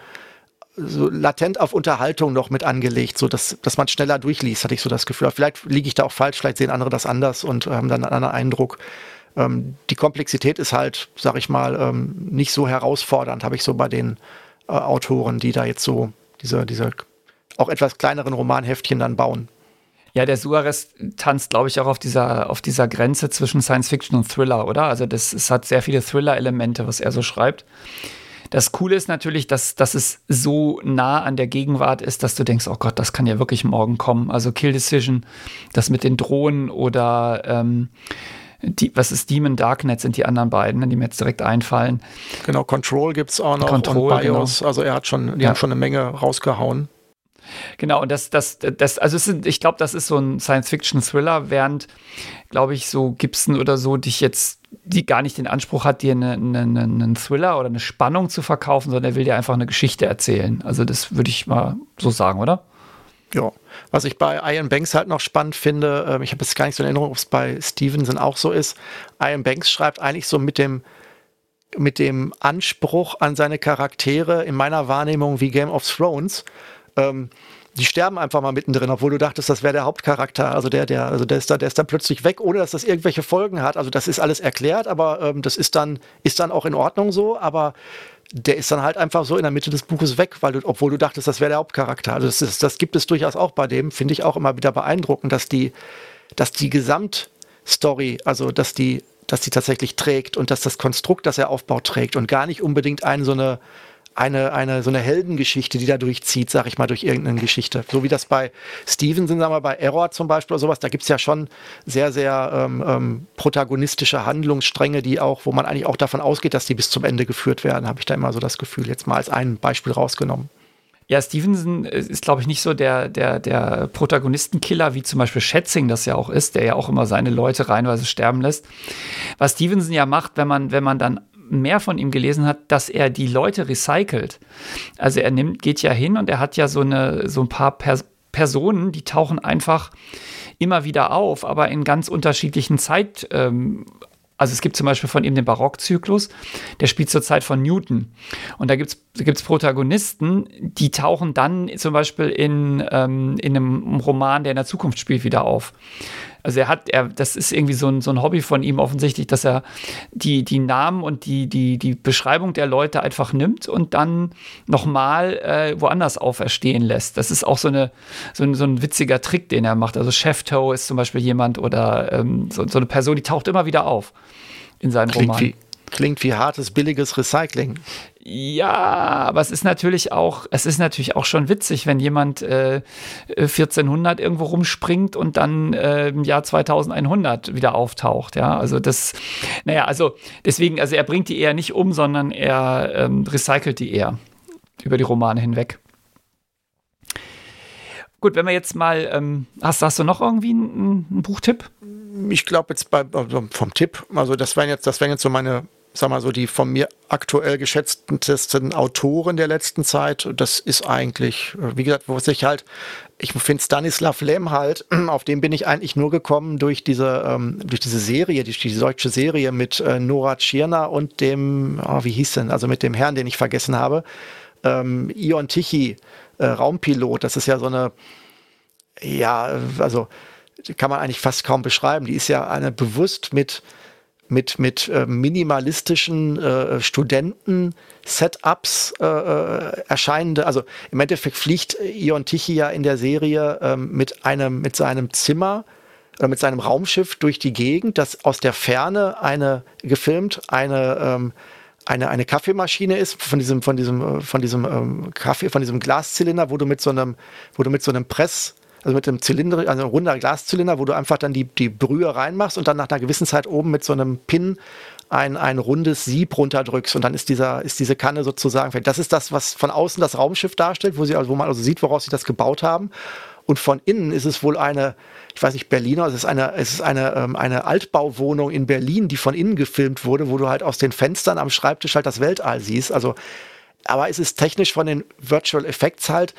so latent auf Unterhaltung noch mit angelegt, so dass, dass man schneller durchliest, hatte ich so das Gefühl. vielleicht liege ich da auch falsch, vielleicht sehen andere das anders und haben dann einen anderen Eindruck. Ähm, die Komplexität ist halt, sag ich mal, ähm, nicht so herausfordernd, habe ich so bei den äh, Autoren, die da jetzt so diese, diese auch etwas kleineren Romanheftchen dann bauen. Ja, der Suarez tanzt, glaube ich, auch auf dieser, auf dieser Grenze zwischen Science Fiction und Thriller, oder? Also das, es hat sehr viele Thriller-Elemente, was er so schreibt. Das Coole ist natürlich, dass, dass es so nah an der Gegenwart ist, dass du denkst, oh Gott, das kann ja wirklich morgen kommen. Also Kill Decision, das mit den Drohnen oder ähm, die, was ist Demon Darknet sind die anderen beiden, die mir jetzt direkt einfallen. Genau, Control gibt es auch noch Control, und BIOS. Genau. Also er hat schon, die ja. haben schon eine Menge rausgehauen. Genau, und das, das, das, also sind, ich glaube, das ist so ein Science-Fiction-Thriller, während, glaube ich, so Gibson oder so dich jetzt die gar nicht den Anspruch hat, dir einen eine, eine Thriller oder eine Spannung zu verkaufen, sondern er will dir einfach eine Geschichte erzählen. Also das würde ich mal so sagen, oder? Ja, was ich bei Ian Banks halt noch spannend finde, äh, ich habe jetzt gar nicht so in Erinnerung, ob es bei Stevenson auch so ist. Ian Banks schreibt eigentlich so mit dem, mit dem Anspruch an seine Charaktere in meiner Wahrnehmung wie Game of Thrones. Ähm, die sterben einfach mal mittendrin, obwohl du dachtest, das wäre der Hauptcharakter. Also der, der, also der ist, da, der ist dann plötzlich weg, ohne dass das irgendwelche Folgen hat. Also das ist alles erklärt, aber ähm, das ist dann, ist dann auch in Ordnung so, aber der ist dann halt einfach so in der Mitte des Buches weg, weil du, obwohl du dachtest, das wäre der Hauptcharakter. Also das, ist, das gibt es durchaus auch bei dem, finde ich auch immer wieder beeindruckend, dass die, dass die Gesamtstory, also dass die, dass die tatsächlich trägt und dass das Konstrukt, das er aufbaut, trägt und gar nicht unbedingt eine so eine eine, eine, so eine Heldengeschichte, die da durchzieht, sag ich mal, durch irgendeine Geschichte. So wie das bei Stevenson, sagen wir, bei Error zum Beispiel oder sowas, da gibt es ja schon sehr, sehr ähm, ähm, protagonistische Handlungsstränge, die auch, wo man eigentlich auch davon ausgeht, dass die bis zum Ende geführt werden, habe ich da immer so das Gefühl, jetzt mal als ein Beispiel rausgenommen. Ja, Stevenson ist, glaube ich, nicht so der, der, der Protagonistenkiller, wie zum Beispiel Schätzing das ja auch ist, der ja auch immer seine Leute reinweise sterben lässt. Was Stevenson ja macht, wenn man, wenn man dann mehr von ihm gelesen hat, dass er die Leute recycelt. Also er nimmt, geht ja hin und er hat ja so, eine, so ein paar Pers Personen, die tauchen einfach immer wieder auf, aber in ganz unterschiedlichen Zeit. Ähm, also es gibt zum Beispiel von ihm den Barockzyklus, der spielt zur Zeit von Newton. Und da gibt es Protagonisten, die tauchen dann zum Beispiel in, ähm, in einem Roman, der in der Zukunft spielt, wieder auf. Also er hat, er, das ist irgendwie so ein, so ein Hobby von ihm offensichtlich, dass er die, die Namen und die, die, die Beschreibung der Leute einfach nimmt und dann nochmal äh, woanders auferstehen lässt. Das ist auch so, eine, so, ein, so ein witziger Trick, den er macht. Also Chef Toe ist zum Beispiel jemand oder ähm, so, so eine Person, die taucht immer wieder auf in seinen Klingt Romanen. Wie, klingt wie hartes, billiges Recycling. Ja, aber es ist natürlich auch, es ist natürlich auch schon witzig, wenn jemand äh, 1400 irgendwo rumspringt und dann äh, im Jahr 2100 wieder auftaucht. Ja, also das, naja, also deswegen, also er bringt die eher nicht um, sondern er ähm, recycelt die eher über die Romane hinweg. Gut, wenn wir jetzt mal, ähm, hast, hast du noch irgendwie einen, einen Buchtipp? Ich glaube jetzt bei, also vom Tipp, also das wären jetzt, das wären jetzt so meine sag mal so, die von mir aktuell geschätztesten Autoren der letzten Zeit. Das ist eigentlich, wie gesagt, wo sich halt, ich finde Stanislav Lem halt, auf den bin ich eigentlich nur gekommen durch diese, ähm, durch diese Serie, die, die deutsche Serie mit äh, Nora Tschirner und dem, oh, wie hieß denn, also mit dem Herrn, den ich vergessen habe, ähm, Ion Tichy, äh, Raumpilot. Das ist ja so eine, ja, also kann man eigentlich fast kaum beschreiben. Die ist ja eine bewusst mit mit, mit äh, minimalistischen äh, Studenten-Setups äh, äh, erscheinende, also im Endeffekt fliegt Ion Tichy ja in der Serie ähm, mit einem, mit seinem Zimmer oder mit seinem Raumschiff durch die Gegend, das aus der Ferne eine gefilmt, eine ähm, eine, eine Kaffeemaschine ist von diesem von diesem äh, von diesem ähm, Kaffee von diesem Glaszylinder, wo du mit so einem wo du mit so einem Press also mit einem Zylinder, also runder Glaszylinder, wo du einfach dann die, die Brühe reinmachst und dann nach einer gewissen Zeit oben mit so einem Pin ein, ein rundes Sieb runterdrückst und dann ist dieser, ist diese Kanne sozusagen, das ist das, was von außen das Raumschiff darstellt, wo sie, also wo man also sieht, woraus sie das gebaut haben. Und von innen ist es wohl eine, ich weiß nicht, Berliner, es ist eine, es ist eine, ähm, eine Altbauwohnung in Berlin, die von innen gefilmt wurde, wo du halt aus den Fenstern am Schreibtisch halt das Weltall siehst. Also, aber es ist technisch von den Virtual Effects halt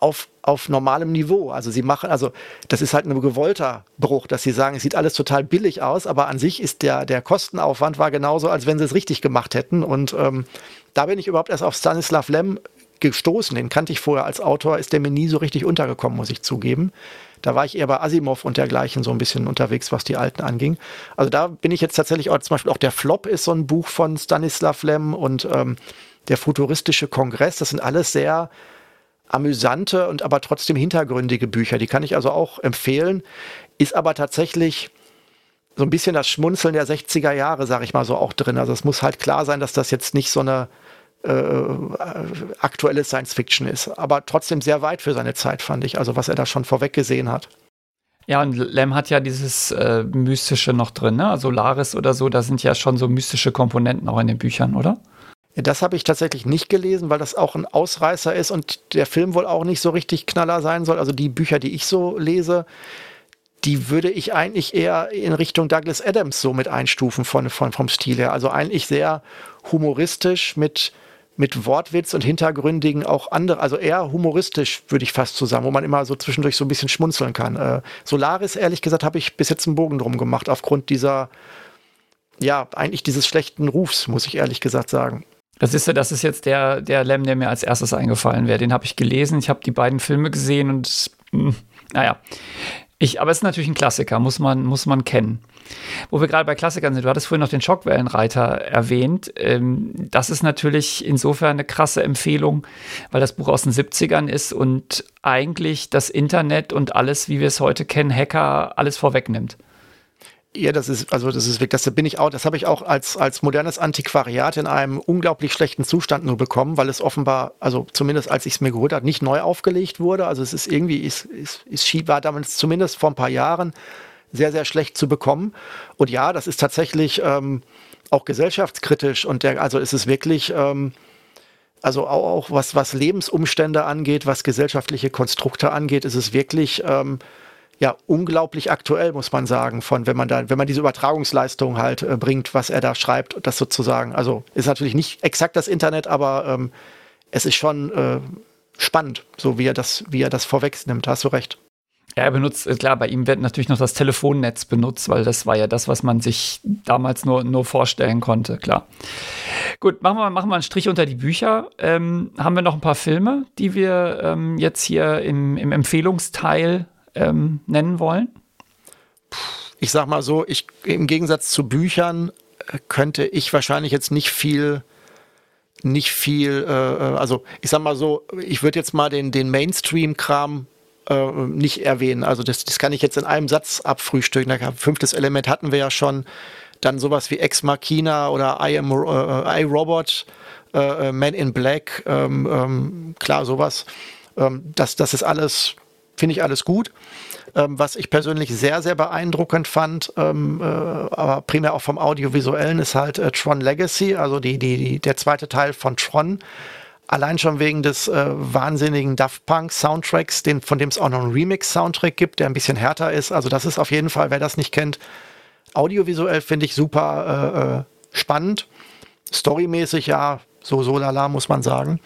auf, auf normalem Niveau. Also sie machen, also das ist halt ein gewollter Bruch, dass sie sagen, es sieht alles total billig aus, aber an sich ist der, der Kostenaufwand war genauso, als wenn sie es richtig gemacht hätten. Und ähm, da bin ich überhaupt erst auf Stanislav Lem gestoßen. Den kannte ich vorher als Autor, ist der mir nie so richtig untergekommen, muss ich zugeben. Da war ich eher bei Asimov und dergleichen so ein bisschen unterwegs, was die Alten anging. Also da bin ich jetzt tatsächlich auch, zum Beispiel auch der Flop ist so ein Buch von Stanislav Lem und ähm, der futuristische Kongress. Das sind alles sehr amüsante und aber trotzdem hintergründige Bücher. Die kann ich also auch empfehlen. Ist aber tatsächlich so ein bisschen das Schmunzeln der 60er Jahre, sage ich mal so, auch drin. Also es muss halt klar sein, dass das jetzt nicht so eine äh, aktuelle Science Fiction ist, aber trotzdem sehr weit für seine Zeit, fand ich. Also was er da schon vorweg gesehen hat. Ja, und Lem hat ja dieses äh, Mystische noch drin, ne? Solaris oder so, da sind ja schon so mystische Komponenten auch in den Büchern, oder? Das habe ich tatsächlich nicht gelesen, weil das auch ein Ausreißer ist und der Film wohl auch nicht so richtig knaller sein soll. Also die Bücher, die ich so lese, die würde ich eigentlich eher in Richtung Douglas Adams so mit einstufen von, von, vom Stil her. Also eigentlich sehr humoristisch mit, mit Wortwitz und hintergründigen auch andere, also eher humoristisch würde ich fast zusammen, wo man immer so zwischendurch so ein bisschen schmunzeln kann. Äh, Solaris, ehrlich gesagt, habe ich bis jetzt einen Bogen drum gemacht, aufgrund dieser, ja, eigentlich dieses schlechten Rufs, muss ich ehrlich gesagt sagen. Das ist, das ist jetzt der, der Lem, der mir als erstes eingefallen wäre. Den habe ich gelesen. Ich habe die beiden Filme gesehen und mh, hm, naja. Ich, aber es ist natürlich ein Klassiker, muss man, muss man kennen. Wo wir gerade bei Klassikern sind, du hattest vorhin noch den Schockwellenreiter erwähnt. Ähm, das ist natürlich insofern eine krasse Empfehlung, weil das Buch aus den 70ern ist und eigentlich das Internet und alles, wie wir es heute kennen, Hacker, alles vorwegnimmt. Ja, das ist, also das ist wirklich, das bin ich auch, das habe ich auch als, als modernes Antiquariat in einem unglaublich schlechten Zustand nur bekommen, weil es offenbar, also zumindest als ich es mir geholt habe, nicht neu aufgelegt wurde. Also es ist irgendwie, ist, ist, ist war damals zumindest vor ein paar Jahren sehr, sehr schlecht zu bekommen. Und ja, das ist tatsächlich ähm, auch gesellschaftskritisch und der, also ist es wirklich, ähm, also auch, auch was, was Lebensumstände angeht, was gesellschaftliche Konstrukte angeht, ist es wirklich, ähm, ja unglaublich aktuell, muss man sagen, von wenn man da, wenn man diese Übertragungsleistung halt äh, bringt, was er da schreibt, das sozusagen. Also ist natürlich nicht exakt das Internet, aber ähm, es ist schon äh, spannend, so wie er das, wie er das vorwegnimmt. Hast du recht. Ja, er benutzt, äh, klar, bei ihm wird natürlich noch das Telefonnetz benutzt, weil das war ja das, was man sich damals nur, nur vorstellen konnte, klar. Gut, machen wir, machen wir einen Strich unter die Bücher. Ähm, haben wir noch ein paar Filme, die wir ähm, jetzt hier im, im Empfehlungsteil ähm, nennen wollen? Ich sag mal so, ich, im Gegensatz zu Büchern äh, könnte ich wahrscheinlich jetzt nicht viel nicht viel, äh, äh, also ich sag mal so, ich würde jetzt mal den, den Mainstream-Kram äh, nicht erwähnen. Also das, das kann ich jetzt in einem Satz abfrühstücken. Fünftes Element hatten wir ja schon. Dann sowas wie Ex Machina oder I Am äh, I Robot, äh, Man in Black, ähm, ähm, klar, sowas. Ähm, das, das ist alles finde ich alles gut. Ähm, was ich persönlich sehr, sehr beeindruckend fand, ähm, äh, aber primär auch vom Audiovisuellen, ist halt äh, Tron Legacy, also die, die, die, der zweite Teil von Tron. Allein schon wegen des äh, wahnsinnigen Daft Punk Soundtracks, den, von dem es auch noch einen Remix-Soundtrack gibt, der ein bisschen härter ist. Also das ist auf jeden Fall, wer das nicht kennt, audiovisuell finde ich super äh, äh, spannend. Storymäßig ja, so so lala muss man sagen.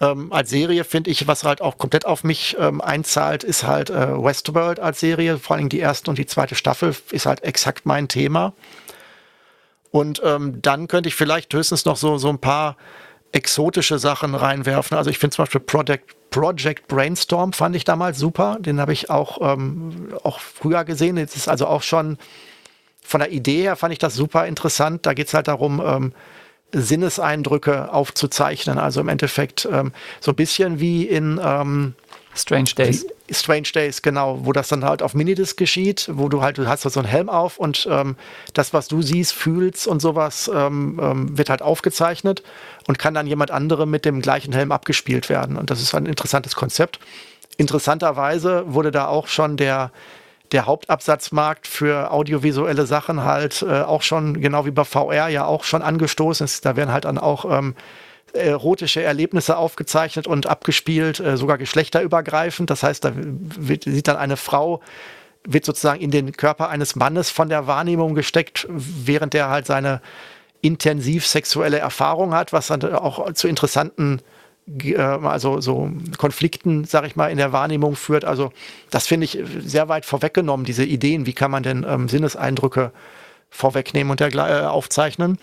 Ähm, als Serie finde ich, was halt auch komplett auf mich ähm, einzahlt, ist halt äh, Westworld als Serie. Vor allem die erste und die zweite Staffel ist halt exakt mein Thema. Und ähm, dann könnte ich vielleicht höchstens noch so, so ein paar exotische Sachen reinwerfen. Also ich finde zum Beispiel Project, Project Brainstorm fand ich damals super. Den habe ich auch, ähm, auch früher gesehen. Jetzt ist also auch schon von der Idee her fand ich das super interessant. Da geht es halt darum, ähm, Sinneseindrücke aufzuzeichnen. Also im Endeffekt ähm, so ein bisschen wie in ähm, Strange Days. Strange Days, genau, wo das dann halt auf Minidisc geschieht, wo du halt, du hast so einen Helm auf und ähm, das, was du siehst, fühlst und sowas, ähm, ähm, wird halt aufgezeichnet und kann dann jemand anderem mit dem gleichen Helm abgespielt werden. Und das ist ein interessantes Konzept. Interessanterweise wurde da auch schon der der Hauptabsatzmarkt für audiovisuelle Sachen halt äh, auch schon, genau wie bei VR ja auch schon angestoßen ist. Da werden halt dann auch ähm, erotische Erlebnisse aufgezeichnet und abgespielt, äh, sogar geschlechterübergreifend. Das heißt, da wird, sieht dann eine Frau, wird sozusagen in den Körper eines Mannes von der Wahrnehmung gesteckt, während der halt seine intensiv sexuelle Erfahrung hat, was dann auch zu interessanten also so Konflikten, sag ich mal, in der Wahrnehmung führt. Also das finde ich sehr weit vorweggenommen, diese Ideen, wie kann man denn ähm, Sinneseindrücke vorwegnehmen und äh, aufzeichnen.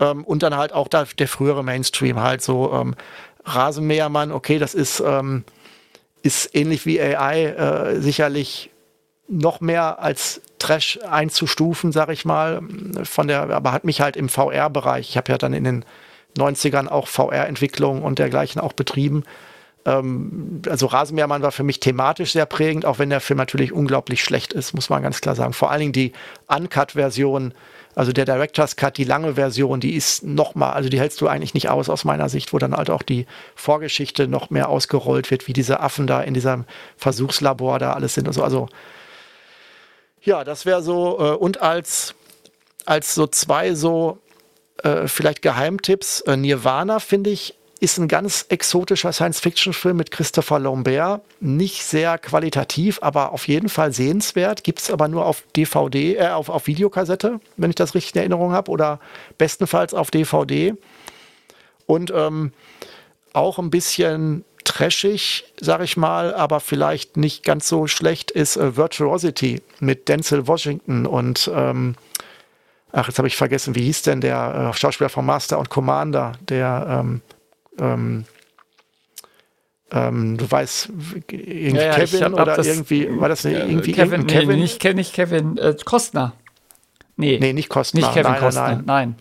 Ähm, und dann halt auch da, der frühere Mainstream halt so ähm, Rasenmähermann, okay, das ist, ähm, ist ähnlich wie AI äh, sicherlich noch mehr als Trash einzustufen, sag ich mal, von der, aber hat mich halt im VR-Bereich, ich habe ja dann in den 90ern auch VR-Entwicklung und dergleichen auch betrieben. Ähm, also Rasenmähermann war für mich thematisch sehr prägend, auch wenn der Film natürlich unglaublich schlecht ist, muss man ganz klar sagen. Vor allen Dingen die Uncut-Version, also der Director's Cut, die lange Version, die ist noch mal, also die hältst du eigentlich nicht aus aus meiner Sicht, wo dann halt auch die Vorgeschichte noch mehr ausgerollt wird, wie diese Affen da in diesem Versuchslabor da alles sind. Also, also ja, das wäre so äh, und als als so zwei so äh, vielleicht Geheimtipps. Äh, Nirvana finde ich ist ein ganz exotischer Science-Fiction-Film mit Christopher Lambert. Nicht sehr qualitativ, aber auf jeden Fall sehenswert. Gibt es aber nur auf DVD, äh, auf, auf Videokassette, wenn ich das richtig in Erinnerung habe, oder bestenfalls auf DVD. Und ähm, auch ein bisschen trashig, sag ich mal, aber vielleicht nicht ganz so schlecht ist äh, Virtuosity mit Denzel Washington und ähm, ach, jetzt habe ich vergessen, wie hieß denn der äh, Schauspieler von Master und Commander, der ähm, ähm, ähm, du weißt, irgendwie ja, ja, Kevin hab, oder irgendwie, war das nicht, irgendwie Kevin, Kevin? Nee, nicht, nicht Kevin, äh, Kostner. Nee. Nee, nicht Kostner. Nicht Kevin nein, Kostner, nein. nein.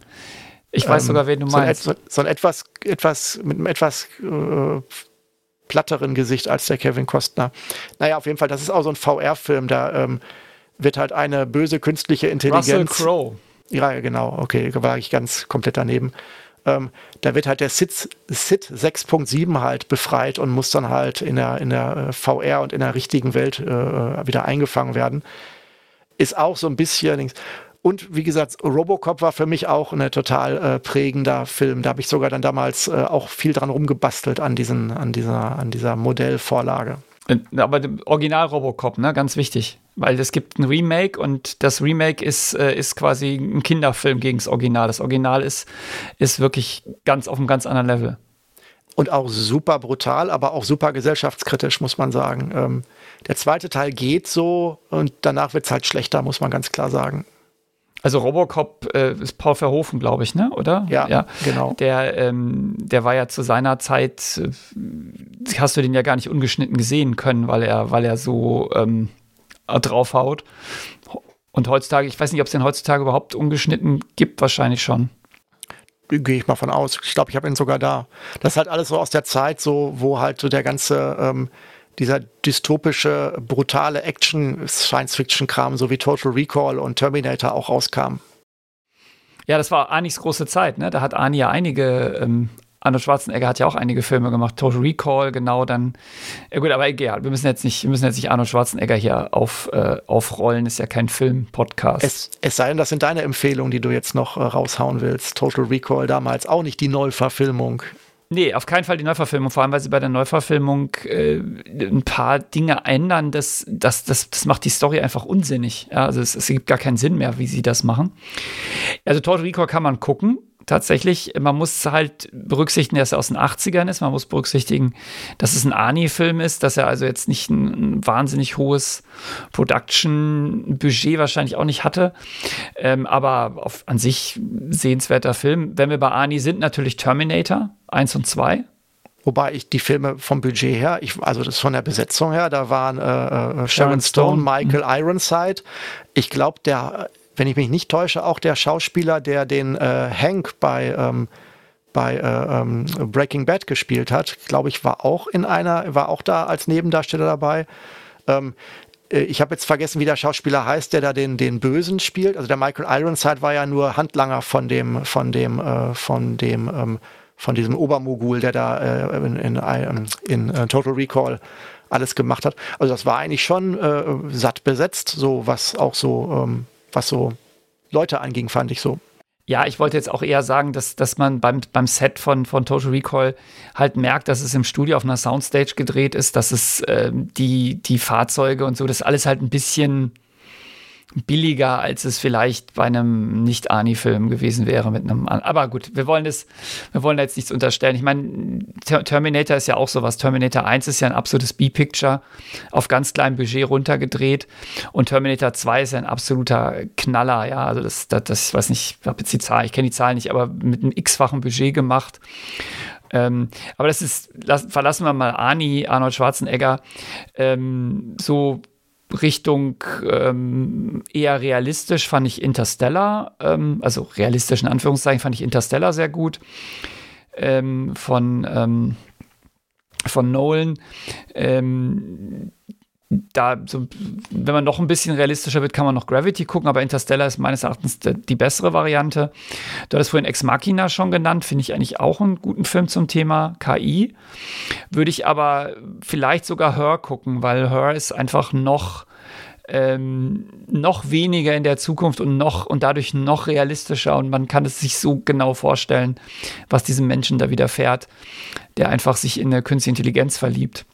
Ich weiß ähm, sogar, wen du meinst. So ein, so ein, etwas, etwas, mit einem etwas äh, platteren Gesicht als der Kevin Kostner. Naja, auf jeden Fall, das ist auch so ein VR-Film, da ähm, wird halt eine böse künstliche Intelligenz. Russell Crowe. Ja, genau, okay, war ich ganz komplett daneben. Ähm, da wird halt der SID, SID 6.7 halt befreit und muss dann halt in der, in der äh, VR und in der richtigen Welt äh, äh, wieder eingefangen werden. Ist auch so ein bisschen. Und wie gesagt, Robocop war für mich auch ein total äh, prägender Film. Da habe ich sogar dann damals äh, auch viel dran rumgebastelt an, diesen, an, dieser, an dieser Modellvorlage. Äh, aber Original Robocop, ne, ganz wichtig. Weil es gibt ein Remake und das Remake ist, äh, ist quasi ein Kinderfilm gegen das Original. Das Original ist, ist wirklich ganz auf einem ganz anderen Level. Und auch super brutal, aber auch super gesellschaftskritisch, muss man sagen. Ähm, der zweite Teil geht so und danach wird es halt schlechter, muss man ganz klar sagen. Also Robocop äh, ist Paul Verhoeven, glaube ich, ne? Oder? Ja, ja. genau. Der, ähm, der war ja zu seiner Zeit, äh, hast du den ja gar nicht ungeschnitten gesehen können, weil er, weil er so ähm, draufhaut. Und heutzutage, ich weiß nicht, ob es den heutzutage überhaupt ungeschnitten gibt, wahrscheinlich schon. Gehe ich mal von aus. Ich glaube, ich habe ihn sogar da. Das ist halt alles so aus der Zeit, so, wo halt so der ganze ähm, dieser dystopische, brutale Action-Science-Fiction-Kram, so wie Total Recall und Terminator auch rauskam. Ja, das war Anis große Zeit, ne? Da hat Ani ja einige, ähm, Arnold Schwarzenegger hat ja auch einige Filme gemacht, Total Recall, genau, dann, ja gut, aber egal, wir müssen jetzt nicht, wir müssen jetzt nicht Arnold Schwarzenegger hier auf, äh, aufrollen, ist ja kein Film-Podcast. Es, es sei denn, das sind deine Empfehlungen, die du jetzt noch äh, raushauen willst. Total Recall damals, auch nicht die Neuverfilmung. Nee, auf keinen Fall die Neuverfilmung, vor allem weil sie bei der Neuverfilmung äh, ein paar Dinge ändern, das, das, das, das macht die Story einfach unsinnig. Ja, also es, es gibt gar keinen Sinn mehr, wie sie das machen. Also Total Recall kann man gucken, tatsächlich, man muss halt berücksichtigen, dass er aus den 80ern ist. Man muss berücksichtigen, dass es ein Ani-Film ist, dass er also jetzt nicht ein, ein wahnsinnig hohes Production-Budget wahrscheinlich auch nicht hatte. Ähm, aber auf, an sich sehenswerter Film. Wenn wir bei Ani sind, natürlich Terminator 1 und 2. Wobei ich die Filme vom Budget her, ich, also das von der Besetzung her, da waren äh, äh Sharon Stone, Michael mhm. Ironside. Ich glaube, der wenn ich mich nicht täusche, auch der Schauspieler, der den äh, Hank bei, ähm, bei äh, ähm, Breaking Bad gespielt hat, glaube ich, war auch in einer, war auch da als Nebendarsteller dabei. Ähm, äh, ich habe jetzt vergessen, wie der Schauspieler heißt, der da den, den Bösen spielt. Also der Michael Ironside war ja nur Handlanger von dem, von dem, äh, von dem, ähm, von diesem Obermogul, der da äh, in, in, in, in uh, Total Recall alles gemacht hat. Also das war eigentlich schon äh, satt besetzt, so was auch so ähm, was so Leute anging, fand ich so. Ja, ich wollte jetzt auch eher sagen, dass, dass man beim, beim Set von, von Total Recall halt merkt, dass es im Studio auf einer Soundstage gedreht ist, dass es äh, die, die Fahrzeuge und so, das alles halt ein bisschen billiger, als es vielleicht bei einem Nicht-Ani-Film gewesen wäre mit einem. Aber gut, wir wollen das, wir wollen jetzt nichts unterstellen. Ich meine, Terminator ist ja auch sowas. Terminator 1 ist ja ein absolutes B-Picture auf ganz kleinem Budget runtergedreht und Terminator 2 ist ja ein absoluter Knaller, ja. Also das, das, das ich weiß nicht, ich jetzt die Zahl, ich kenne die Zahl nicht, aber mit einem x-fachen Budget gemacht. Ähm, aber das ist, lass, verlassen wir mal Ani, Arnold Schwarzenegger, ähm, so Richtung ähm, eher realistisch fand ich Interstellar, ähm, also realistisch in Anführungszeichen fand ich Interstellar sehr gut. Ähm, von, ähm, von Nolan. Da, so, wenn man noch ein bisschen realistischer wird, kann man noch Gravity gucken, aber Interstellar ist meines Erachtens die bessere Variante. Du hattest vorhin Ex Machina schon genannt, finde ich eigentlich auch einen guten Film zum Thema KI. Würde ich aber vielleicht sogar Her gucken, weil Her ist einfach noch ähm, noch weniger in der Zukunft und noch und dadurch noch realistischer und man kann es sich so genau vorstellen, was diesem Menschen da widerfährt, der einfach sich in eine künstliche Intelligenz verliebt.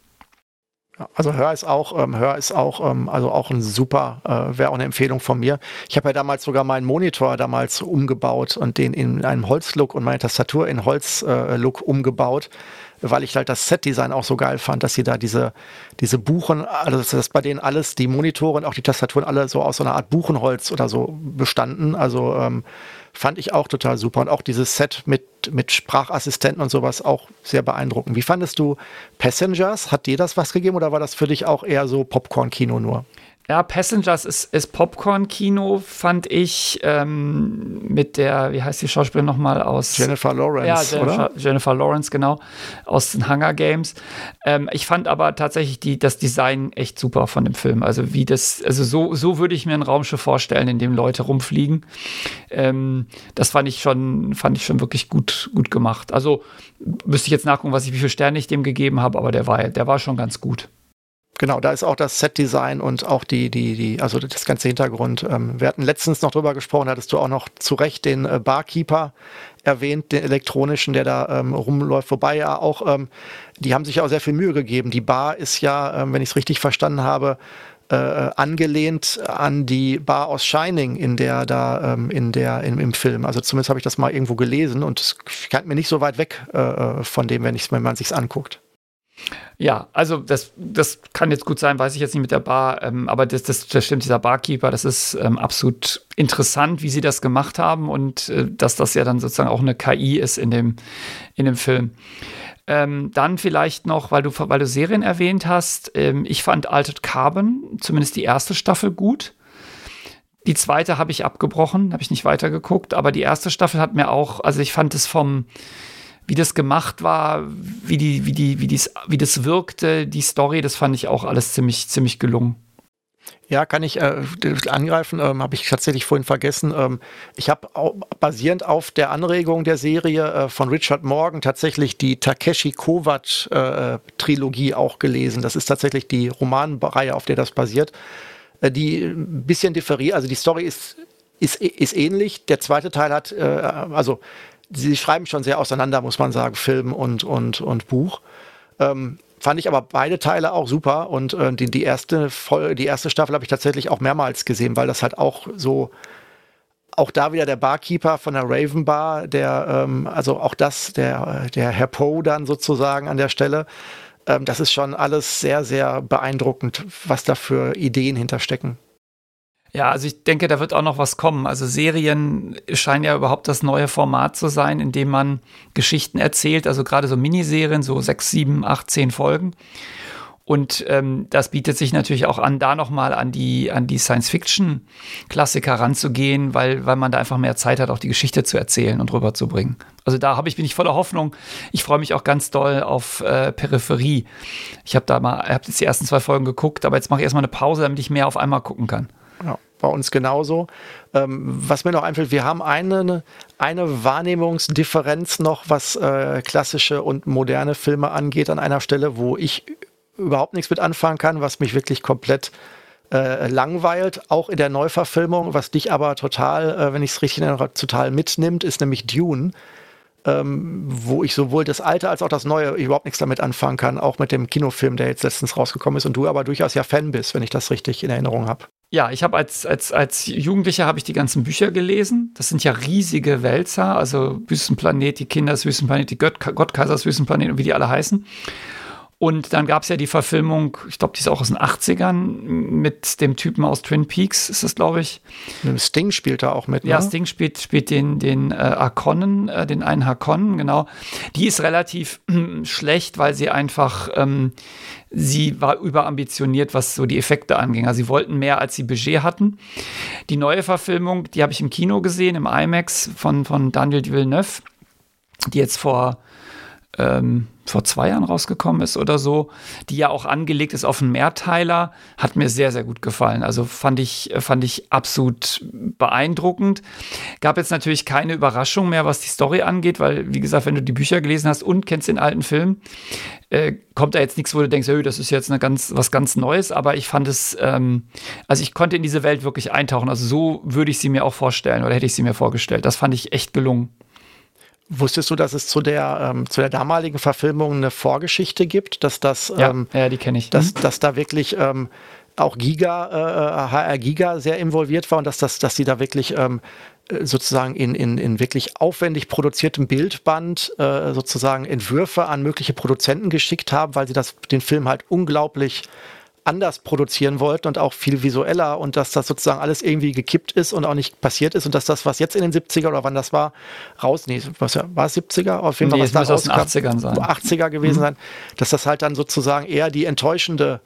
Also Hör ist auch, ähm, Hör ist auch, ähm, also auch ein super, äh, wäre auch eine Empfehlung von mir. Ich habe ja damals sogar meinen Monitor damals umgebaut und den in einem Holzlook und meine Tastatur in Holzlook äh, umgebaut weil ich halt das Set-Design auch so geil fand, dass sie da diese, diese Buchen, also dass bei denen alles, die Monitore und auch die Tastaturen alle so aus so einer Art Buchenholz oder so bestanden. Also ähm, fand ich auch total super. Und auch dieses Set mit, mit Sprachassistenten und sowas auch sehr beeindruckend. Wie fandest du Passengers? Hat dir das was gegeben oder war das für dich auch eher so Popcorn-Kino nur? Ja, Passengers ist, ist Popcorn-Kino, fand ich, ähm, mit der, wie heißt die Schauspielerin nochmal aus? Jennifer Lawrence, ja, Jennifer, oder? Jennifer Lawrence, genau, aus den Hunger Games. Ähm, ich fand aber tatsächlich die, das Design echt super von dem Film. Also wie das, also so, so würde ich mir ein Raumschiff vorstellen, in dem Leute rumfliegen. Ähm, das fand ich schon, fand ich schon wirklich gut, gut gemacht. Also müsste ich jetzt nachgucken, was ich, wie viele Sterne ich dem gegeben habe, aber der war, der war schon ganz gut. Genau, da ist auch das Set-Design und auch die, die, die, also das ganze Hintergrund. Ähm, wir hatten letztens noch drüber gesprochen, hattest du auch noch zu Recht den äh, Barkeeper erwähnt, den elektronischen, der da ähm, rumläuft. Wobei ja auch, ähm, die haben sich ja auch sehr viel Mühe gegeben. Die Bar ist ja, ähm, wenn ich es richtig verstanden habe, äh, angelehnt an die Bar aus Shining in der da ähm, in der in, im Film. Also zumindest habe ich das mal irgendwo gelesen und es scheint mir nicht so weit weg äh, äh von dem, wenn, wenn man sich's anguckt. Ja, also das, das kann jetzt gut sein, weiß ich jetzt nicht mit der Bar, ähm, aber das, das, das stimmt, dieser Barkeeper, das ist ähm, absolut interessant, wie sie das gemacht haben und äh, dass das ja dann sozusagen auch eine KI ist in dem, in dem Film. Ähm, dann vielleicht noch, weil du, weil du Serien erwähnt hast, ähm, ich fand Altered Carbon, zumindest die erste Staffel, gut. Die zweite habe ich abgebrochen, habe ich nicht weitergeguckt, aber die erste Staffel hat mir auch, also ich fand es vom, wie das gemacht war, wie, die, wie, die, wie, dies, wie das wirkte, die Story, das fand ich auch alles ziemlich, ziemlich gelungen. Ja, kann ich äh, angreifen, ähm, habe ich tatsächlich vorhin vergessen. Ähm, ich habe basierend auf der Anregung der Serie äh, von Richard Morgan tatsächlich die Takeshi Kovacs äh, auch gelesen. Das ist tatsächlich die Romanreihe, auf der das basiert. Äh, die ein bisschen differiert, also die Story ist, ist, ist ähnlich. Der zweite Teil hat, äh, also sie schreiben schon sehr auseinander, muss man sagen, Film und, und, und Buch. Ähm, fand ich aber beide Teile auch super und äh, die, die, erste Voll die erste Staffel habe ich tatsächlich auch mehrmals gesehen, weil das halt auch so auch da wieder der Barkeeper von der Raven Bar, der ähm, also auch das der der Herr Poe dann sozusagen an der Stelle, ähm, das ist schon alles sehr sehr beeindruckend, was da für Ideen hinterstecken. Ja, also ich denke, da wird auch noch was kommen. Also Serien scheinen ja überhaupt das neue Format zu sein, in dem man Geschichten erzählt, also gerade so Miniserien, so sechs, sieben, acht, zehn Folgen. Und ähm, das bietet sich natürlich auch an, da nochmal an die, an die Science-Fiction-Klassiker ranzugehen, weil, weil man da einfach mehr Zeit hat, auch die Geschichte zu erzählen und rüberzubringen. Also da habe ich, bin ich voller Hoffnung. Ich freue mich auch ganz doll auf äh, Peripherie. Ich habe da mal, habe jetzt die ersten zwei Folgen geguckt, aber jetzt mache ich erstmal eine Pause, damit ich mehr auf einmal gucken kann. Ja, bei uns genauso. Ähm, was mir noch einfällt, wir haben eine, eine Wahrnehmungsdifferenz noch, was äh, klassische und moderne Filme angeht, an einer Stelle, wo ich überhaupt nichts mit anfangen kann, was mich wirklich komplett äh, langweilt, auch in der Neuverfilmung, was dich aber total, äh, wenn ich es richtig erinnere, total mitnimmt, ist nämlich Dune. Ähm, wo ich sowohl das alte als auch das neue überhaupt nichts damit anfangen kann, auch mit dem Kinofilm, der jetzt letztens rausgekommen ist und du aber durchaus ja Fan bist, wenn ich das richtig in Erinnerung habe. Ja, ich habe als, als, als Jugendlicher habe ich die ganzen Bücher gelesen. Das sind ja riesige Wälzer, also Wüstenplanet, die Kinder des Wüstenplanet, die Gott, Gottkaisers Wüstenplanet und wie die alle heißen. Und dann gab es ja die Verfilmung, ich glaube, die ist auch aus den 80ern, mit dem Typen aus Twin Peaks, ist das, glaube ich. Sting spielt da auch mit, ne? Ja, Sting spielt, spielt den, den äh, Harkonnen, äh, den einen Harkonnen, genau. Die ist relativ äh, schlecht, weil sie einfach, ähm, sie war überambitioniert, was so die Effekte anging. Also sie wollten mehr, als sie Budget hatten. Die neue Verfilmung, die habe ich im Kino gesehen, im IMAX von, von Daniel Villeneuve, die jetzt vor ähm, vor zwei Jahren rausgekommen ist oder so, die ja auch angelegt ist auf einen Mehrteiler, hat mir sehr, sehr gut gefallen. Also fand ich, fand ich absolut beeindruckend. Gab jetzt natürlich keine Überraschung mehr, was die Story angeht, weil, wie gesagt, wenn du die Bücher gelesen hast und kennst den alten Film, äh, kommt da jetzt nichts, wo du denkst, hey, das ist jetzt eine ganz, was ganz Neues, aber ich fand es, ähm, also ich konnte in diese Welt wirklich eintauchen. Also so würde ich sie mir auch vorstellen oder hätte ich sie mir vorgestellt. Das fand ich echt gelungen. Wusstest du, dass es zu der, ähm, zu der damaligen Verfilmung eine Vorgeschichte gibt, dass das, ja, ähm, ja die kenne ich. Dass, mhm. dass da wirklich ähm, auch Giga, äh, HR Giga sehr involviert war und dass, das, dass sie da wirklich ähm, sozusagen in, in, in wirklich aufwendig produziertem Bildband äh, sozusagen Entwürfe an mögliche Produzenten geschickt haben, weil sie das, den Film halt unglaublich anders produzieren wollten und auch viel visueller und dass das sozusagen alles irgendwie gekippt ist und auch nicht passiert ist und dass das, was jetzt in den 70er oder wann das war, raus, nee, was war es 70er? Auf jeden Fall, nee, was da aus den 80ern sein. 80er gewesen mhm. sein, dass das halt dann sozusagen eher die enttäuschende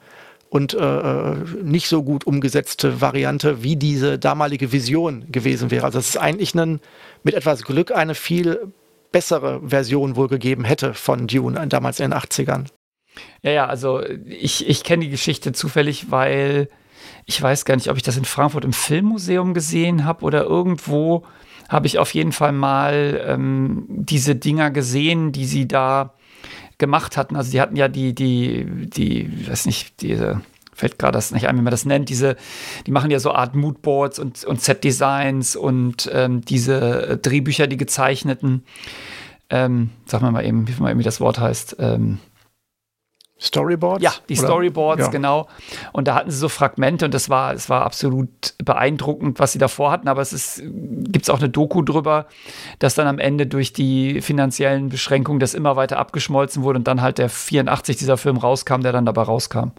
und äh, äh, nicht so gut umgesetzte Variante wie diese damalige Vision gewesen wäre. Also dass es eigentlich einen, mit etwas Glück eine viel bessere Version wohl gegeben hätte von Dune damals in den 80ern. Ja, ja, also ich, ich kenne die Geschichte zufällig, weil ich weiß gar nicht, ob ich das in Frankfurt im Filmmuseum gesehen habe oder irgendwo habe ich auf jeden Fall mal ähm, diese Dinger gesehen, die sie da gemacht hatten. Also die hatten ja die, die, die, weiß nicht, diese, fällt gerade das nicht ein, wie man das nennt, diese, die machen ja so Art Moodboards und, und Set-Designs und ähm, diese Drehbücher, die gezeichneten. Ähm, sag mal mal eben, wie, wie das Wort heißt. Ähm, Storyboards? Ja, die oder? Storyboards, ja. genau. Und da hatten sie so Fragmente und das war, es war absolut beeindruckend, was sie davor hatten. Aber es gibt es auch eine Doku drüber, dass dann am Ende durch die finanziellen Beschränkungen das immer weiter abgeschmolzen wurde und dann halt der 84 dieser Film rauskam, der dann dabei rauskam.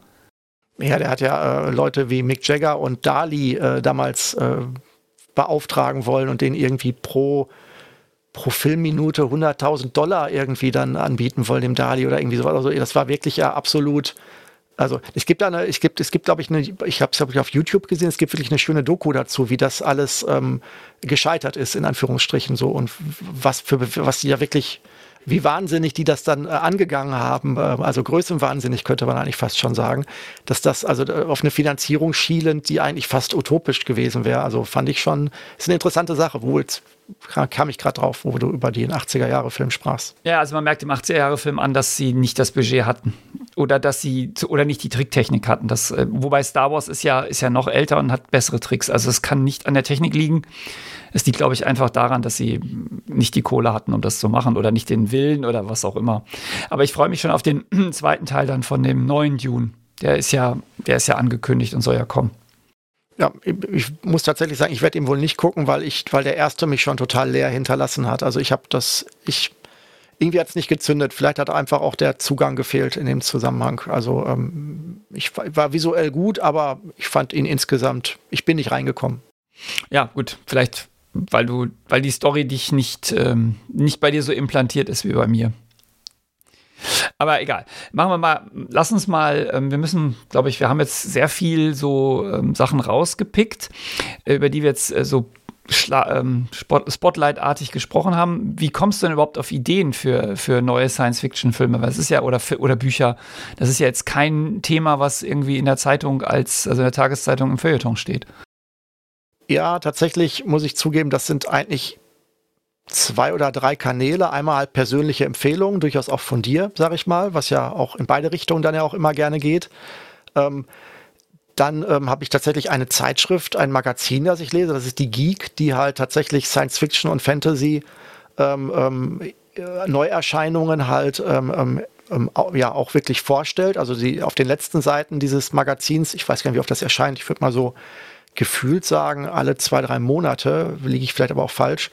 Ja, der hat ja äh, Leute wie Mick Jagger und Dali äh, damals äh, beauftragen wollen und den irgendwie pro pro Filmminute 100.000 Dollar irgendwie dann anbieten wollen dem Dali oder irgendwie sowas. Also das war wirklich ja absolut. Also es gibt eine, es gibt, es gibt, glaube ich, eine, ich habe es hab auf YouTube gesehen, es gibt wirklich eine schöne Doku dazu, wie das alles ähm, gescheitert ist, in Anführungsstrichen so und was für was die ja wirklich wie wahnsinnig die das dann äh, angegangen haben, äh, also größenwahnsinnig könnte man eigentlich fast schon sagen, dass das also äh, auf eine Finanzierung schielend, die eigentlich fast utopisch gewesen wäre. Also fand ich schon, ist eine interessante Sache, wo jetzt kam ich gerade drauf, wo du über den 80er-Jahre-Film sprachst. Ja, also man merkt im 80er-Jahre-Film an, dass sie nicht das Budget hatten. Oder dass sie, oder nicht die Tricktechnik hatten. Das, wobei Star Wars ist ja, ist ja noch älter und hat bessere Tricks. Also es kann nicht an der Technik liegen. Es liegt, glaube ich, einfach daran, dass sie nicht die Kohle hatten, um das zu machen oder nicht den Willen oder was auch immer. Aber ich freue mich schon auf den zweiten Teil dann von dem neuen Dune. Der ist ja, der ist ja angekündigt und soll ja kommen. Ja, ich muss tatsächlich sagen, ich werde ihn wohl nicht gucken, weil ich, weil der erste mich schon total leer hinterlassen hat. Also ich habe das, ich irgendwie hat es nicht gezündet. Vielleicht hat einfach auch der Zugang gefehlt in dem Zusammenhang. Also ähm, ich war visuell gut, aber ich fand ihn insgesamt, ich bin nicht reingekommen. Ja, gut, vielleicht weil du, weil die Story dich nicht, ähm, nicht bei dir so implantiert ist wie bei mir. Aber egal. Machen wir mal, lass uns mal, ähm, wir müssen, glaube ich, wir haben jetzt sehr viel so ähm, Sachen rausgepickt, äh, über die wir jetzt äh, so ähm, Spotlight-artig gesprochen haben. Wie kommst du denn überhaupt auf Ideen für, für neue Science-Fiction-Filme? Weil es ist ja, oder, oder Bücher, das ist ja jetzt kein Thema, was irgendwie in der Zeitung als, also in der Tageszeitung im Feuilleton steht. Ja, tatsächlich muss ich zugeben, das sind eigentlich zwei oder drei Kanäle. Einmal halt persönliche Empfehlungen, durchaus auch von dir, sag ich mal, was ja auch in beide Richtungen dann ja auch immer gerne geht. Ähm, dann ähm, habe ich tatsächlich eine Zeitschrift, ein Magazin, das ich lese. Das ist die Geek, die halt tatsächlich Science Fiction und Fantasy ähm, ähm äh, Neuerscheinungen halt ähm, ähm, ja auch wirklich vorstellt. Also sie auf den letzten Seiten dieses Magazins, ich weiß gar nicht, wie oft das erscheint, ich würde mal so gefühlt sagen, alle zwei, drei Monate, liege ich vielleicht aber auch falsch.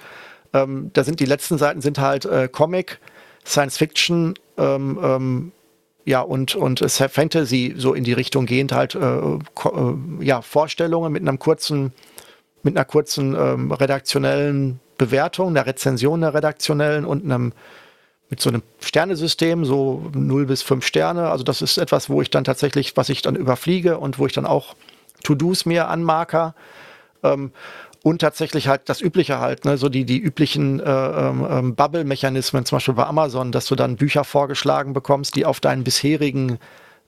Ähm, da sind die letzten Seiten sind halt äh, Comic, Science Fiction, ähm, ähm, ja, und, und Fantasy so in die Richtung gehend halt, äh, äh, ja, Vorstellungen mit einem kurzen, mit einer kurzen ähm, redaktionellen Bewertung, einer Rezension der redaktionellen und einem mit so einem Sternesystem, so 0 bis 5 Sterne. Also das ist etwas, wo ich dann tatsächlich, was ich dann überfliege und wo ich dann auch To-Dos mir anmarker. Ähm, und tatsächlich halt das Übliche halt, ne, so die, die üblichen äh, ähm, ähm, Bubble-Mechanismen, zum Beispiel bei Amazon, dass du dann Bücher vorgeschlagen bekommst, die auf deinen bisherigen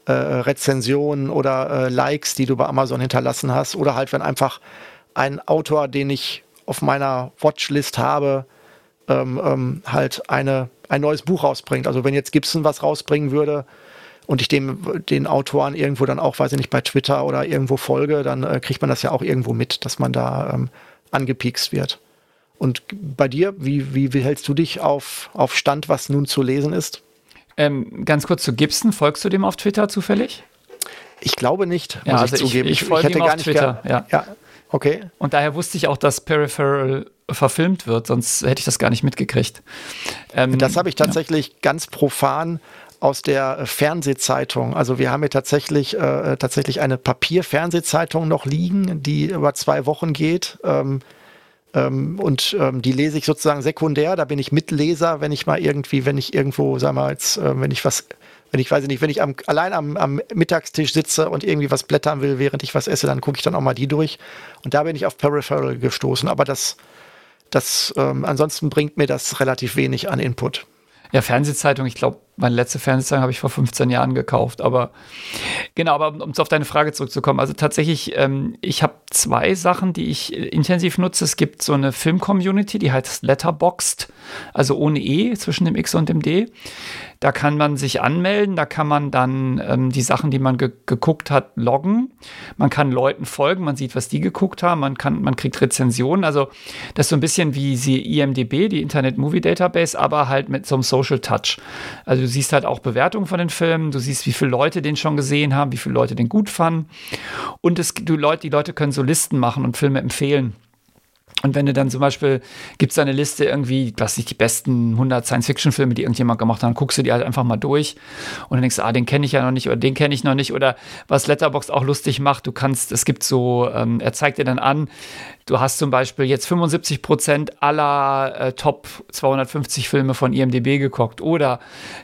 äh, Rezensionen oder äh, Likes, die du bei Amazon hinterlassen hast, oder halt, wenn einfach ein Autor, den ich auf meiner Watchlist habe, ähm, ähm, halt eine, ein neues Buch rausbringt. Also wenn jetzt Gibson was rausbringen würde, und ich dem, den Autoren irgendwo dann auch, weiß ich nicht, bei Twitter oder irgendwo folge, dann äh, kriegt man das ja auch irgendwo mit, dass man da ähm, angepiekst wird. Und bei dir, wie, wie, wie hältst du dich auf, auf Stand, was nun zu lesen ist? Ähm, ganz kurz zu Gibson, folgst du dem auf Twitter zufällig? Ich glaube nicht, muss ja, also ich zugeben. Ich, ich, folge ich ihm auf Twitter, ja. ja. Okay. Und daher wusste ich auch, dass Peripheral verfilmt wird, sonst hätte ich das gar nicht mitgekriegt. Ähm, das habe ich tatsächlich ja. ganz profan aus der Fernsehzeitung. Also wir haben hier tatsächlich, äh, tatsächlich eine Papier-Fernsehzeitung noch liegen, die über zwei Wochen geht. Ähm, ähm, und ähm, die lese ich sozusagen sekundär. Da bin ich Mitleser, wenn ich mal irgendwie, wenn ich irgendwo, sag mal jetzt, äh, wenn ich was, wenn ich weiß nicht, wenn ich am, allein am, am Mittagstisch sitze und irgendwie was blättern will, während ich was esse, dann gucke ich dann auch mal die durch. Und da bin ich auf Peripheral gestoßen. Aber das, das, ähm, ansonsten bringt mir das relativ wenig an Input. Ja, Fernsehzeitung, ich glaube, meine letzte Fernsehzeitung habe ich vor 15 Jahren gekauft. Aber genau, aber um auf deine Frage zurückzukommen, also tatsächlich, ähm, ich habe zwei Sachen, die ich äh, intensiv nutze. Es gibt so eine Film-Community, die heißt Letterboxd, also ohne E zwischen dem X und dem D. Da kann man sich anmelden, da kann man dann ähm, die Sachen, die man ge geguckt hat, loggen. Man kann Leuten folgen, man sieht, was die geguckt haben, man, kann, man kriegt Rezensionen. Also das ist so ein bisschen wie sie IMDB, die Internet Movie Database, aber halt mit so einem Social Touch. Also du siehst halt auch Bewertungen von den Filmen, du siehst, wie viele Leute den schon gesehen haben, wie viele Leute den gut fanden. Und es, du, Leute, die Leute können so Listen machen und Filme empfehlen. Und wenn du dann zum Beispiel, gibt es eine Liste irgendwie, was nicht die besten 100 Science-Fiction-Filme, die irgendjemand gemacht hat, dann guckst du die halt einfach mal durch und dann denkst ah, den kenne ich ja noch nicht oder den kenne ich noch nicht oder was Letterbox auch lustig macht, du kannst, es gibt so, ähm, er zeigt dir dann an, Du hast zum Beispiel jetzt 75 Prozent aller äh, Top 250 Filme von IMDb geguckt oder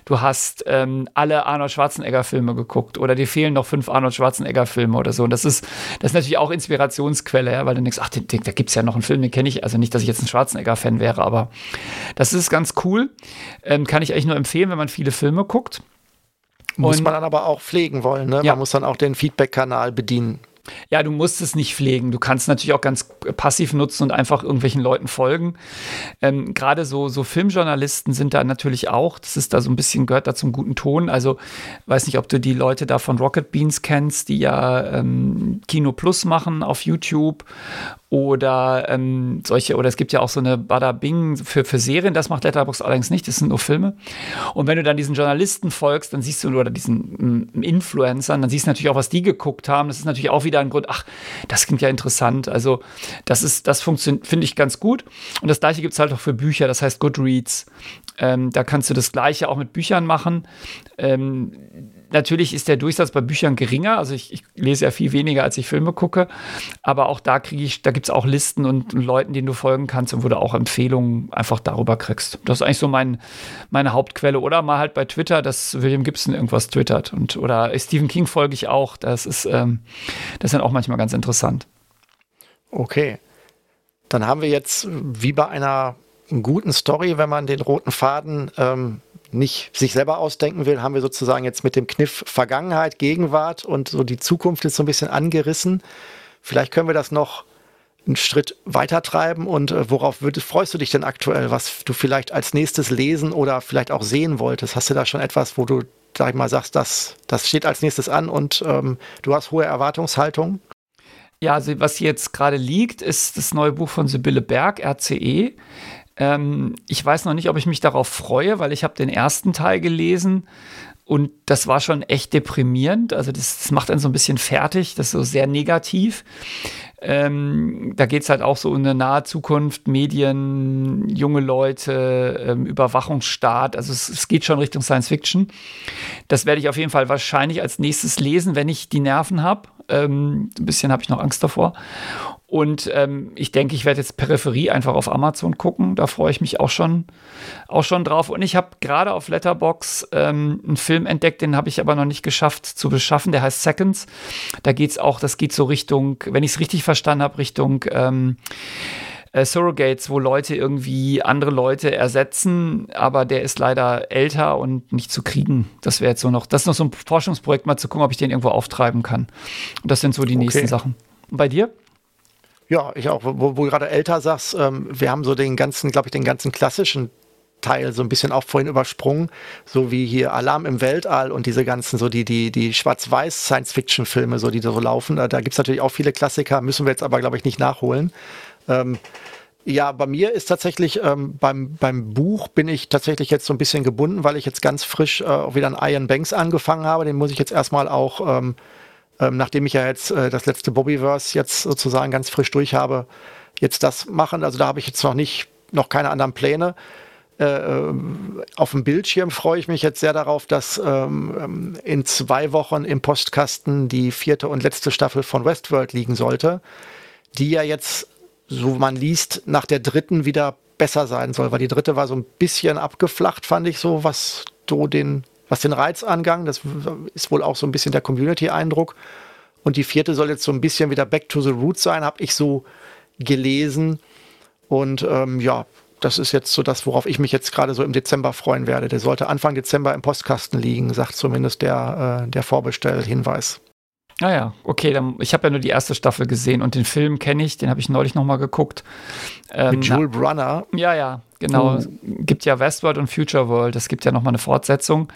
du hast ähm, alle Arnold Schwarzenegger Filme geguckt oder dir fehlen noch fünf Arnold Schwarzenegger Filme oder so. Und das ist, das ist natürlich auch Inspirationsquelle, ja, weil du denkst, ach, den, den, da gibt es ja noch einen Film, den kenne ich. Also nicht, dass ich jetzt ein Schwarzenegger-Fan wäre, aber das ist ganz cool. Ähm, kann ich eigentlich nur empfehlen, wenn man viele Filme guckt. Muss Und, man dann aber auch pflegen wollen, ne? Ja. Man muss dann auch den Feedback-Kanal bedienen. Ja, du musst es nicht pflegen. Du kannst natürlich auch ganz passiv nutzen und einfach irgendwelchen Leuten folgen. Ähm, Gerade so, so Filmjournalisten sind da natürlich auch. Das ist da so ein bisschen, gehört da zum guten Ton. Also, weiß nicht, ob du die Leute da von Rocket Beans kennst, die ja ähm, Kino Plus machen auf YouTube oder ähm, solche, oder es gibt ja auch so eine Bada Bing für, für Serien, das macht Letterboxd allerdings nicht, das sind nur Filme. Und wenn du dann diesen Journalisten folgst, dann siehst du, oder diesen mm, Influencern, dann siehst du natürlich auch, was die geguckt haben. Das ist natürlich auch wieder ein Grund, ach, das klingt ja interessant. Also, das ist, das funktioniert, finde ich ganz gut. Und das gleiche gibt es halt auch für Bücher, das heißt Goodreads. Ähm, da kannst du das gleiche auch mit Büchern machen. Ähm, natürlich ist der Durchsatz bei Büchern geringer. Also ich, ich, lese ja viel weniger, als ich Filme gucke. Aber auch da kriege ich, da gibt es auch Listen und, Leuten, denen du folgen kannst und wo du auch Empfehlungen einfach darüber kriegst. Das ist eigentlich so mein, meine Hauptquelle. Oder mal halt bei Twitter, dass William Gibson irgendwas twittert. Und, oder Stephen King folge ich auch. Das ist, ähm, das ist dann auch manchmal ganz interessant. Okay. Dann haben wir jetzt wie bei einer guten Story, wenn man den roten Faden ähm, nicht sich selber ausdenken will, haben wir sozusagen jetzt mit dem Kniff Vergangenheit, Gegenwart und so die Zukunft ist so ein bisschen angerissen. Vielleicht können wir das noch einen Schritt weiter treiben und äh, worauf würdest, freust du dich denn aktuell, was du vielleicht als nächstes lesen oder vielleicht auch sehen wolltest? Hast du da schon etwas, wo du, sag mal, sagst, das, das steht als nächstes an und ähm, du hast hohe Erwartungshaltung? Ja, also was jetzt gerade liegt, ist das neue Buch von Sibylle Berg, RCE. Ähm, ich weiß noch nicht, ob ich mich darauf freue, weil ich habe den ersten Teil gelesen und das war schon echt deprimierend. Also das, das macht einen so ein bisschen fertig, das ist so sehr negativ. Ähm, da geht es halt auch so in eine nahe Zukunft, Medien, junge Leute, ähm, Überwachungsstaat. Also es, es, geht schon Richtung Science Fiction. Das werde ich auf jeden Fall wahrscheinlich als nächstes lesen, wenn ich die Nerven habe. Ähm, ein bisschen habe ich noch Angst davor. Und ähm, ich denke, ich werde jetzt Peripherie einfach auf Amazon gucken. Da freue ich mich auch schon, auch schon drauf. Und ich habe gerade auf Letterbox ähm, einen Film entdeckt, den habe ich aber noch nicht geschafft zu beschaffen. Der heißt Seconds. Da geht es auch, das geht so Richtung, wenn ich es richtig verstanden habe, Richtung ähm, äh, Surrogates, wo Leute irgendwie andere Leute ersetzen, aber der ist leider älter und nicht zu kriegen. Das wäre jetzt so noch, das ist noch so ein Forschungsprojekt, mal zu gucken, ob ich den irgendwo auftreiben kann. Und das sind so die okay. nächsten Sachen. Und bei dir? Ja, ich auch, wo, wo du gerade älter sagst, ähm, wir haben so den ganzen, glaube ich, den ganzen klassischen Teil so ein bisschen auch vorhin übersprungen, so wie hier Alarm im Weltall und diese ganzen, so die, die, die schwarz-weiß Science-Fiction-Filme, so die da so laufen. Da, da gibt es natürlich auch viele Klassiker, müssen wir jetzt aber, glaube ich, nicht nachholen. Ähm, ja, bei mir ist tatsächlich ähm, beim, beim Buch bin ich tatsächlich jetzt so ein bisschen gebunden, weil ich jetzt ganz frisch äh, wieder an Iron Banks angefangen habe. Den muss ich jetzt erstmal auch ähm, ähm, nachdem ich ja jetzt äh, das letzte Bobbyverse jetzt sozusagen ganz frisch durch habe, jetzt das machen. Also da habe ich jetzt noch nicht, noch keine anderen Pläne. Äh, äh auf dem Bildschirm freue ich mich jetzt sehr darauf, dass ähm, ähm, in zwei Wochen im Postkasten die vierte und letzte Staffel von Westworld liegen sollte, die ja jetzt, so man liest, nach der dritten wieder besser sein soll, weil die dritte war so ein bisschen abgeflacht, fand ich so, was so den was den Reiz angang. Das ist wohl auch so ein bisschen der Community-Eindruck. Und die vierte soll jetzt so ein bisschen wieder Back to the Roots sein, habe ich so gelesen. Und ähm, ja, das ist jetzt so das, worauf ich mich jetzt gerade so im Dezember freuen werde. Der sollte Anfang Dezember im Postkasten liegen, sagt zumindest der, äh, der Vorbestellhinweis. Ah ja, okay, dann, ich habe ja nur die erste Staffel gesehen und den Film kenne ich, den habe ich neulich nochmal geguckt. Ähm, Mit Jules Brunner? Ja, ja, genau. Oh. Gibt ja Westworld und Future World, es gibt ja nochmal eine Fortsetzung.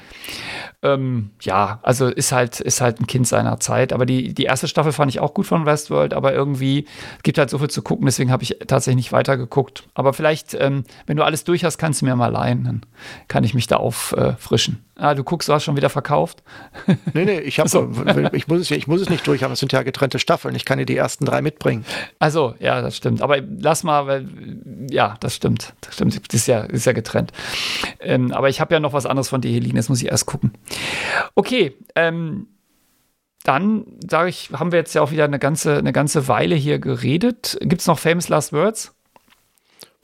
Ähm, ja, also ist halt, ist halt ein Kind seiner Zeit. Aber die, die erste Staffel fand ich auch gut von Westworld, aber irgendwie gibt halt so viel zu gucken, deswegen habe ich tatsächlich nicht weitergeguckt. Aber vielleicht, ähm, wenn du alles durch hast, kannst du mir mal leihen, dann kann ich mich da auffrischen. Äh, ah, du guckst, du hast schon wieder verkauft? Nee, nee, ich, hab, so. ich, muss es, ich muss es nicht durch haben. Es sind ja getrennte Staffeln. Ich kann dir die ersten drei mitbringen. Also, ja, das stimmt. Aber lass mal, weil, ja, das stimmt. Das stimmt. Das ist ja, ist ja getrennt. Ähm, aber ich habe ja noch was anderes von dir, Helene. Das muss ich erst gucken. Okay, ähm, dann sage ich, haben wir jetzt ja auch wieder eine ganze, eine ganze Weile hier geredet. Gibt es noch Famous Last Words?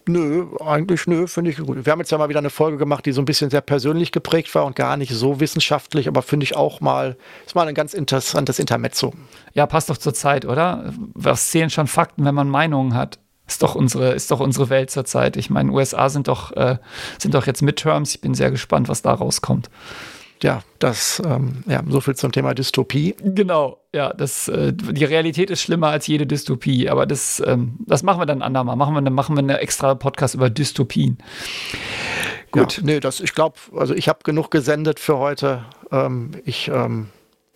Nö, eigentlich nö, finde ich gut. Wir haben jetzt ja mal wieder eine Folge gemacht, die so ein bisschen sehr persönlich geprägt war und gar nicht so wissenschaftlich, aber finde ich auch mal, ist mal ein ganz interessantes Intermezzo. Ja, passt doch zur Zeit, oder? Was zählen schon Fakten, wenn man Meinungen hat? Ist doch unsere, ist doch unsere Welt zurzeit. Ich meine, USA sind doch, äh, sind doch jetzt Midterms. Ich bin sehr gespannt, was da rauskommt ja, das, ähm, ja, so viel zum Thema Dystopie. Genau, ja, das, äh, die Realität ist schlimmer als jede Dystopie, aber das, ähm, das machen wir dann andermal. Machen wir, dann machen wir eine extra Podcast über Dystopien. Gut. Ja, nee, das, ich glaube, also ich habe genug gesendet für heute. Ähm, ich, ähm,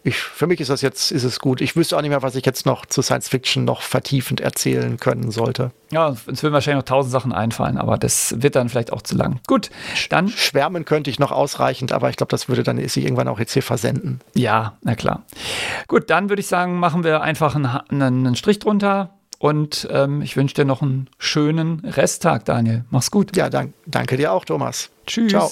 ich, für mich ist das jetzt, ist es gut. Ich wüsste auch nicht mehr, was ich jetzt noch zu Science Fiction noch vertiefend erzählen können sollte. Ja, uns würden wahrscheinlich noch tausend Sachen einfallen, aber das wird dann vielleicht auch zu lang. Gut, dann. Schwärmen könnte ich noch ausreichend, aber ich glaube, das würde dann sich irgendwann auch jetzt hier versenden. Ja, na klar. Gut, dann würde ich sagen, machen wir einfach einen, einen Strich drunter. Und ähm, ich wünsche dir noch einen schönen Resttag, Daniel. Mach's gut. Ja, dank, danke dir auch, Thomas. Tschüss. Ciao.